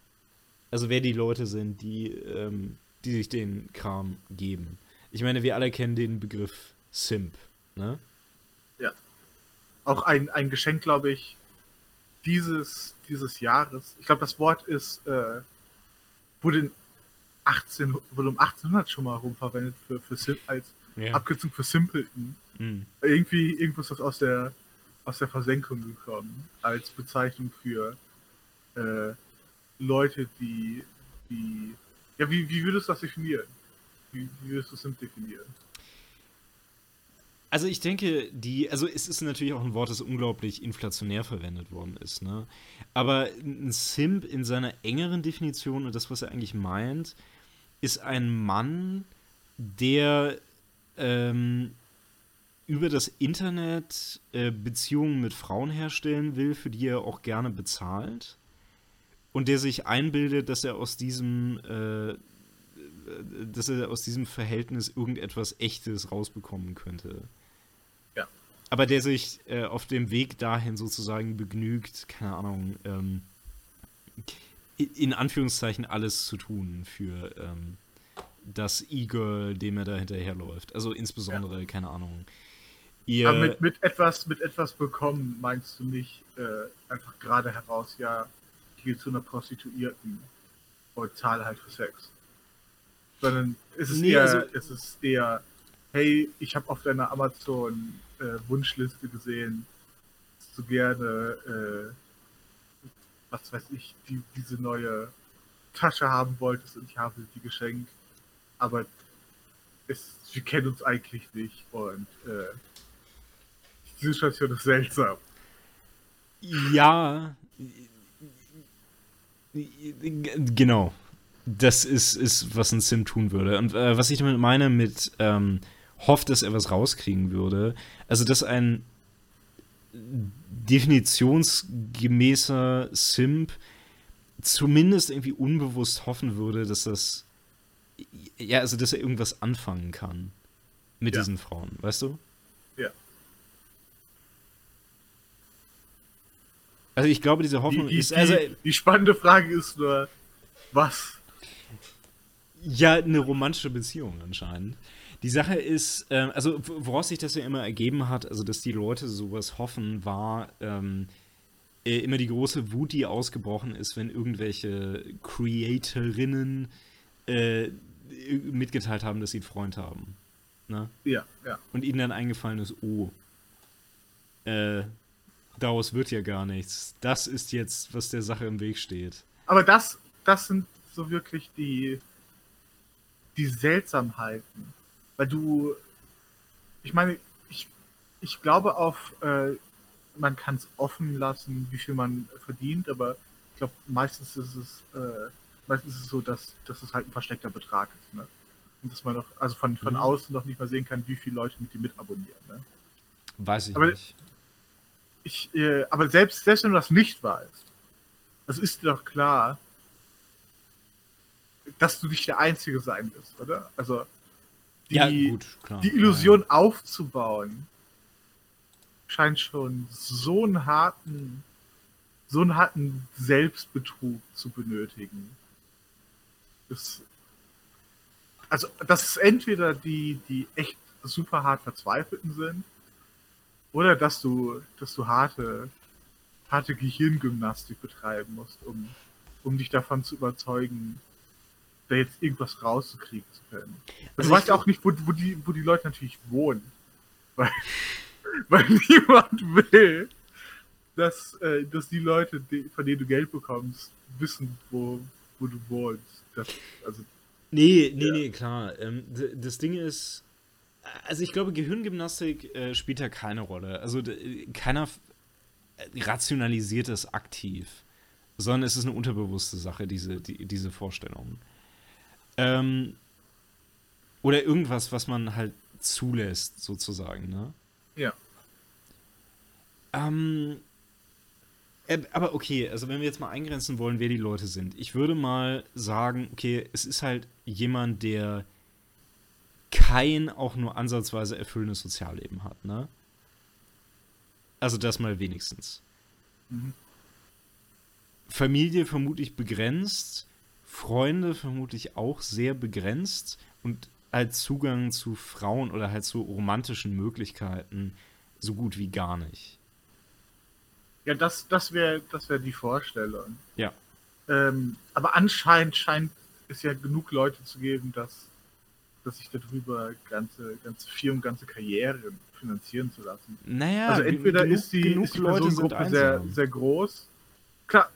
Also wer die Leute sind, die, ähm, die sich den Kram geben. Ich meine, wir alle kennen den Begriff Simp, ne? Ja. Auch ein, ein Geschenk, glaube ich, dieses, dieses Jahres. Ich glaube, das Wort ist, äh, wurde, in 18, wurde um 1800 schon mal rumverwendet für, für Sim, als ja. Abkürzung für Simpleton. Mhm. Irgendwie, irgendwas ist aus der, aus der Versenkung gekommen, als Bezeichnung für äh, Leute, die, die, ja, wie, wie würdest du das definieren? Wie, wie würdest du Simp definieren? Also ich denke, die, also es ist natürlich auch ein Wort, das unglaublich inflationär verwendet worden ist, ne? Aber ein Simp in seiner engeren Definition und das, was er eigentlich meint, ist ein Mann, der ähm, über das Internet äh, Beziehungen mit Frauen herstellen will, für die er auch gerne bezahlt. Und der sich einbildet, dass er aus diesem, äh, dass er aus diesem Verhältnis irgendetwas Echtes rausbekommen könnte aber der sich äh, auf dem Weg dahin sozusagen begnügt, keine Ahnung, ähm, in Anführungszeichen alles zu tun für ähm, das E-Girl, dem er da hinterherläuft. Also insbesondere, ja. keine Ahnung. Ihr aber mit, mit, etwas, mit etwas bekommen meinst du nicht äh, einfach gerade heraus, ja, ich gehe zu einer Prostituierten und zahle halt für Sex. Sondern es ist nee, eher, also, es ist eher, hey, ich habe auf deiner Amazon äh, Wunschliste gesehen, dass du gerne, äh, was weiß ich, die, diese neue Tasche haben wolltest und ich habe die geschenkt. Aber es, wir kennen uns eigentlich nicht und äh, die Situation ist seltsam. Ja, genau. Das ist, ist, was ein Sim tun würde. Und äh, was ich damit meine mit ähm, hofft, dass er was rauskriegen würde. Also, dass ein definitionsgemäßer Simp zumindest irgendwie unbewusst hoffen würde, dass das ja, also dass er irgendwas anfangen kann mit Ja. diesen Frauen, weißt du? Ja. Also ich glaube, diese Hoffnung Die, die, ist also die, die spannende Frage ist nur, was? ja eine romantische Beziehung anscheinend. Die Sache ist, ähm, also woraus sich das ja immer ergeben hat, also dass die Leute sowas hoffen, war ähm, äh, immer die große Wut, die ausgebrochen ist, wenn irgendwelche Creatorinnen äh, mitgeteilt haben, dass sie einen Freund haben. Ne? Ja, ja. Und ihnen dann eingefallen ist, oh, äh, daraus wird ja gar nichts. Das ist jetzt, was der Sache im Weg steht. Aber das, das sind so wirklich die, die Seltsamheiten. Weil du, ich meine, ich, ich glaube auf, äh, man kann es offen lassen, wie viel man verdient, aber ich glaube, meistens ist es, äh, meistens ist es so, dass, dass es halt ein versteckter Betrag ist. Ne? Und dass man noch, also von, von Mhm. außen noch nicht mal sehen kann, wie viele Leute mit dir mitabonnieren. Ne? Weiß ich Aber- nicht. Ich, äh, aber selbst, selbst wenn du das nicht weißt, es ist dir doch klar, dass du nicht der Einzige sein wirst, oder? Also die, ja, gut, die Illusion aufzubauen, scheint schon so einen harten, so einen harten Selbstbetrug zu benötigen. Das, also, dass es entweder die, die echt super hart Verzweifelten sind, oder dass du, dass du harte, harte Gehirngymnastik betreiben musst, um, um dich davon zu überzeugen, da jetzt irgendwas rauszukriegen zu können. Also du weißt ja auch nicht, wo, wo, die, wo die Leute natürlich wohnen. (laughs) Weil, weil niemand will, dass, äh, dass die Leute, von denen du Geld bekommst, wissen, wo, wo du wohnst. Das, also, Nee, nee, Ja. nee, klar. Ähm, das Ding ist, also ich glaube, Gehirngymnastik äh, spielt da keine Rolle. Also keiner äh, rationalisiert es aktiv, sondern es ist eine unterbewusste Sache, diese, die, diese Vorstellung. Ähm, oder irgendwas, was man halt zulässt, sozusagen, ne? ja. Ähm, äh, aber okay, also wenn wir jetzt mal eingrenzen wollen, wer die Leute sind. Ich würde mal sagen, okay, es ist halt jemand, der kein auch nur ansatzweise erfüllendes Sozialleben hat, ne? Also das mal wenigstens. Mhm. Familie vermutlich begrenzt, Freunde vermutlich auch sehr begrenzt und halt Zugang zu Frauen oder halt zu romantischen Möglichkeiten so gut wie gar nicht. Ja, das, das wäre das wär die Vorstellung. Ja. Ähm, aber anscheinend scheint es ja genug Leute zu geben, dass, dass sich darüber ganze, ganze Firmen, ganze Karrieren finanzieren zu lassen. Naja, also entweder genug- ist die, ist die Personengruppe sehr, sehr groß. Klar,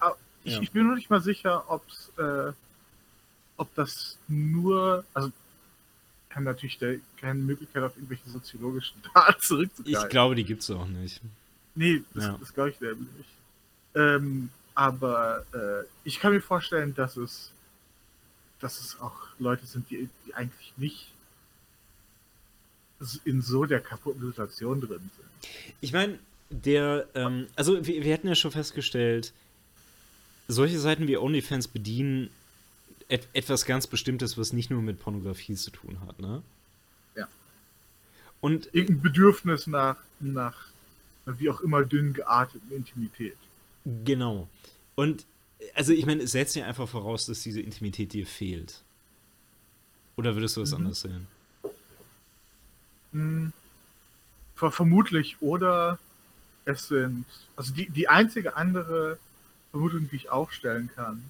ich, Ja. ich bin nur nicht mal sicher, ob's, äh, ob das nur, also kann natürlich der, keine Möglichkeit auf irgendwelche soziologischen (laughs) Daten zurückzugreifen. Ich glaube, die gibt es auch nicht. Nee, das, Ja. das glaube ich nämlich nicht. Ähm, aber äh, ich kann mir vorstellen, dass es, dass es auch Leute sind, die, die eigentlich nicht in so der kaputten Situation drin sind. Ich meine, der, ähm, also wir, wir hatten ja schon festgestellt, solche Seiten wie OnlyFans bedienen et etwas ganz Bestimmtes, was nicht nur mit Pornografie zu tun hat, ne? Ja. Und Irgendein Bedürfnis nach nach wie auch immer dünn gearteten Intimität. genau. Und also ich meine, es setzt ja einfach voraus, dass diese Intimität dir fehlt. Oder würdest du was Mhm. anderes sehen? Hm, ver vermutlich, oder es sind, also die, die einzige andere Vermutung, die ich aufstellen kann,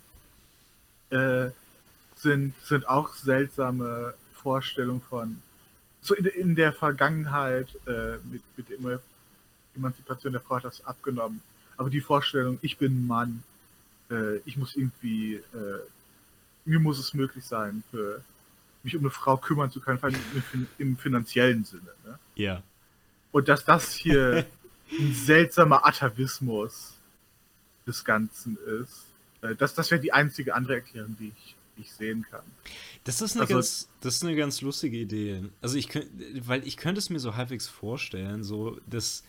äh, sind, sind auch seltsame Vorstellungen von, so in, in der Vergangenheit äh, mit, mit Emanzipation der Frau hat das abgenommen. Aber die Vorstellung, ich bin ein Mann, äh, ich muss irgendwie, äh, mir muss es möglich sein, für mich um eine Frau kümmern zu können, vor allem im, im finanziellen Sinne. Ne? Ja. Und dass das hier (laughs) ein seltsamer Atavismus des Ganzen ist, äh, das, das wäre die einzige andere Erklärung, die ich, ich sehen kann. Das ist eine Also- ganz, das ist eine ganz lustige Idee. Also ich könnte, weil ich könnte es mir so halbwegs vorstellen, so dass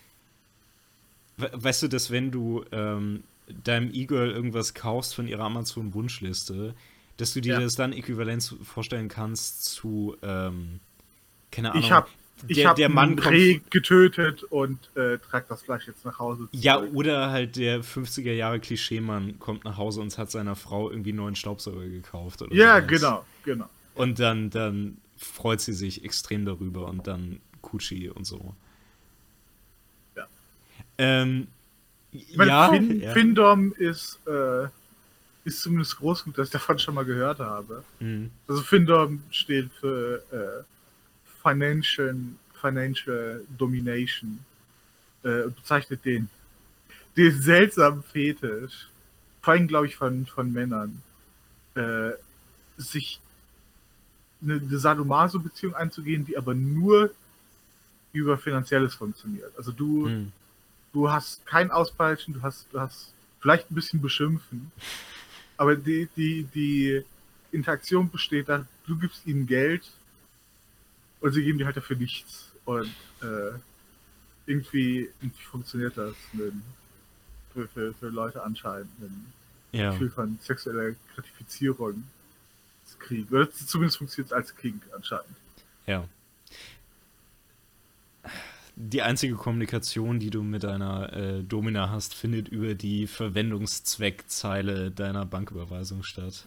weißt du, dass wenn du ähm, deinem E-Girl irgendwas kaufst von ihrer Amazon-Wunschliste, dass du dir Ja. das dann äquivalent vorstellen kannst zu, ähm, keine Ahnung. Ich habe ich der, hab der Mann ein kommt. Reh getötet und äh, trag das Fleisch jetzt nach Hause. Ja, zurück. oder halt der 50er Jahre Klischeemann kommt nach Hause und hat seiner Frau irgendwie einen neuen Staubsauger gekauft. Oder ja sowas. genau, genau. Und dann, dann freut sie sich extrem darüber und dann Kutschi und so. Ja. Ähm, Ich meine, ja, fin ja. Findom ist, äh, ist zumindest groß genug, dass ich davon schon mal gehört habe. Mhm. Also Findom steht für äh, Financial, Financial Domination äh, und bezeichnet den, den seltsamen Fetisch, vor allem glaube ich von, von Männern, äh, sich eine, eine Sadomaso-Beziehung einzugehen, die aber nur über Finanzielles funktioniert. Also du, Mhm. Du hast kein Auspeitschen, du hast, du hast vielleicht ein bisschen beschimpfen, aber die, die, die Interaktion besteht da, du gibst ihnen Geld und sie geben dir halt dafür nichts. Und äh, irgendwie, irgendwie funktioniert das mit, für, für, für Leute anscheinend ein Ja. Gefühl von sexueller Gratifizierung zu kriegen. Oder zumindest funktioniert es als Kink anscheinend. Ja. Die einzige Kommunikation, die du mit deiner äh, Domina hast, findet über die Verwendungszweckzeile deiner Banküberweisung statt.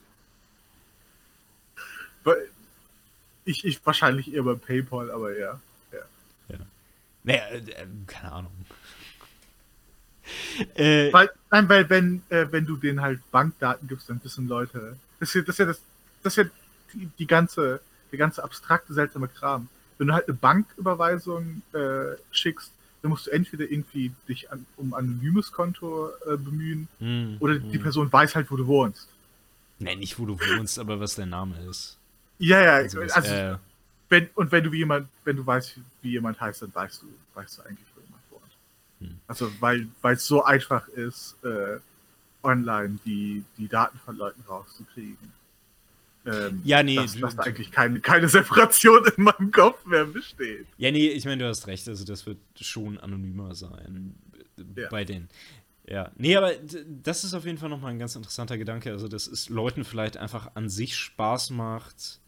Ich, ich wahrscheinlich eher bei PayPal, aber ja. ja. Naja, äh, äh, keine Ahnung. (laughs) Äh, Weil, nein, weil wenn, äh, wenn du denen halt Bankdaten gibst, dann wissen Leute. Das ist ja das, ja das, das ist ja die, die ganze, der ganze abstrakte, seltsame Kram. Wenn du halt eine Banküberweisung äh, schickst, dann musst du entweder irgendwie dich an, um ein anonymes Konto äh, bemühen hm, oder hm. die Person weiß halt, wo du wohnst. Nee, nicht wo du wohnst, aber was dein Name ist. Ja, ja, Also, also, was, äh, wenn, und wenn du wie jemand, wenn du weißt, wie jemand heißt, dann weißt du, weißt du eigentlich, wo jemand wohnt. Hm. Also weil weil es so einfach ist, äh, online die, die Daten von Leuten rauszukriegen. Ähm, Ja, nee, dass, dass da eigentlich keine, keine Separation in meinem Kopf mehr besteht. Ja, nee, ich meine, du hast recht, also das wird schon anonymer sein äh, Ja. bei denen. Ja, nee, aber das ist auf jeden Fall nochmal ein ganz interessanter Gedanke. Also, dass es Leuten vielleicht einfach an sich Spaß macht,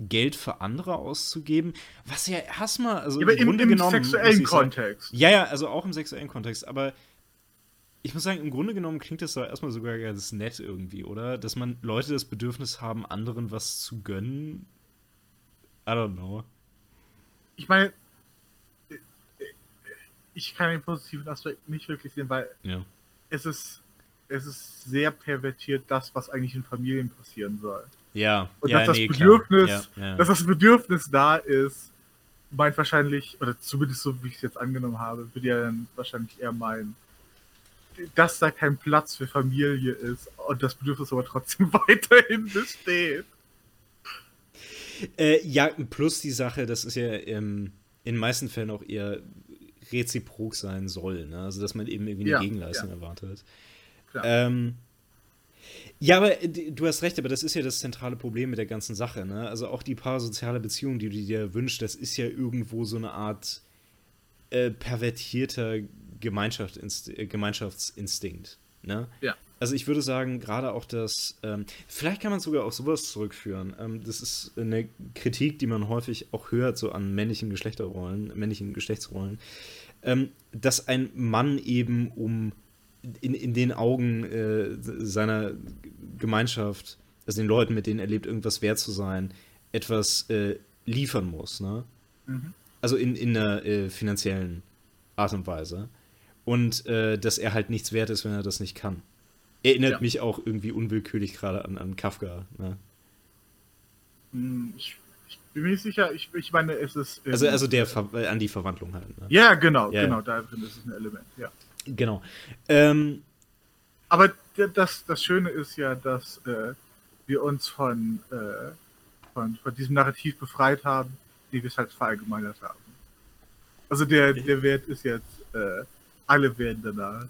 Geld für andere auszugeben. Was ja erstmal, also Aber im, im, im sexuellen sagen- Kontext. Ja, ja, also auch im sexuellen Kontext, aber ich muss sagen, im Grunde genommen klingt das doch erstmal sogar ganz nett irgendwie, oder? Dass man Leute das Bedürfnis haben, anderen was zu gönnen. I don't know. Ich meine, ich kann den positiven Aspekt nicht wirklich sehen, weil Ja. es ist, es ist sehr pervertiert, das, was eigentlich in Familien passieren soll. Ja, Und ja, dass das nee. Bedürfnis, ja, ja. dass das Bedürfnis da ist, meint wahrscheinlich, oder zumindest so wie ich es jetzt angenommen habe, würde ja dann wahrscheinlich eher meinen, dass da kein Platz für Familie ist und das Bedürfnis aber trotzdem (laughs) weiterhin besteht. Äh, ja, plus die Sache, das ist ja ähm, in den meisten Fällen auch eher reziprok sein soll, ne? Also, dass man eben irgendwie eine Ja, Gegenleistung ja. erwartet. Ähm, ja, aber äh, du hast recht, aber das ist ja das zentrale Problem mit der ganzen Sache, ne? Also auch die parasoziale Beziehung, die du dir wünschst, das ist ja irgendwo so eine Art äh, pervertierter Gemeinschaftsinst äh, Gemeinschaftsinstinkt, ne? Ja. Also ich würde sagen, gerade auch das, ähm, vielleicht kann man sogar auf sowas zurückführen. Ähm, das ist eine Kritik, die man häufig auch hört, so an männlichen Geschlechterrollen, männlichen Geschlechtsrollen, ähm, dass ein Mann eben um in, in den Augen äh, seiner Gemeinschaft, also den Leuten, mit denen er lebt, irgendwas wert zu sein, etwas äh, liefern muss, ne? Mhm. Also in, in einer äh, finanziellen Art und Weise. Und äh, dass er halt nichts wert ist, wenn er das nicht kann. Erinnert Ja. mich auch irgendwie unwillkürlich gerade an, an Kafka. Ne? Hm, Ich, ich bin mir nicht sicher, ich, ich meine, es ist. ähm, Also, also der Ver äh, an die Verwandlung halt. Ne? Ja, genau, Ja, genau, ja. da drin ist es ein Element, ja. Genau. Ähm, Aber das, das Schöne ist ja, dass äh, wir uns von, äh, von, von diesem Narrativ befreit haben, die wir es halt verallgemeinert haben. Also der, der Wert ist jetzt, äh, alle werden danach,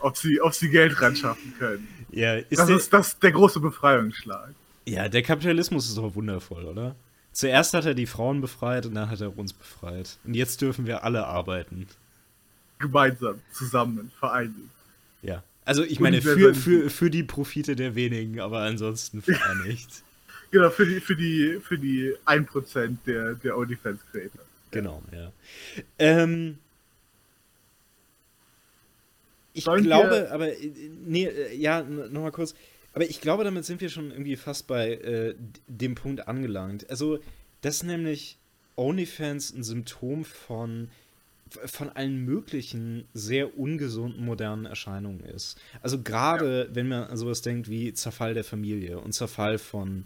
ob sie, ob sie Geld ran schaffen können. ja, ist Das der, ist das der große Befreiungsschlag. ja, der Kapitalismus ist doch wundervoll, oder? Zuerst hat er die Frauen befreit und dann hat er uns befreit. Und jetzt dürfen wir alle arbeiten. gemeinsam, zusammen, vereinigt. Ja. Also ich meine, für, für, für die Profite der wenigen, aber ansonsten vereinigt. (laughs) genau, für die, für die, für die 1% der, der OnlyFans-Creator. Genau, ja. Ähm, ich Sollen glaube, aber, äh, nee, äh, ja, nochmal kurz. Aber ich glaube, damit sind wir schon irgendwie fast bei äh, dem Punkt angelangt. Also, dass nämlich OnlyFans ein Symptom von von allen möglichen sehr ungesunden modernen Erscheinungen ist. Also gerade ja. wenn man an sowas denkt wie Zerfall der Familie und Zerfall von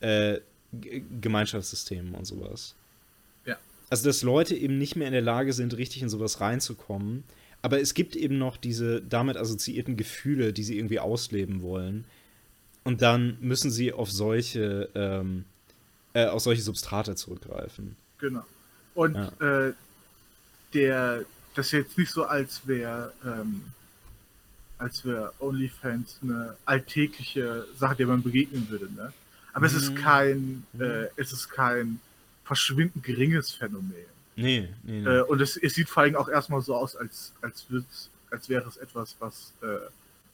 äh, Gemeinschaftssystemen und sowas. Ja. Also dass Leute eben nicht mehr in der Lage sind, richtig in sowas reinzukommen. Aber es gibt eben noch diese damit assoziierten Gefühle, die sie irgendwie ausleben wollen. Und dann müssen sie auf solche, ähm, äh, auf solche Substrate zurückgreifen. Genau. Und ja. äh, der, das ist jetzt nicht so, als wäre ähm, als wäre OnlyFans eine alltägliche Sache, der man begegnen würde, ne? Aber mhm. es ist mhm. kein, mhm. äh, es ist kein verschwindend geringes Phänomen. Nee, nee, nee. Äh, und es, es, sieht vor allem auch erstmal so aus, als, als, als wäre es etwas, was, äh,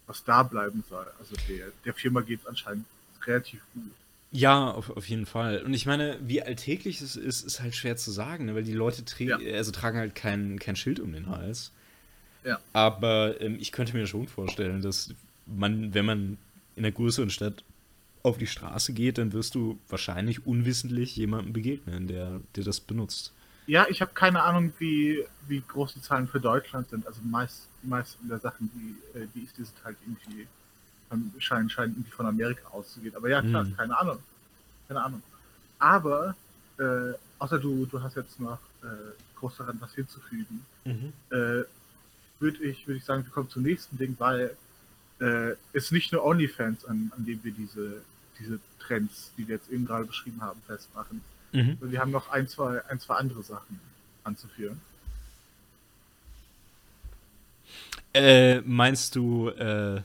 was da bleiben soll. Also der, der Firma geht es anscheinend relativ gut. Ja, auf, auf jeden Fall. Und ich meine, wie alltäglich es ist, ist halt schwer zu sagen, ne? weil die Leute ja. also tragen halt kein, kein Schild um den Hals. Ja. Aber ähm, ich könnte mir schon vorstellen, dass man, wenn man in einer größeren Stadt auf die Straße geht, dann wirst du wahrscheinlich unwissentlich jemandem begegnen, der, der das benutzt. Ja, ich habe keine Ahnung, wie, wie groß die Zahlen für Deutschland sind. Also meist, die meisten der Sachen, die, äh, die ich diese halt irgendwie scheinen, scheinen irgendwie von Amerika auszugehen. Aber ja, klar, hm. keine Ahnung. Keine Ahnung. Aber, äh, außer du, du hast jetzt noch äh, groß daran was hinzufügen, mhm. äh, würde ich, würd ich sagen, wir kommen zum nächsten Ding, weil äh, es nicht nur OnlyFans, an, an dem wir diese, diese Trends, die wir jetzt eben gerade beschrieben haben, festmachen. Mhm. Wir haben noch ein zwei, ein, zwei andere Sachen anzuführen. Äh, meinst du äh,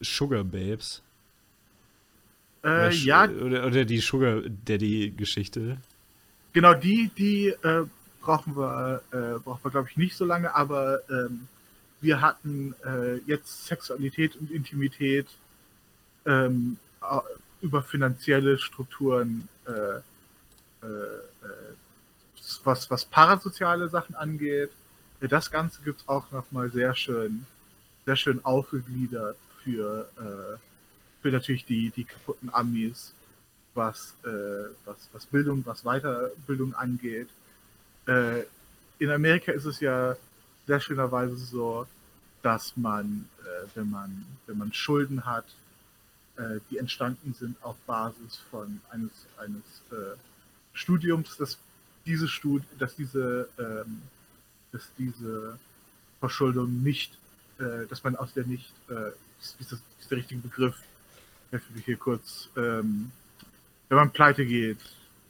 Sugar Babes? Äh, ja. Oder, oder, die Sugar Daddy-Geschichte? Genau, die, die äh, brauchen wir, äh, brauchen wir, glaube ich, nicht so lange, aber ähm, wir hatten äh, jetzt Sexualität und Intimität ähm, über finanzielle Strukturen, äh, was, was parasoziale Sachen angeht. Das Ganze gibt es auch nochmal sehr schön, sehr schön aufgegliedert für, äh, für natürlich die, die kaputten Amis, was, äh, was, was Bildung, was Weiterbildung angeht. Äh, in Amerika ist es ja sehr schönerweise so, dass man, äh, wenn man, wenn man Schulden hat, äh, die entstanden sind auf Basis von eines, eines äh, Studiums, dass diese Stud dass diese, ähm, dass diese Verschuldung nicht, dass man aus der nicht ist, ist, das, ist der richtige Begriff. Helfen wir hier kurz. Ähm, wenn man pleite geht.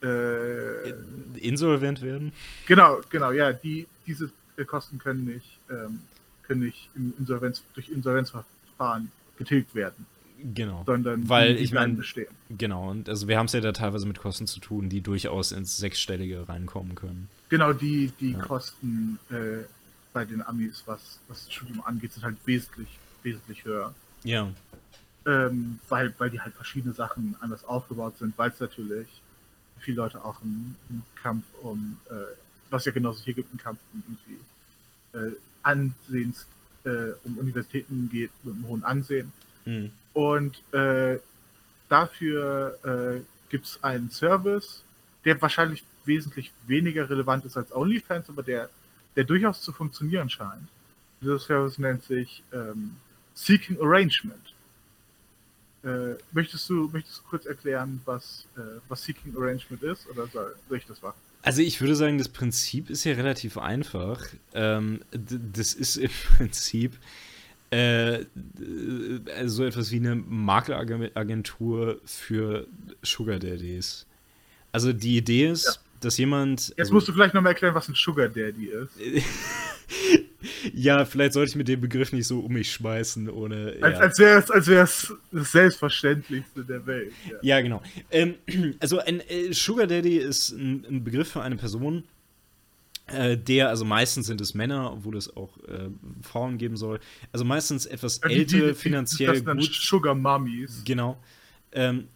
Äh, Insolvent werden? Genau, genau, ja. Die, diese Kosten können nicht, ähm, können nicht im Insolvenz, durch Insolvenzverfahren getilgt werden. Genau. Sondern weil ich meine bestehen. Genau, und also wir haben es ja da teilweise mit Kosten zu tun, die durchaus ins Sechsstellige reinkommen können. Genau, die, die ja. Kosten äh, bei den Amis, was, was das Studium angeht, sind halt wesentlich wesentlich höher. Ja. Ähm, weil, weil die halt verschiedene Sachen anders aufgebaut sind, weil es natürlich viele Leute auch im, im Kampf um, äh, was ja genauso hier gibt, einen Kampf um irgendwie äh, Ansehens, äh, um Universitäten geht, mit einem hohen Ansehen. Mhm. Und äh, dafür äh, gibt es einen Service, der wahrscheinlich wesentlich weniger relevant ist als OnlyFans, aber der, der durchaus zu funktionieren scheint. Dieser Service nennt sich ähm, Seeking Arrangement. Äh, möchtest, du, möchtest du kurz erklären, was, äh, was Seeking Arrangement ist, oder soll, soll, ich das machen? Also ich würde sagen, das Prinzip ist ja relativ einfach. Ähm, das ist im (laughs) Prinzip äh, so etwas wie eine Makelagentur für Sugar Daddies. Also die Idee ist, ja. dass jemand. Jetzt also, musst du vielleicht nochmal erklären, was ein Sugar Daddy ist. (laughs) ja, vielleicht sollte ich mit dem Begriff nicht so um mich schmeißen, ohne. Als, ja. als wäre es als wär's das Selbstverständlichste der Welt. Ja, ja genau. Ähm, (clears throat) also ein äh, Sugar Daddy ist ein, ein, Begriff für eine Person, Äh, der, also meistens sind es Männer, obwohl es auch äh, Frauen geben soll. Also meistens etwas Die- ältere, die- die- finanziell das dann gut. Sugar Mummies. Genau. Ähm,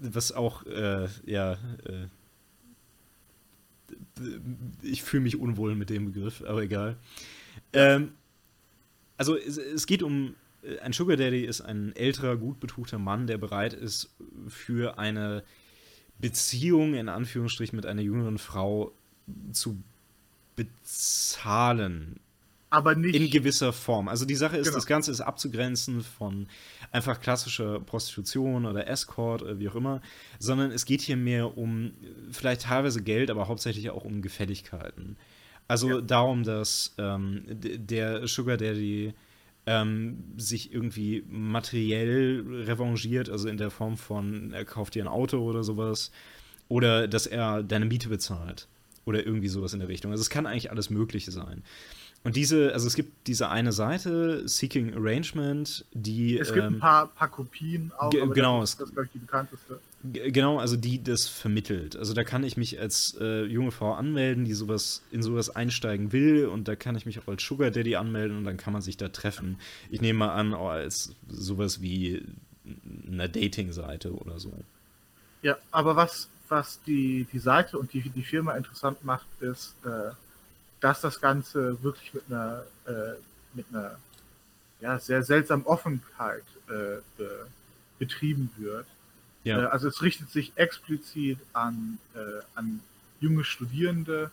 was auch, äh, ja, äh, ich fühle mich unwohl mit dem Begriff, aber egal. Ähm, also es, es geht um, äh, ein Sugar Daddy ist ein älterer, gut betuchter Mann, der bereit ist, für eine Beziehung in Anführungsstrichen mit einer jüngeren Frau zu bezahlen. Aber nicht. In gewisser Form. Also die Sache ist, Genau. das Ganze ist abzugrenzen von einfach klassischer Prostitution oder Escort oder wie auch immer, sondern es geht hier mehr um äh, vielleicht teilweise Geld, aber hauptsächlich auch um Gefälligkeiten. Also Ja. darum, dass ähm, der Sugar Daddy ähm, sich irgendwie materiell revanchiert, also in der Form von, er kauft dir ein Auto oder sowas, oder dass er deine Miete bezahlt. Oder irgendwie sowas in der Richtung. Also es kann eigentlich alles Mögliche sein. Und diese, also es gibt diese eine Seite, Seeking Arrangement, die. es gibt ähm, ein paar, paar Kopien auch. genau, Das ist, das glaube ich, die bekannteste. Genau, also die das vermittelt. Also da kann ich mich als äh, junge Frau anmelden, die sowas in sowas einsteigen will und da kann ich mich auch als Sugar Daddy anmelden und dann kann man sich da treffen. Ich nehme mal an, auch als sowas wie eine Dating-Seite oder so. Ja, aber was, was die, die Seite und die, die Firma interessant macht, ist, äh, dass das Ganze wirklich mit einer, äh, mit einer ja, sehr seltsamen Offenheit äh, be, betrieben wird. Äh, Ja. also es richtet sich explizit an, äh, an junge Studierende,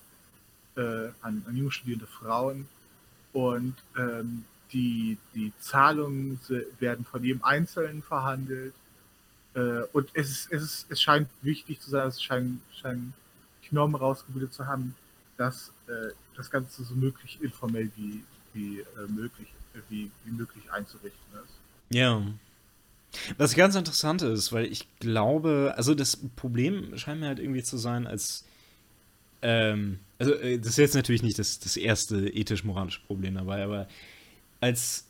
äh, an, an junge studierende Frauen und ähm, die, die Zahlungen werden von jedem Einzelnen verhandelt. Äh, und es, es, es scheint wichtig zu sein, es scheinen, scheinen Normen rausgebildet zu haben, dass äh, das Ganze so möglich informell wie, wie, äh, möglich, äh, wie, wie möglich einzurichten ist. Ja. Was ganz interessant ist, weil ich glaube, also das Problem scheint mir halt irgendwie zu sein, als ähm, also äh, das ist jetzt natürlich nicht das, das erste ethisch-moralische Problem dabei, aber als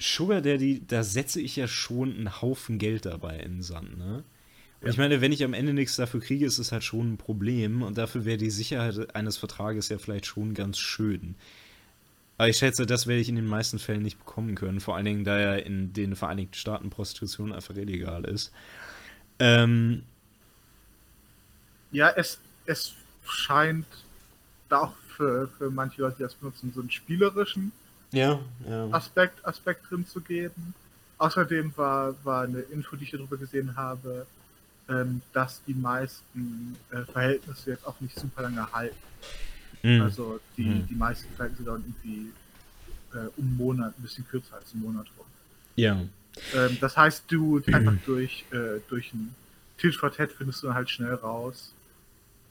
Sugar Daddy, da setze ich ja schon einen Haufen Geld dabei in den Sand, ne? Und Ja. ich meine, wenn ich am Ende nichts dafür kriege, ist es halt schon ein Problem und dafür wäre die Sicherheit eines Vertrages ja vielleicht schon ganz schön. Aber ich schätze, das werde ich in den meisten Fällen nicht bekommen können, vor allen Dingen, da ja in den Vereinigten Staaten Prostitution einfach illegal ist. Ähm, Ja, es, es scheint da auch für, für manche Leute, die das benutzen, so einen spielerischen ja, ja. Aspekt, Aspekt drin zu geben. Außerdem war, war eine Info, die ich darüber gesehen habe, ähm, dass die meisten äh, Verhältnisse jetzt auch nicht super lange halten. Mhm. Also die, Mhm. die meisten Verhältnisse dauern irgendwie äh, um einen Monat, ein bisschen kürzer als einen Monat rum. ja. Ähm, das heißt, du einfach durch, äh, durch ein Tit for Tat findest du dann halt schnell raus,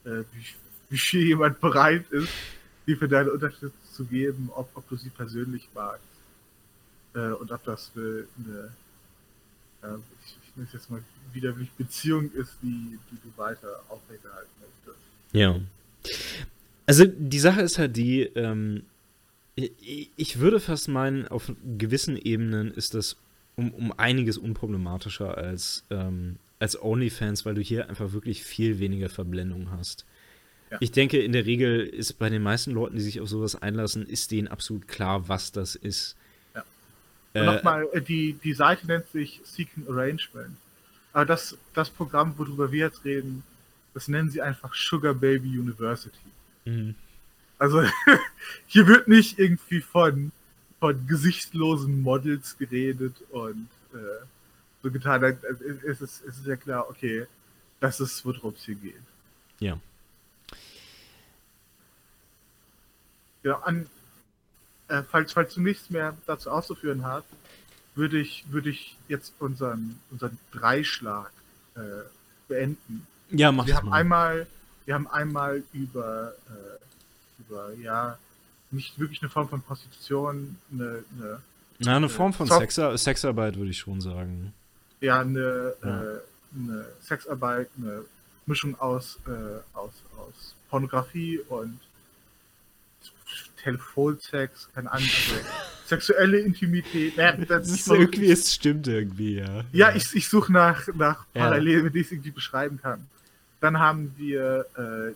äh, wie, wie viel jemand bereit ist, dir für deine Unterstützung zu geben, ob, ob du sie persönlich magst. Äh, und ob das eine, eine äh, ich, ich nenne es jetzt mal widerwillig Beziehung ist, die, die du weiter aufrechterhalten möchtest. Ja. Also die Sache ist halt die, ähm, ich, ich würde fast meinen, auf gewissen Ebenen ist das um, um einiges unproblematischer als, ähm, als OnlyFans, weil du hier einfach wirklich viel weniger Verblendung hast. Ja. Ich denke, in der Regel ist bei den meisten Leuten, die sich auf sowas einlassen, ist denen absolut klar, was das ist. Ja. Äh, nochmal, äh, die, die Seite nennt sich Seeking Arrangement. Aber das, das Programm, worüber wir jetzt reden, das nennen sie einfach Sugar Baby University. mhm. Also (laughs) hier wird nicht irgendwie von, von gesichtslosen Models geredet und äh, so getan. äh, Es ist, es ist ja klar, okay, das ist, worum es hier geht. Ja. Ja, an, äh, falls, falls du nichts mehr dazu auszuführen hast, würde ich, würde ich jetzt unseren, unseren Dreischlag äh, beenden. Ja, mach Wir haben mal. einmal, wir haben einmal über, äh, über, ja, nicht wirklich eine Form von Prostitution, eine, eine Na, eine Form von Soft- Sexa Sexarbeit würde ich schon sagen. ja, eine, Ja. Äh, eine Sexarbeit, eine Mischung aus, äh, aus, aus Pornografie und Telefonsex, keine Ahnung, also sexuelle Intimität. Ja, das ist irgendwie, es stimmt irgendwie, ja. Ja, ich, ich suche nach, nach Ja. Parallelen, mit denen ich irgendwie beschreiben kann. Dann haben wir äh,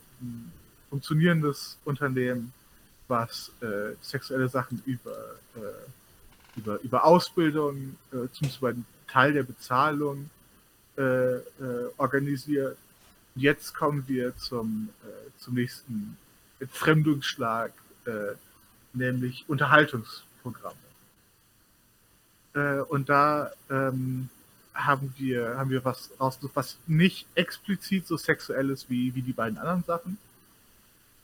funktionierendes Unternehmen, was äh, sexuelle Sachen über, äh, über, über Ausbildung, äh, zumindest bei Teil der Bezahlung äh, äh, organisiert. Jetzt kommen wir zum, äh, zum nächsten Entfremdungsschlag, nämlich Unterhaltungsprogramme. und da ähm, haben wir, haben wir was rausgesucht, was nicht explizit so sexuell ist wie, wie die beiden anderen Sachen,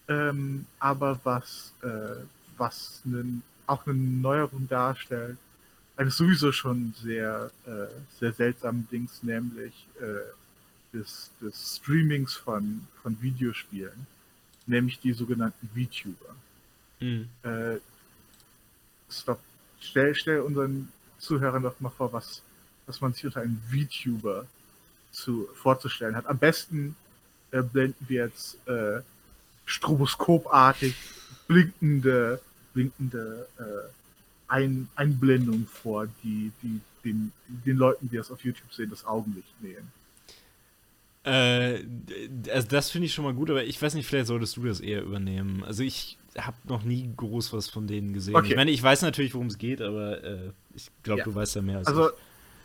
ähm, aber was, äh, was einen, auch eine Neuerung darstellt, eines sowieso schon sehr, äh, sehr seltsamen Dings, nämlich äh, des, des Streamings von, von Videospielen, nämlich die sogenannten VTuber. Mhm. Äh, stop. Stell, stell unseren Zuhörern doch mal vor, was, was man sich unter einem VTuber zu, vorzustellen hat. Am besten äh, blenden wir jetzt äh, stroboskopartig blinkende, blinkende äh, Ein Einblendungen vor, die, die den, den Leuten, die das auf YouTube sehen, das Augenlicht nähen. Äh, also das finde ich schon mal gut, aber ich weiß nicht, vielleicht solltest du das eher übernehmen. Also ich habe noch nie groß was von denen gesehen. Okay. Ich meine, ich weiß natürlich, worum es geht, aber äh, ich glaube, ja. du weißt ja mehr als also, ich.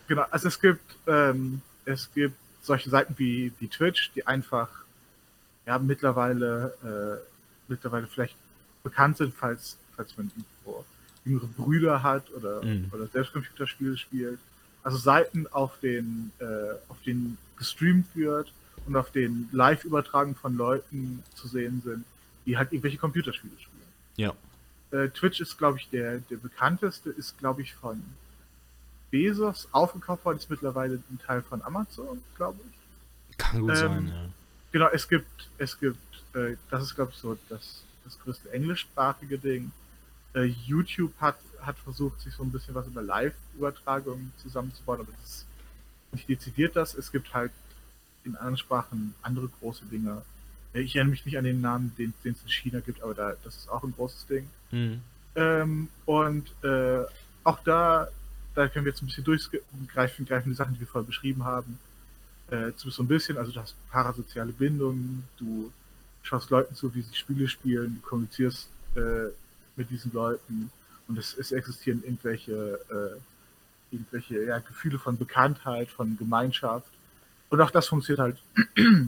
Genau, also es gibt, ähm, es gibt solche Seiten wie, wie Twitch, die einfach ja mittlerweile, äh, mittlerweile vielleicht bekannt sind, falls, falls man irgendwo jüngere Brüder hat oder, mhm. oder selbst Computerspiele spielt. Also Seiten, auf denen, äh, auf denen gestreamt wird und auf denen Live-Übertragen von Leuten zu sehen sind, die halt irgendwelche Computerspiele spielen. Ja. Äh, Twitch ist, glaube ich, der, der bekannteste, ist, glaube ich, von Bezos aufgekauft worden, ist mittlerweile ein Teil von Amazon, glaube ich. Kann gut ähm, sein, ja. Genau, es gibt, es gibt, äh, das ist, glaube ich, so das, das größte englischsprachige Ding. Äh, YouTube hat, hat versucht, sich so ein bisschen was über Live-Übertragungen zusammenzubauen, aber das ist nicht dezidiert das. Es gibt halt in anderen Sprachen andere große Dinge. Ich erinnere mich nicht an den Namen, den, es in China gibt, aber da, das ist auch ein großes Ding. Mhm. Ähm, und äh, auch da da können wir jetzt ein bisschen durchgreifen, greifen die Sachen, die wir vorher beschrieben haben. Äh, so ein bisschen, also du hast parasoziale Bindungen, du schaust Leuten zu, wie sie Spiele spielen, du kommunizierst äh, mit diesen Leuten und es, es existieren irgendwelche, äh, irgendwelche ja, Gefühle von Bekanntheit, von Gemeinschaft. Und auch das funktioniert halt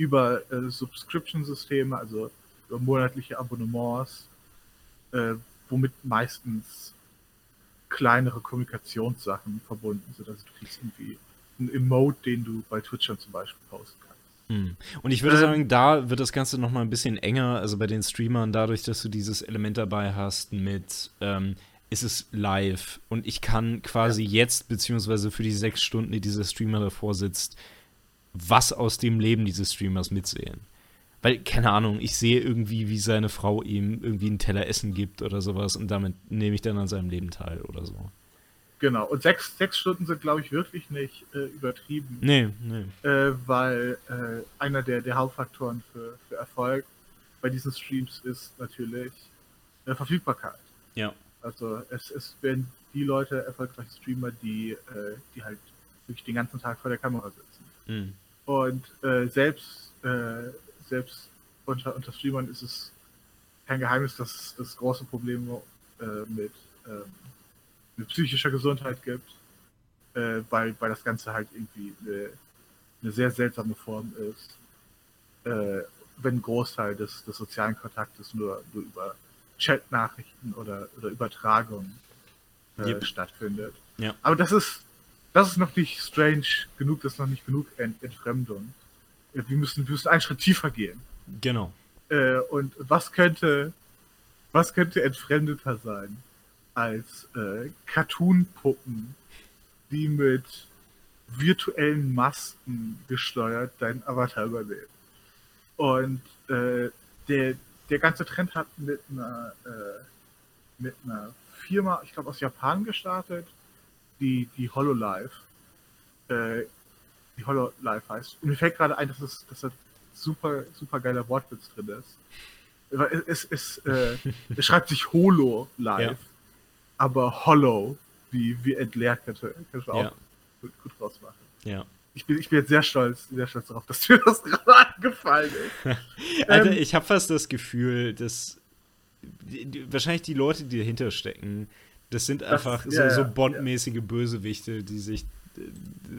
über äh, Subscription-Systeme, also über monatliche Abonnements, äh, womit meistens kleinere Kommunikationssachen verbunden, sodass du kriegst irgendwie einen Emote, den du bei Twitch dann zum Beispiel posten kannst. Hm. Und ich würde ähm, sagen, da wird das Ganze noch mal ein bisschen enger, also bei den Streamern, dadurch, dass du dieses Element dabei hast mit, ähm, ist es live und ich kann quasi ja. jetzt, beziehungsweise für die sechs Stunden, die dieser Streamer davor sitzt, was aus dem Leben dieses Streamers mitsehen. Weil, keine Ahnung, ich sehe irgendwie, wie seine Frau ihm irgendwie einen Teller Essen gibt oder sowas und damit nehme ich dann an seinem Leben teil oder so. Genau, und sechs, sechs Stunden sind, glaube ich, wirklich nicht äh, übertrieben. Nee, nee. Äh, weil äh, einer der, der Hauptfaktoren für, für Erfolg bei diesen Streams ist natürlich äh, Verfügbarkeit. Ja. Also es, es werden die Leute erfolgreiche Streamer, die, äh, die halt wirklich den ganzen Tag vor der Kamera sitzen. Mhm. Und äh, selbst selbst unter, unter Streamern ist es kein Geheimnis, dass es das große Problem äh, mit, ähm, mit psychischer Gesundheit gibt, äh, weil, weil das Ganze halt irgendwie eine, eine sehr seltsame Form ist, äh, wenn ein Großteil des, des sozialen Kontaktes nur, nur über Chat-Nachrichten oder, oder Übertragungen äh, yep. stattfindet. Ja. Aber das ist, das ist noch nicht strange genug, das ist noch nicht genug Ent Entfremdung wir müssen, wir müssen einen Schritt tiefer gehen. Genau. Äh, und was könnte, was könnte entfremdeter sein als äh, Cartoon-Puppen, die mit virtuellen Masken gesteuert deinen Avatar übernehmen? Und äh, der, der ganze Trend hat mit einer, äh, mit einer Firma, ich glaube aus Japan gestartet, die, die HoloLive. Äh, die Hololive heißt. Und mir fällt gerade ein, dass, es, dass da super, super geiler Wortwitz drin ist. Es, es, äh, es schreibt sich Holo live, ja. aber Hollow, wie, wie entleert könnte ja. auch gut, gut rausmachen. Ja. ich bin, ich bin jetzt sehr stolz, sehr stolz darauf, dass mir das (laughs) gerade angefallen ist. (laughs) Alter, ähm, ich habe fast das Gefühl, dass die, die, wahrscheinlich die Leute, die dahinter stecken, das sind einfach das, so, ja, so Bond-mäßige ja. Bösewichte, die sich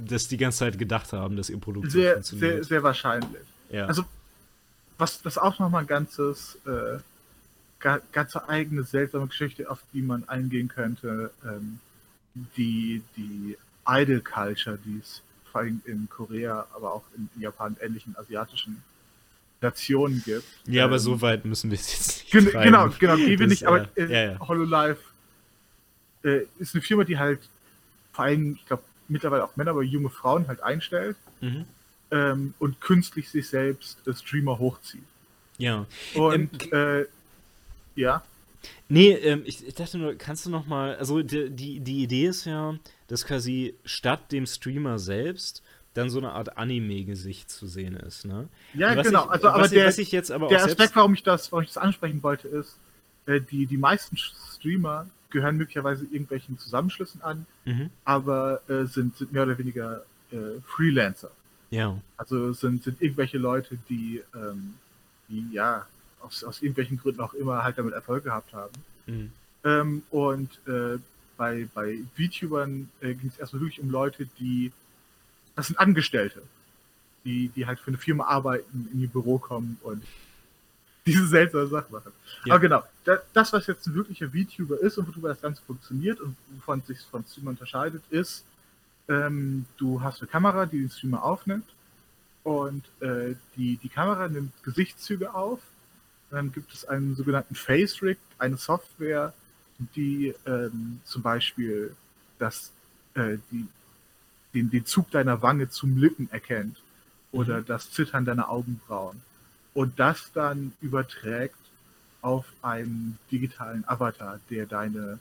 das die ganze Zeit gedacht haben, dass ihr Produkt sehr, funktioniert. Sehr, sehr wahrscheinlich. Ja. Also, was das auch nochmal ein ganzes, äh, ganze eigene seltsame Geschichte, auf die man eingehen könnte, ähm, die, die Idol-Culture, die es vor allem in Korea, aber auch in Japan, ähnlichen asiatischen Nationen gibt. Ja, ähm, aber so weit müssen wir es jetzt nicht gen Genau, genau, gehen wir nicht, aber äh, ja, ja. HoloLive äh, ist eine Firma, die halt vor allem, ich glaube, mittlerweile auch Männer, aber junge Frauen halt einstellt mhm. ähm, und künstlich sich selbst Streamer hochzieht. Ja. Und ähm, äh, ja. Nee, ähm, ich, ich, dachte nur, kannst du noch mal, also die, die, die Idee ist ja, dass quasi statt dem Streamer selbst dann so eine Art Anime-Gesicht zu sehen ist, ne? Ja, genau. Ich, also, aber der, der Aspekt, warum ich, das, warum ich das ansprechen wollte, ist, äh, die, die meisten Streamer gehören möglicherweise irgendwelchen Zusammenschlüssen an, mhm. aber äh, sind, sind mehr oder weniger äh, Freelancer. Ja. Also sind, sind irgendwelche Leute, die, ähm, die ja aus, aus irgendwelchen Gründen auch immer halt damit Erfolg gehabt haben. Mhm. Ähm, und äh, bei, bei VTubern äh, ging es erstmal wirklich um Leute, die, das sind Angestellte, die, die halt für eine Firma arbeiten, in ihr Büro kommen und (laughs) diese seltsame Sachen machen. Ja. Aber genau, das, was jetzt ein wirklicher VTuber ist und worüber das Ganze funktioniert und wovon es sich von Streamer unterscheidet, ist, ähm, du hast eine Kamera, die den Streamer aufnimmt und äh, die, die Kamera nimmt Gesichtszüge auf. Dann gibt es einen sogenannten Face Rig, eine Software, die ähm, zum Beispiel das, äh, die, den, den Zug deiner Wange zum Lippen erkennt oder mhm. das Zittern deiner Augenbrauen und das dann überträgt auf einen digitalen Avatar, der deine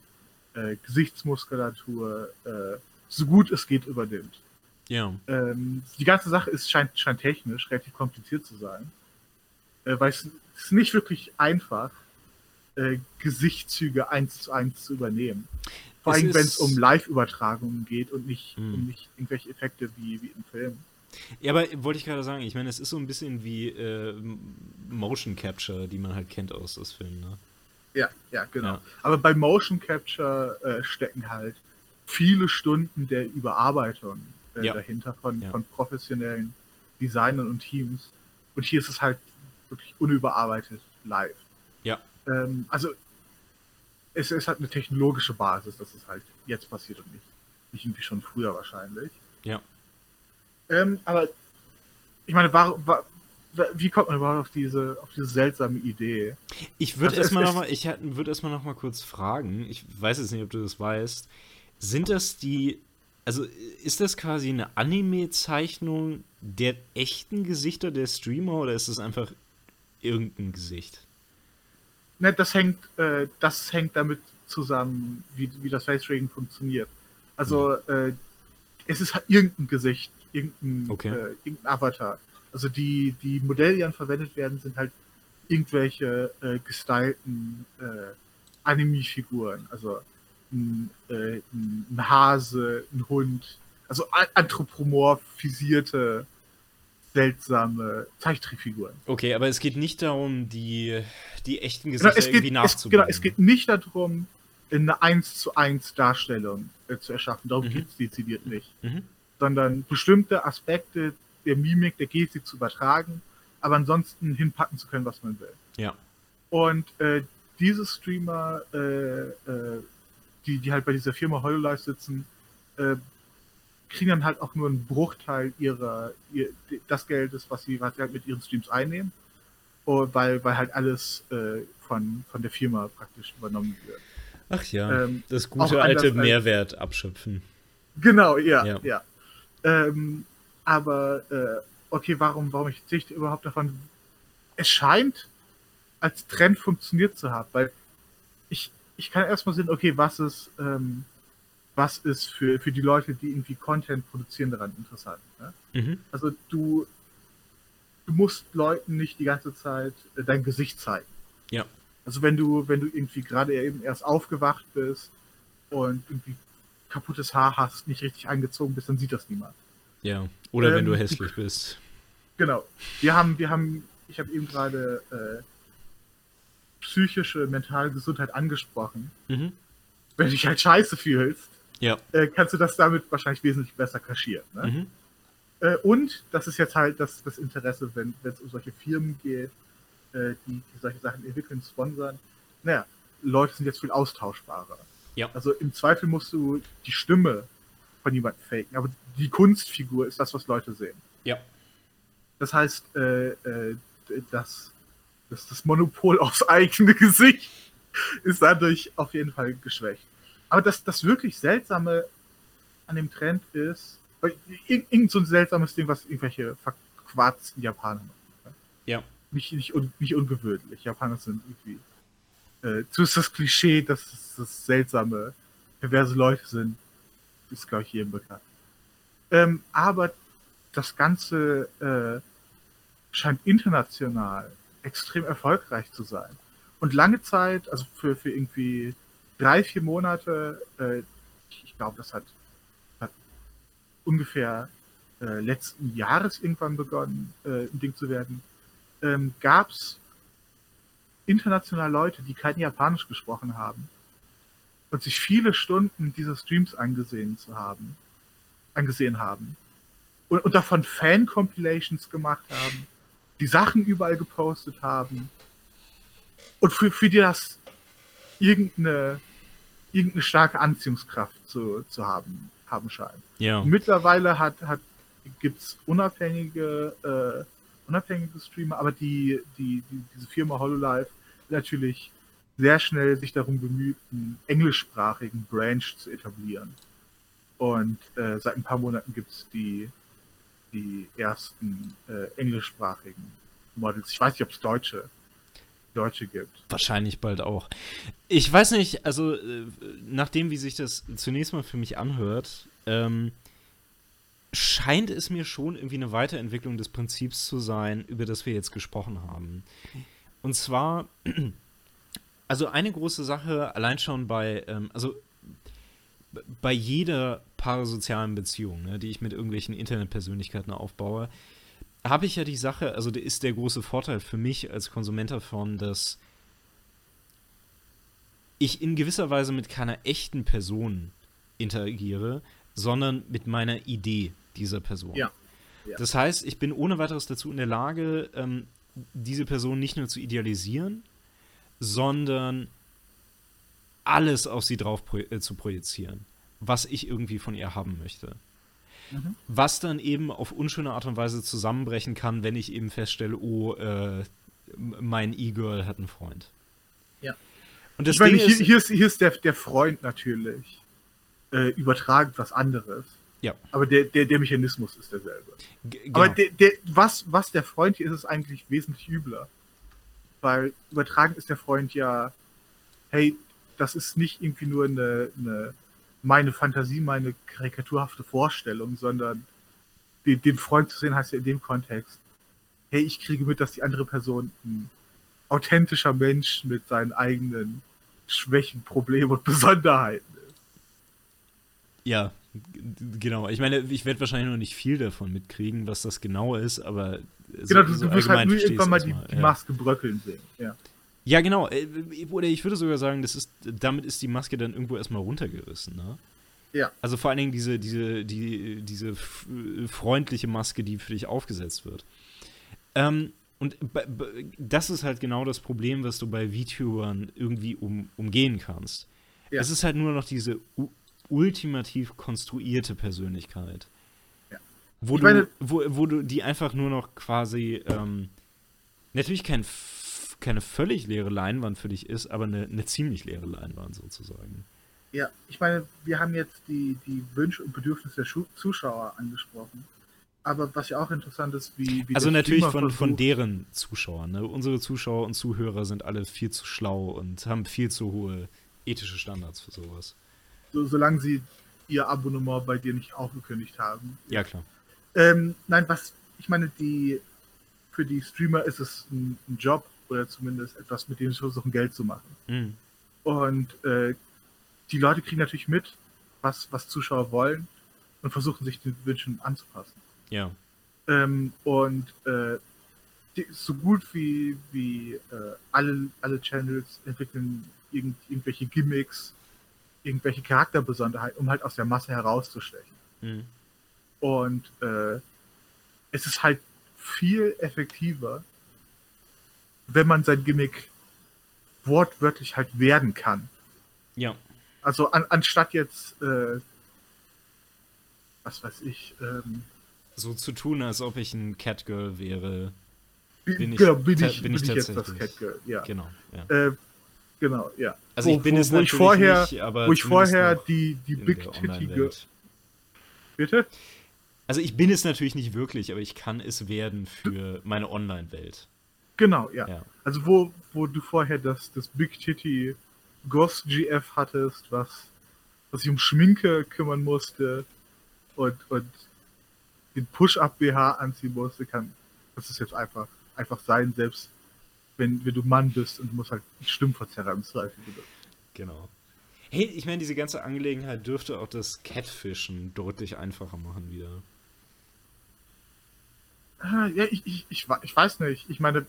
äh, Gesichtsmuskulatur äh, so gut es geht übernimmt. Ja. Ähm, die ganze Sache ist, scheint, scheint technisch relativ kompliziert zu sein, äh, weil es ist nicht wirklich einfach, äh, Gesichtszüge eins zu eins zu übernehmen. Vor allem, wenn es um Live-Übertragungen geht und nicht hm. um nicht irgendwelche Effekte wie, wie im Film. Ja, aber wollte ich gerade sagen, ich meine, es ist so ein bisschen wie äh, Motion Capture, die man halt kennt aus das Film, ne? Ja, ja, genau. Ja. Aber bei Motion Capture äh, stecken halt viele Stunden der Überarbeitung äh, ja. dahinter von, ja. von professionellen Designern und Teams. Und hier ist es halt wirklich unüberarbeitet live. Ja. Ähm, also es, es hat eine technologische Basis, dass es halt jetzt passiert und nicht, nicht irgendwie schon früher wahrscheinlich. Ja. Ähm, aber ich meine, war, war, wie kommt man überhaupt auf diese, auf diese seltsame Idee? Ich würde erstmal nochmal, ich würde erstmal noch mal kurz fragen, ich weiß jetzt nicht, ob du das weißt, sind das die, also ist das quasi eine Anime-Zeichnung der echten Gesichter der Streamer oder ist das einfach irgendein Gesicht? Ne, das hängt, äh, das hängt damit zusammen, wie, wie das Face Tracking funktioniert. Also, hm. äh, es ist halt irgendein Gesicht irgendein, okay. äh, irgendein Avatar. Also die, die Modelle, die dann verwendet werden, sind halt irgendwelche äh, gestylten äh, Anime-Figuren. Also ein, äh, ein, Hase, ein Hund, also anthropomorphisierte, seltsame Zeichentrickfiguren. Okay, aber es geht nicht darum, die, die echten Gesichter genau, geht, irgendwie nachzubilden. genau, es geht nicht darum, eine 1 zu 1 Darstellung äh, zu erschaffen. Darum mhm. geht es dezidiert nicht. Mhm sondern bestimmte Aspekte der Mimik, der Gestik zu übertragen, aber ansonsten hinpacken zu können, was man will. Ja. Und äh, diese Streamer, äh, äh, die, die halt bei dieser Firma HoloLive sitzen, äh, kriegen dann halt auch nur einen Bruchteil ihrer, ihr, das Geldes, was sie, was sie halt mit ihren Streams einnehmen, und weil, weil halt alles äh, von, von der Firma praktisch übernommen wird. Ach ja, ähm, das gute alte Mehrwert abschöpfen. Genau, ja, ja. ja. Ähm, aber äh, okay, warum, warum ich dichte überhaupt davon? Es scheint als Trend funktioniert zu haben, weil ich, ich kann erstmal sehen, okay, was ist, ähm, was ist für, für die Leute, die irgendwie Content produzieren, daran interessant. Ne? Mhm. Also du, du musst Leuten nicht die ganze Zeit äh, dein Gesicht zeigen. Ja. Also wenn du, wenn du irgendwie gerade eben erst aufgewacht bist und irgendwie kaputtes Haar hast, nicht richtig angezogen bist, dann sieht das niemand. Ja, oder ähm, wenn du Ähm, hässlich bist. Genau. Wir haben, wir haben, ich habe eben gerade äh, psychische, mentale Gesundheit angesprochen. Mhm. Wenn du dich halt scheiße fühlst, Ja. äh, kannst du das damit wahrscheinlich wesentlich besser kaschieren. Ne? Mhm. Äh, und das ist jetzt halt das, das Interesse, wenn es um solche Firmen geht, äh, die, die solche Sachen entwickeln, sponsern. Naja, Leute sind jetzt viel austauschbarer. Ja. Also im Zweifel musst du die Stimme von jemandem faken, aber die Kunstfigur ist das, was Leute sehen. Ja. Das heißt, äh, äh, das, das, das Monopol (laughs) aufs eigene Gesicht ist dadurch auf jeden Fall geschwächt. Aber das, das wirklich Seltsame an dem Trend ist, weil ir- irgend so ein seltsames Ding, was irgendwelche verquarzten Japaner machen. Ja. Nicht, nicht, un, nicht ungewöhnlich. Japaner sind irgendwie. Äh, zumindest das Klischee, dass es das seltsame, perverse Leute sind, ist, glaube ich, jedem bekannt. Ähm, aber das Ganze äh, scheint international extrem erfolgreich zu sein. Und lange Zeit, also für, für irgendwie drei, vier Monate, äh, ich, glaube, das hat, hat ungefähr äh, letzten Jahres irgendwann begonnen, äh, ein Ding zu werden, ähm, gab es international Leute, die kein Japanisch gesprochen haben und sich viele Stunden dieser Streams angesehen zu haben, angesehen haben und, und davon Fan-Compilations gemacht haben, die Sachen überall gepostet haben und für, für die das irgendeine, irgendeine starke Anziehungskraft zu, zu haben, haben scheint. Ja. Mittlerweile hat, hat, gibt es unabhängige, äh, unabhängige Streamer, aber die, die, die, diese Firma HoloLive natürlich sehr schnell sich darum bemüht, einen englischsprachigen Branch zu etablieren. Und äh, seit ein paar Monaten gibt es die, die ersten äh, englischsprachigen Models. Ich weiß nicht, ob es deutsche, deutsche gibt. Wahrscheinlich bald auch. Ich weiß nicht, also äh, nachdem wie sich das zunächst mal für mich anhört, ähm, scheint es mir schon irgendwie eine Weiterentwicklung des Prinzips zu sein, über das wir jetzt gesprochen haben. Und zwar, (clears throat) also eine große Sache, allein schon bei, ähm, also bei jeder parasozialen Beziehung, ne, die ich mit irgendwelchen Internetpersönlichkeiten aufbaue, habe ich ja die Sache, also der ist der große Vorteil für mich als Konsument davon, dass ich in gewisser Weise mit keiner echten Person interagiere, sondern mit meiner Idee dieser Person. Ja. Ja. Das heißt, ich bin ohne weiteres dazu in der Lage, ähm, diese Person nicht nur zu idealisieren, sondern alles auf sie drauf pro äh, zu projizieren, was ich irgendwie von ihr haben möchte. Mhm. Was dann eben auf unschöne Art und Weise zusammenbrechen kann, wenn ich eben feststelle, oh, äh, mein E-Girl hat einen Freund. Ja. Und das ich meine, Ding hier, ist, hier ist, hier ist der, der Freund natürlich äh, übertragend was anderes. Ja. Aber der, der, der Mechanismus ist derselbe. g- Aber genau. der, der, was, was der Freund hier ist, ist eigentlich wesentlich übler. Weil übertragen ist der Freund ja, hey, das ist nicht irgendwie nur eine, eine meine Fantasie, meine karikaturhafte Vorstellung, sondern den, den Freund zu sehen heißt ja in dem Kontext, hey, ich kriege mit, dass die andere Person ein authentischer Mensch mit seinen eigenen Schwächen, Problemen und (laughs) Besonderheiten ist. Ja, genau. Ich meine, ich werde wahrscheinlich noch nicht viel davon mitkriegen, was das genau ist, aber so, Genau, du, so du wirst halt nur irgendwann mal die, die ja. Maske bröckeln sehen. Ja. Ja, genau. Äh, Oder ich würde sogar sagen, das ist, damit ist die Maske dann irgendwo erstmal runtergerissen, ne? Ja. Also vor allen Dingen diese, diese, die, diese freundliche Maske, die für dich aufgesetzt wird. Ähm, und das ist halt genau das Problem, was du bei VTubern irgendwie um, umgehen kannst. Ja. Es ist halt nur noch diese ultimativ konstruierte Persönlichkeit. Ja. Wo, Ich du, meine- wo, wo du die einfach nur noch quasi ähm, natürlich kein, keine völlig leere Leinwand für dich ist, aber eine, eine ziemlich leere Leinwand sozusagen. Ja, ich meine, wir haben jetzt die, die Wünsche und Bedürfnisse der Schu Zuschauer angesprochen. Aber was ja auch interessant ist, wie. wie Also natürlich von, von deren Zuschauern. Ne? Unsere Zuschauer und Zuhörer sind alle viel zu schlau und haben viel zu hohe ethische Standards für sowas. So, solange sie ihr Abonnement bei dir nicht aufgekündigt haben. Ja, klar. Ähm, nein, was, ich meine, die, für die Streamer ist es ein, ein Job oder zumindest etwas, mit dem sie versuchen, Geld zu machen. Mhm. Und äh, die Leute kriegen natürlich mit, was, was Zuschauer wollen. und versuchen sich den Wünschen anzupassen. Ja. Ähm, und äh, die, so gut wie, wie äh, alle, alle Channels entwickeln irgend, irgendwelche Gimmicks, irgendwelche Charakterbesonderheiten, um halt aus der Masse herauszustechen. Mhm. Und äh, es ist halt viel effektiver, wenn man sein Gimmick wortwörtlich halt werden kann. Ja. Also an, anstatt jetzt, äh, was weiß ich, ähm, So zu tun, als ob ich ein Catgirl wäre. bin, Bin ich genau, bin ich, bin bin ich ich jetzt das. Catgirl, ja. Genau. Ja. Äh, genau, ja. Also wo, ich bin wo, es wo ich natürlich vorher, nicht, aber wo ich vorher die, die Big Titty. Bitte? Also ich bin es natürlich nicht wirklich, aber ich kann es werden für meine Online-Welt. Genau, ja. Ja. Also wo, wo du vorher das, das Big Titty Ghost GF hattest, was, was sich um Schminke kümmern musste und, und den Push-Up BH anziehen musste, kann das ist jetzt einfach, einfach sein, selbst wenn, wenn du Mann bist und du musst halt Stimmverzerrer im Zweifel benutzen. Genau. Hey, ich meine, diese ganze Angelegenheit dürfte auch das Catfischen deutlich einfacher machen wieder. Ah, Ja, ich, ich, ich, ich weiß nicht. Ich meine,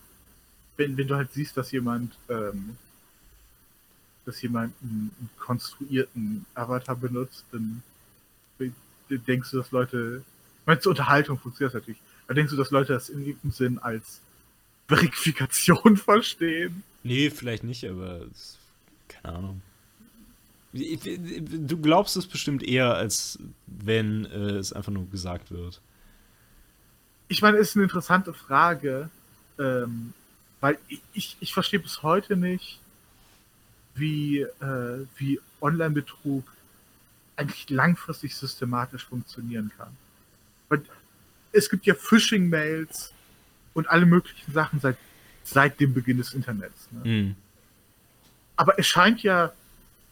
wenn, wenn du halt siehst, dass jemand, ähm, dass jemand einen, einen konstruierten Avatar benutzt, dann de- de- denkst du, dass Leute, ich meine, zur Unterhaltung funktioniert das natürlich, aber denkst du, dass Leute das in irgendeinem Sinn als Verifikation (laughs) verstehen? Nee, vielleicht nicht, aber es, keine Ahnung. Du glaubst es bestimmt eher, als wenn äh, es einfach nur gesagt wird. Ich meine, es ist eine interessante Frage, ähm, weil ich, ich, ich verstehe bis heute nicht, wie, äh, wie Online-Betrug eigentlich langfristig systematisch funktionieren kann. Weil es gibt ja Phishing-Mails und alle möglichen Sachen seit, seit dem Beginn des Internets. Ne? Hm. Aber es scheint ja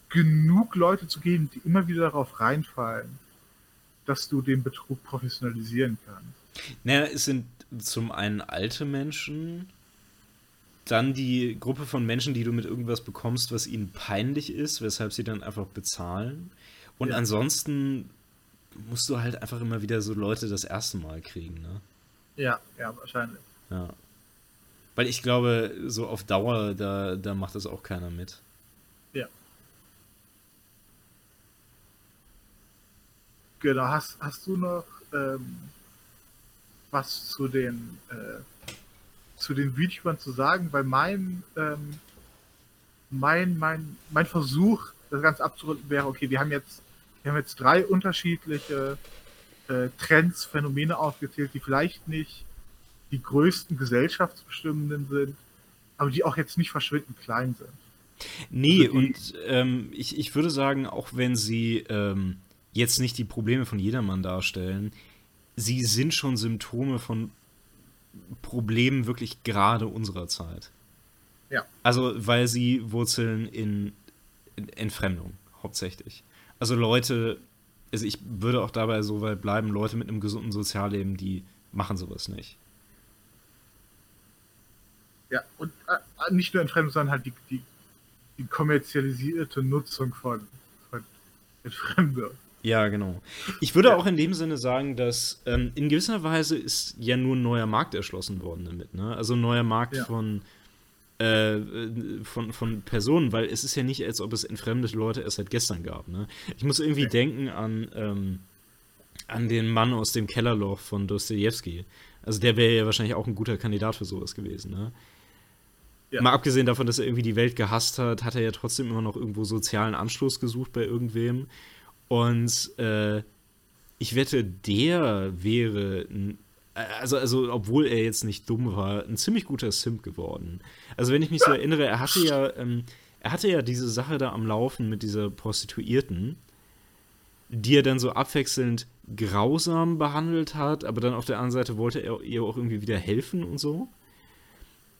genug Leute zu geben, die immer wieder darauf reinfallen, dass du den Betrug professionalisieren kannst. Naja, es sind zum einen alte Menschen, dann die Gruppe von Menschen, die du mit irgendwas bekommst, was ihnen peinlich ist, weshalb sie dann einfach bezahlen. Und Ja. ansonsten musst du halt einfach immer wieder so Leute das erste Mal kriegen, ne? Ja, ja, wahrscheinlich. Ja. Weil ich glaube, so auf Dauer, da, da macht das auch keiner mit. Ja. Genau, hast, hast du noch ähm, was zu den äh, zu den Videoern zu sagen? Weil mein ähm, mein mein mein Versuch, das Ganze abzurunden, wäre, okay, wir haben jetzt wir haben jetzt drei unterschiedliche äh, Trends, Phänomene aufgezählt, die vielleicht nicht die größten gesellschaftsbestimmenden sind, aber die auch jetzt nicht verschwindend klein sind. Nee, Also und ähm, ich, ich würde sagen, auch wenn sie ähm, jetzt nicht die Probleme von jedermann darstellen, sie sind schon Symptome von Problemen wirklich gerade unserer Zeit. Ja. Also, weil sie wurzeln in, in Entfremdung, hauptsächlich. Also Leute, also ich würde auch dabei so weit bleiben, Leute mit einem gesunden Sozialleben, die machen sowas nicht. Ja, und äh, nicht nur Entfremdung, sondern halt die, die, die kommerzialisierte Nutzung von, von Entfremdung. Ja, genau. Ich würde Ja. auch in dem Sinne sagen, dass ähm, in gewisser Weise ist ja nur ein neuer Markt erschlossen worden damit. Ne? Also ein neuer Markt Ja. von, äh, äh, von, von Personen, weil es ist ja nicht, als ob es entfremdete Leute erst seit gestern gab. Ne? Ich muss irgendwie Nee. denken an, ähm, an den Mann aus dem Kellerloch von Dostoevsky. Also der wäre ja wahrscheinlich auch ein guter Kandidat für sowas gewesen. Ne? Ja. Mal abgesehen davon, dass er irgendwie die Welt gehasst hat, hat er ja trotzdem immer noch irgendwo sozialen Anschluss gesucht bei irgendwem. Und äh, ich wette, der wäre, also, also obwohl er jetzt nicht dumm war, ein ziemlich guter Simp geworden. Also wenn ich mich so erinnere, er hatte ja, ähm, er hatte ja diese Sache da am Laufen mit dieser Prostituierten, die er dann so abwechselnd grausam behandelt hat, aber dann auf der anderen Seite wollte er ihr auch irgendwie wieder helfen und so.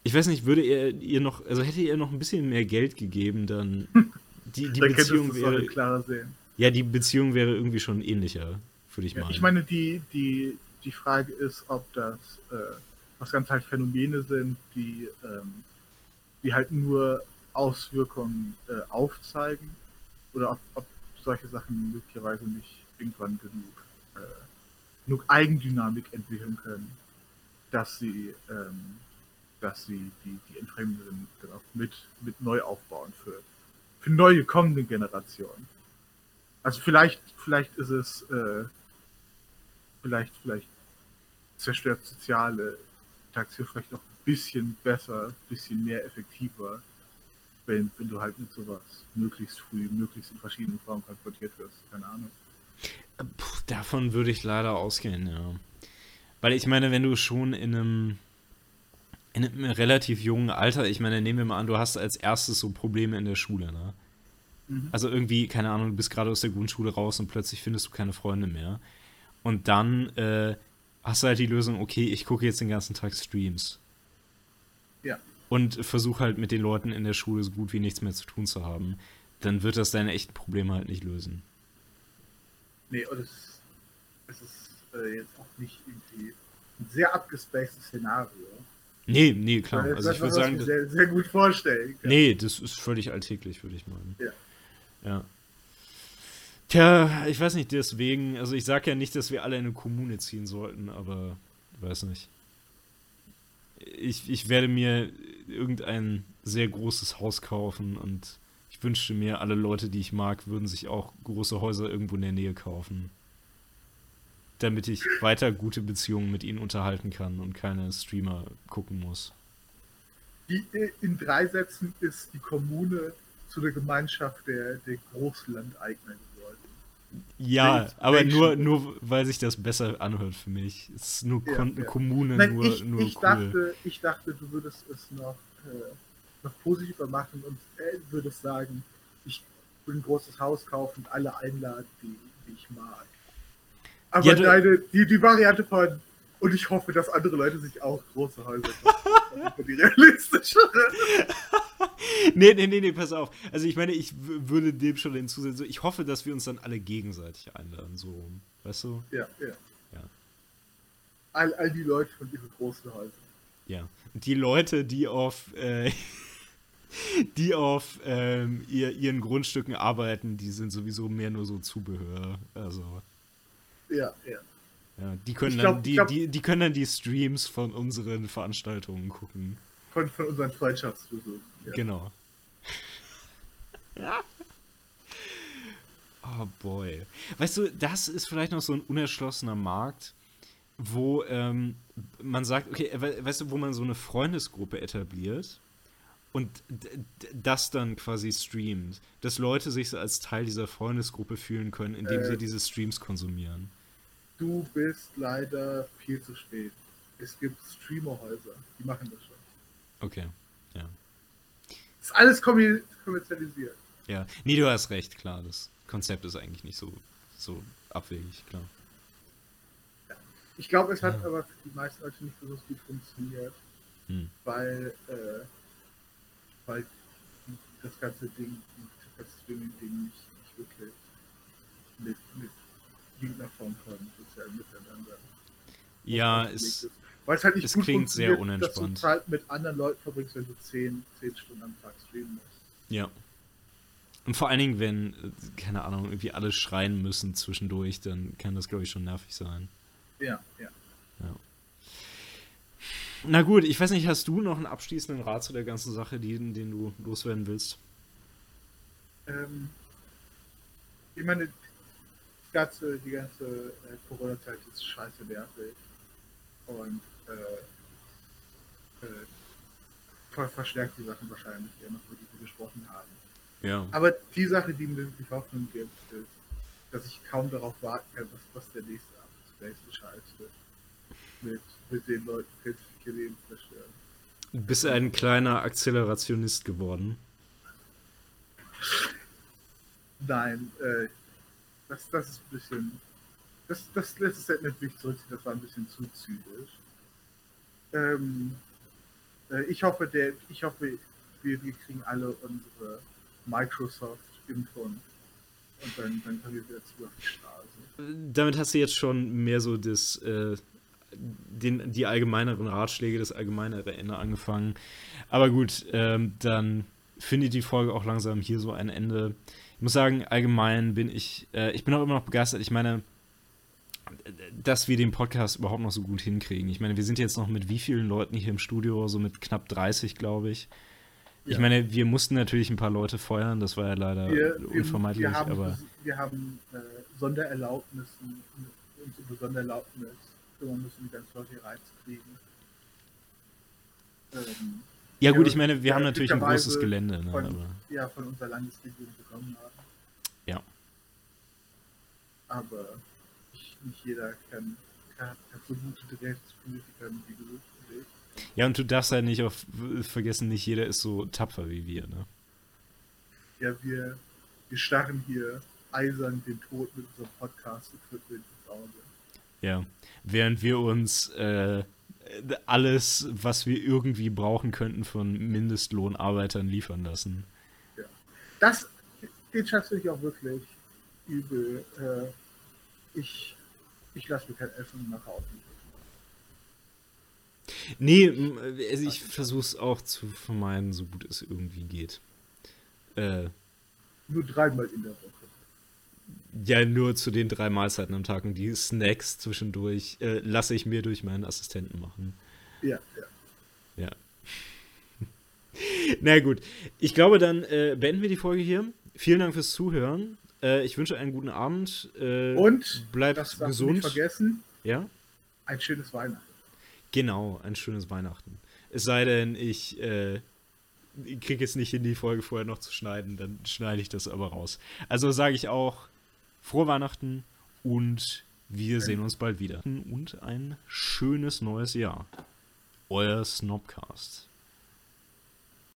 Ich weiß nicht, würde er ihr noch, also hätte er noch ein bisschen mehr Geld gegeben, dann (laughs) die, die da könntest du Beziehung wäre, klarer sehen. ja, die Beziehung wäre irgendwie schon ähnlicher, würde ich Ja, meinen. ich meine, die, die, die Frage ist, ob das, äh, was ganz halt Phänomene sind, die, ähm, die halt nur Auswirkungen äh, aufzeigen oder ob, ob solche Sachen möglicherweise nicht irgendwann genug äh, genug Eigendynamik entwickeln können, dass sie, ähm, dass sie die, die Entfremdung auch mit, mit neu aufbauen für, für neue kommende Generationen. Also vielleicht, vielleicht ist es, äh, vielleicht, vielleicht zerstört soziale Interaktion vielleicht noch ein bisschen besser, ein bisschen mehr effektiver, wenn, wenn du halt mit sowas möglichst früh, möglichst in verschiedenen Formen konfrontiert wirst. Keine Ahnung. Puh, davon würde ich leider ausgehen, ja. Weil ich meine, wenn du schon in einem, in einem relativ jungen Alter, ich meine, nehmen wir mal an, du hast als erstes so Probleme in der Schule, ne? Mhm. Also irgendwie, keine Ahnung, du bist gerade aus der Grundschule raus und plötzlich findest du keine Freunde mehr. Und dann äh, hast du halt die Lösung, okay, ich gucke jetzt den ganzen Tag Streams. Ja. Und versuche halt mit den Leuten in der Schule so gut wie nichts mehr zu tun zu haben. Dann wird das deine echten Probleme halt nicht lösen. Nee, und es, es ist äh, jetzt auch nicht irgendwie ein sehr abgespacedes Szenario. Nee, nee, klar. Das also ich würde sagen. Sehr, sehr gut vorstellen. Kann. Nee, das ist völlig alltäglich, würde ich meinen. Ja. Ja. Tja, ich weiß nicht, deswegen, also ich sage ja nicht, dass wir alle in eine Kommune ziehen sollten, aber ich weiß nicht. Ich, ich werde mir irgendein sehr großes Haus kaufen und ich wünschte mir, alle Leute, die ich mag, würden sich auch große Häuser irgendwo in der Nähe kaufen. Damit ich weiter gute Beziehungen mit ihnen unterhalten kann und keine Streamer gucken muss. Die, in drei Sätzen ist die Kommune zu der Gemeinschaft der, der Großlandeigner geworden. Ja, Welt, aber nur, nur weil sich das besser anhört für mich. Es ist nur ja, ja. Kommune, Nein, nur, ich, nur ich cool. Dachte, ich dachte, du würdest es noch, äh, noch positiver machen und äh, würdest sagen, ich will ein großes Haus kaufen und alle einladen, die, die ich mag. Aber ja, deine, die, die Variante von und ich hoffe, dass andere Leute sich auch große Häuser kaufen. die realistischere. (laughs) nee, nee, nee, nee, pass auf. Also ich meine, ich würde dem schon hinzusetzen. Ich hoffe, dass wir uns dann alle gegenseitig einladen, so Weißt du? Ja, ja. ja. All, all die Leute von ihren großen Häusern. Ja. Und die Leute, die auf äh, (laughs) die auf ähm, ihr, ihren Grundstücken arbeiten, die sind sowieso mehr nur so Zubehör. Also. Ja, ja. Ja, die können, glaub, dann, die, glaub, die, die können dann die Streams von unseren Veranstaltungen gucken. Von, von unseren Freundschaftsbesuchen. Ja. Genau. ja. Oh boy. Weißt du, das ist vielleicht noch so ein unerschlossener Markt, wo ähm, man sagt, okay, weißt du, wo man so eine Freundesgruppe etabliert und das dann quasi streamt, dass Leute sich so als Teil dieser Freundesgruppe fühlen können, indem äh, sie diese Streams konsumieren du bist leider viel zu spät. Es gibt Streamerhäuser, die machen das schon. Okay, ja. Das ist alles kommerzialisiert. Ja, nee, du hast recht, klar. Das Konzept ist eigentlich nicht so, so abwegig, klar. Ja. Ich glaube, es hat ja. aber für die meisten Leute nicht besonders gut funktioniert, hm. weil, äh, weil das ganze Ding, das Streaming-Ding nicht, nicht wirklich mit, mit Form von sozialem Miteinander. Ja, es, Weil es halt nicht es gut klingt sehr unentspannt. Dass du Zeit mit anderen Leuten verbringst, wenn du 10, 10 Stunden am Tag streamen musst. Ja. Und vor allen Dingen, wenn, keine Ahnung, irgendwie alle schreien müssen zwischendurch, dann kann das, glaube ich, schon nervig sein. Ja, ja. Ja. Na gut, ich weiß nicht, hast du noch einen abschließenden Rat zu der ganzen Sache, den, den du loswerden willst? Ähm, ich meine, ganze, die ganze äh, Corona-Zeit ist scheiße nervig und äh, äh, verstärkt die Sachen wahrscheinlich, die noch wirklich gesprochen haben. Ja. Aber die Sache, die mir wirklich Hoffnung gibt, ist, dass ich kaum darauf warten kann, was, was der nächste nächste Scheiß wird. Mit, mit den Leuten künstliche Leben zerstören. Du bist ein kleiner Akzelerationist geworden. Nein, äh, das, das ist ein bisschen. Das, das letzte Statement, wie ich zurückziehe, das war ein bisschen zu zynisch. Ähm, äh, ich hoffe, der, ich hoffe, wir, wir kriegen alle unsere Microsoft-Impfung und dann, dann können wir wieder zu auf die Straße. Damit hast du jetzt schon mehr so das, äh, den, die allgemeineren Ratschläge, das allgemeinere Ende angefangen. Aber gut, ähm, dann findet die Folge auch langsam hier so ein Ende. Ich muss sagen, allgemein bin ich, äh, ich bin auch immer noch begeistert. Ich meine, dass wir den Podcast überhaupt noch so gut hinkriegen. Ich meine, wir sind jetzt noch mit wie vielen Leuten hier im Studio? So mit knapp 30, glaube ich. Ich Ja. meine, wir mussten natürlich ein paar Leute feuern, das war ja leider Wir, wir, unvermeidlich, wir haben, aber wir haben äh, Sondererlaubnissen, uns über Sondererlaubnis kümmern müssen, die ganzen Leute hier reinzukriegen. Ähm, ja gut, ich meine, wir haben natürlich ein großes Gelände, ne, von, ja, von unserer Landesregierung bekommen haben. Ja. Aber nicht, jeder kann, kann, hat so gute Rechtspolitiker wie du und ja, und du darfst halt nicht auf, vergessen, nicht jeder ist so tapfer wie wir, ne? Ja, wir, wir starren hier eisern den Tod mit unserem Podcast Equipment ins Auge. Ja, während wir uns äh, alles, was wir irgendwie brauchen könnten, von Mindestlohnarbeitern liefern lassen. Das, den Schatz finde ich auch wirklich übel. Äh, ich ich lasse mir kein Essen nach Hause. Nee, also ich versuche es auch zu vermeiden, so gut es irgendwie geht. Äh, Nur dreimal in der Woche. Ja, nur zu den drei Mahlzeiten am Tag und die Snacks zwischendurch äh, lasse ich mir durch meinen Assistenten machen. Ja, ja. Ja. (laughs) Na gut, ich glaube, dann äh, beenden wir die Folge hier. Vielen Dank fürs Zuhören. Äh, ich wünsche einen guten Abend. Äh, Und bleibt das du nicht gesund. vergessen, Ja? ein schönes Weihnachten. Genau, ein schönes Weihnachten. Es sei denn, ich, äh, ich kriege jetzt nicht hin, die Folge vorher noch zu schneiden, dann schneide ich das aber raus. Also sage ich auch frohe Weihnachten und wir sehen uns bald wieder. Und ein schönes neues Jahr. Euer Snobcast.